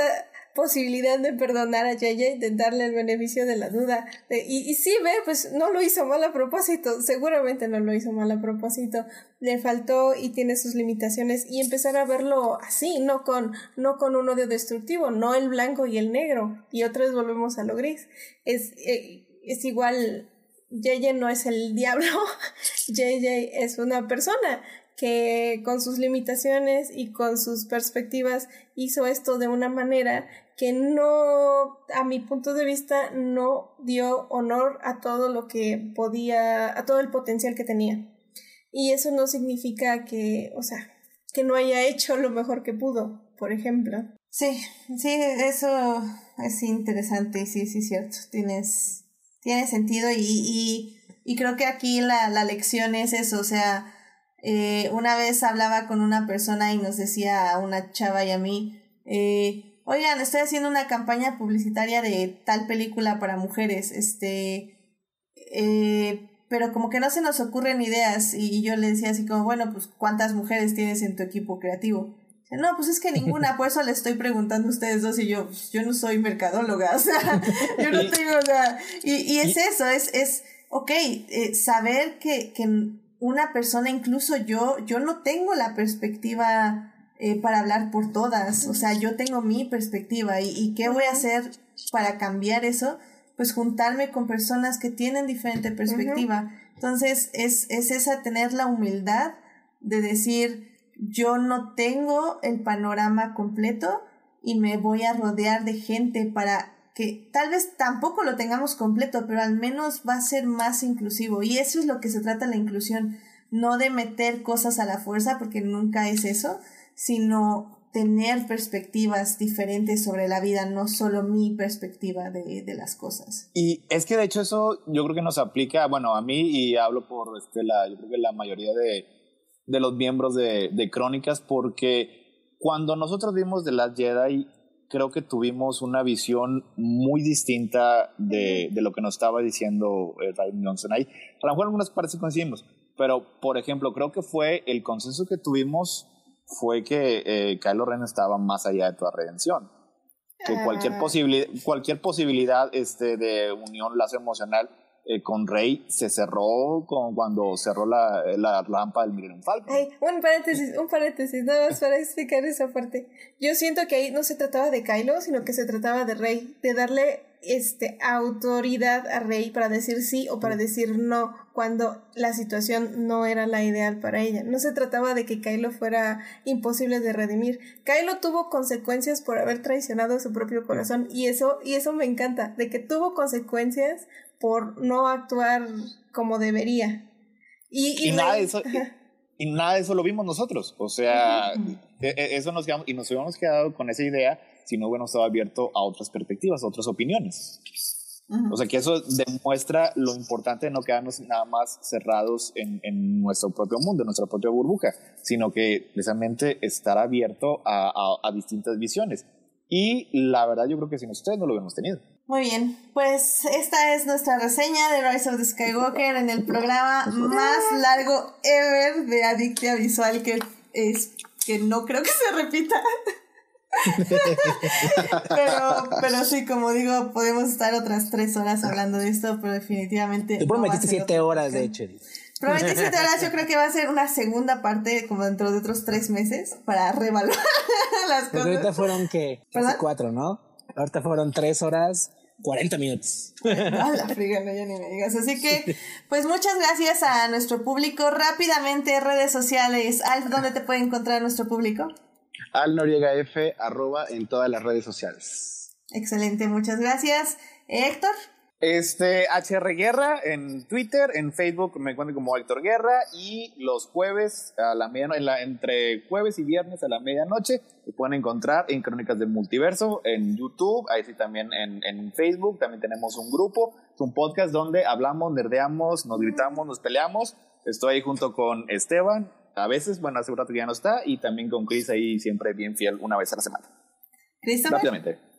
posibilidad de perdonar a JJ, de darle el beneficio de la duda. Y, y sí, ve, pues no lo hizo mal a propósito, seguramente no lo hizo mal a propósito, le faltó y tiene sus limitaciones y empezar a verlo así, no con, no con un odio destructivo, no el blanco y el negro, y otra vez volvemos a lo gris. Es, eh, es igual, JJ no es el diablo, JJ es una persona que con sus limitaciones y con sus perspectivas hizo esto de una manera que no, a mi punto de vista, no dio honor a todo lo que podía, a todo el potencial que tenía. Y eso no significa que, o sea, que no haya hecho lo mejor que pudo, por ejemplo. Sí, sí, eso es interesante, sí, sí, cierto. Tienes, tiene sentido y, y, y creo que aquí la, la lección es eso, o sea, eh, una vez hablaba con una persona y nos decía a una chava y a mí, eh, oigan, estoy haciendo una campaña publicitaria de tal película para mujeres, este, eh, pero como que no se nos ocurren ideas y yo le decía así como, bueno, pues ¿cuántas mujeres tienes en tu equipo creativo? No, pues es que ninguna, por eso le estoy preguntando a ustedes dos y yo, pues, yo no soy mercadóloga, o sea, yo no tengo, o sea, y, y es eso, es, es, ok, eh, saber que, que una persona, incluso yo, yo no tengo la perspectiva eh, para hablar por todas, o sea, yo tengo mi perspectiva y, y qué voy a hacer para cambiar eso, pues juntarme con personas que tienen diferente perspectiva. Entonces, es, es esa tener la humildad de decir, yo no tengo el panorama completo y me voy a rodear de gente para que tal vez tampoco lo tengamos completo, pero al menos va a ser más inclusivo. Y eso es lo que se trata la inclusión, no de meter cosas a la fuerza, porque nunca es eso, sino tener perspectivas diferentes sobre la vida, no solo mi perspectiva de, de, las cosas. Y es que de hecho eso yo creo que nos aplica, bueno, a mí y hablo por este, la, yo creo que la mayoría de, de los miembros de, de Crónicas, porque cuando nosotros vimos The Last Jedi, creo que tuvimos una visión muy distinta de, de lo que nos estaba diciendo eh, Ryan Johnson ahí. A lo mejor en algunas partes coincidimos, pero por ejemplo, creo que fue el consenso que tuvimos fue que eh, Kylo Ren estaba más allá de toda redención. Que cualquier, posibilidad, cualquier posibilidad este, de unión, lazo emocional eh, con Rey se cerró con, cuando cerró la, la rampa del Millennium Falcon. Ay, un paréntesis, un paréntesis, nada más para explicar esa parte. Yo siento que ahí no se trataba de Kylo, sino que se trataba de Rey, de darle este autoridad a Rey para decir sí o para decir no cuando la situación no era la ideal para ella. No se trataba de que Kylo fuera imposible de redimir. Kylo tuvo consecuencias por haber traicionado su propio corazón y eso y eso me encanta, de que tuvo consecuencias por no actuar como debería. Y, y, y nada de eso. Y, y nada de eso lo vimos nosotros. O sea, e, e, eso nos quedamos, y nos hubiéramos quedado con esa idea si no hubiéramos estado abierto a otras perspectivas, a otras opiniones. O sea, que eso demuestra lo importante de no quedarnos nada más cerrados en, en nuestro propio mundo, en nuestra propia burbuja, sino que precisamente estar abierto a, a, a distintas visiones. Y la verdad yo creo que sin ustedes no lo hubiéramos tenido. Muy bien, pues esta es nuestra reseña de Rise of the Skywalker en el programa más largo ever de Adictia Visual que es que no creo que se repita. pero, pero sí, como digo, podemos estar otras tres horas hablando de esto, pero definitivamente. Tú prometiste siete horas, de hecho. Prometí siete horas, yo creo que va a ser una segunda parte como dentro de otros tres meses para reevaluar las cosas. ahorita fueron que cuatro, ¿no? Ahorita fueron tres horas 40 minutos. A la friga, no, ya ni me digas. Así que, pues muchas gracias a nuestro público. Rápidamente, redes sociales. Alf, ¿dónde te puede encontrar nuestro público? Al Noriega F, arroba en todas las redes sociales. Excelente, muchas gracias. Héctor. Este, HR Guerra en Twitter, en Facebook me encuentro como Héctor Guerra y los jueves a la medianoche, entre jueves y viernes a la medianoche se pueden encontrar en Crónicas del Multiverso en YouTube, ahí sí también en, en Facebook, también tenemos un grupo, es un podcast donde hablamos, nerdeamos, nos gritamos, nos peleamos. Estoy ahí junto con Esteban, a veces, bueno, hace un rato que ya no está, y también con Chris ahí siempre bien fiel una vez a la semana. Rápidamente.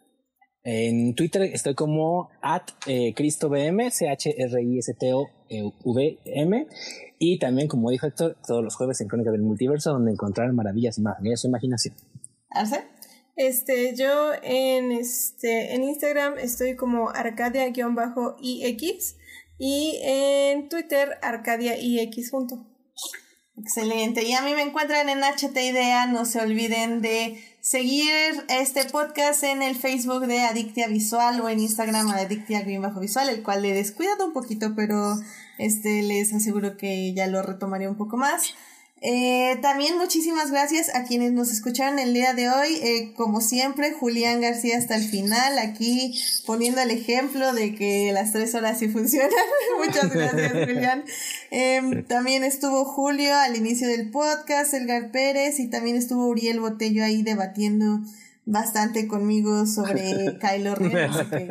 En Twitter estoy como at eh, CristoVM, C-H-R-I-S-T-O-V-M. Y también, como dijo Héctor, todos los jueves en Crónica del Multiverso, donde encontrar maravillas y maravillas de su imaginación. ¿Arce? Este, yo en, este, en Instagram estoy como Arcadia-IX y en Twitter Arcadia-IX junto. Excelente. Y a mí me encuentran en HT Idea. No se olviden de seguir este podcast en el Facebook de Adictia Visual o en Instagram Adictia Bajo Visual, el cual le he descuidado un poquito, pero este les aseguro que ya lo retomaré un poco más. Eh, también muchísimas gracias a quienes nos escucharon el día de hoy. Eh, como siempre, Julián García hasta el final, aquí poniendo el ejemplo de que las tres horas sí funcionan. Muchas gracias, Julián. Em, también estuvo Julio al inicio del podcast, Elgar Pérez, y también estuvo Uriel Botello ahí debatiendo bastante conmigo sobre Kylo Ren,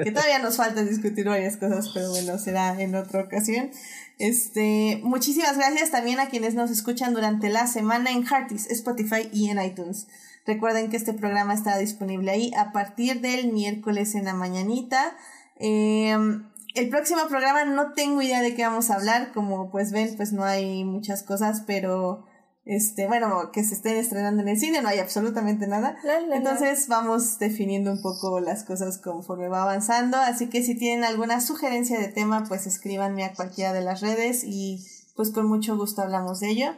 que, todavía nos falta discutir varias cosas, pero bueno, será en otra ocasión. Este, muchísimas gracias también a quienes nos escuchan durante la semana en Heartis, Spotify y en iTunes. Recuerden que este programa está disponible ahí a partir del miércoles en la mañanita. Em, el próximo programa no tengo idea de qué vamos a hablar, como pues ven, pues no hay muchas cosas, pero este, bueno, que se estén estrenando en el cine, no hay absolutamente nada. Entonces vamos definiendo un poco las cosas conforme va avanzando. Así que si tienen alguna sugerencia de tema, pues escríbanme a cualquiera de las redes y pues con mucho gusto hablamos de ello.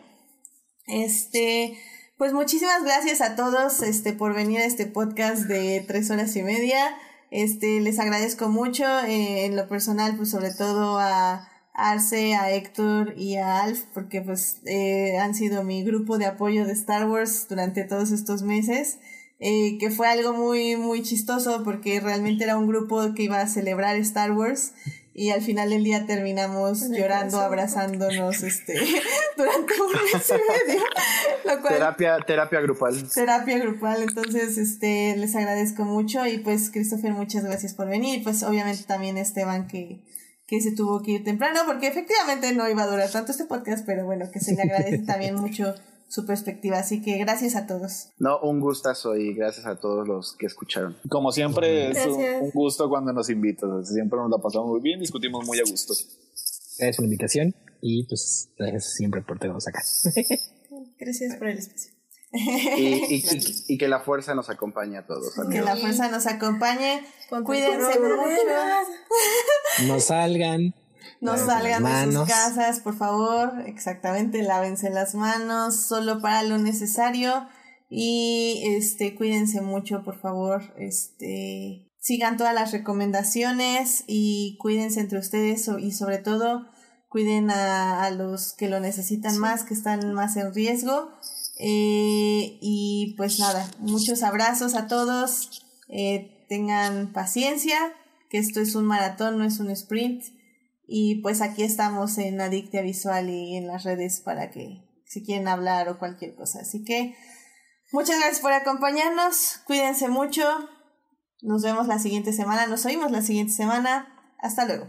Este, pues muchísimas gracias a todos este, por venir a este podcast de tres horas y media. Este, les agradezco mucho eh, en lo personal, pues sobre todo a Arce, a Héctor y a Alf, porque pues eh, han sido mi grupo de apoyo de Star Wars durante todos estos meses, eh, que fue algo muy, muy chistoso porque realmente era un grupo que iba a celebrar Star Wars y al final del día terminamos llorando, abrazándonos este, durante un mes y medio. terapia, terapia grupal. Terapia grupal, entonces este, les agradezco mucho y pues Christopher, muchas gracias por venir, pues obviamente también Esteban que que se tuvo que ir temprano, porque efectivamente no iba a durar tanto este podcast, pero bueno, que se le agradece también mucho su perspectiva. Así que gracias a todos. No, un gustazo y gracias a todos los que escucharon. Como siempre, es un, gusto cuando nos invitas. Siempre nos la pasamos muy bien, discutimos muy a gusto. Gracias por la invitación y pues gracias siempre por tenernos acá. Gracias por el espacio. Y, y, que la fuerza nos acompañe a todos. Que la fuerza nos acompañe. Cuídense mucho. No salgan. No salgan de sus casas, por favor. Exactamente, lávense las manos solo para lo necesario. Y este, cuídense mucho, por favor. Este, sigan todas las recomendaciones y cuídense entre ustedes y sobre todo cuiden a, a los que lo necesitan más, que están más en riesgo. Eh, y pues nada, muchos abrazos a todos. Eh, tengan paciencia, que esto es un maratón, no es un sprint. Y pues aquí estamos en Adictia Visual y en las redes para que si quieren hablar o cualquier cosa. Así que muchas gracias por acompañarnos, cuídense mucho, nos vemos la siguiente semana, nos oímos la siguiente semana, hasta luego.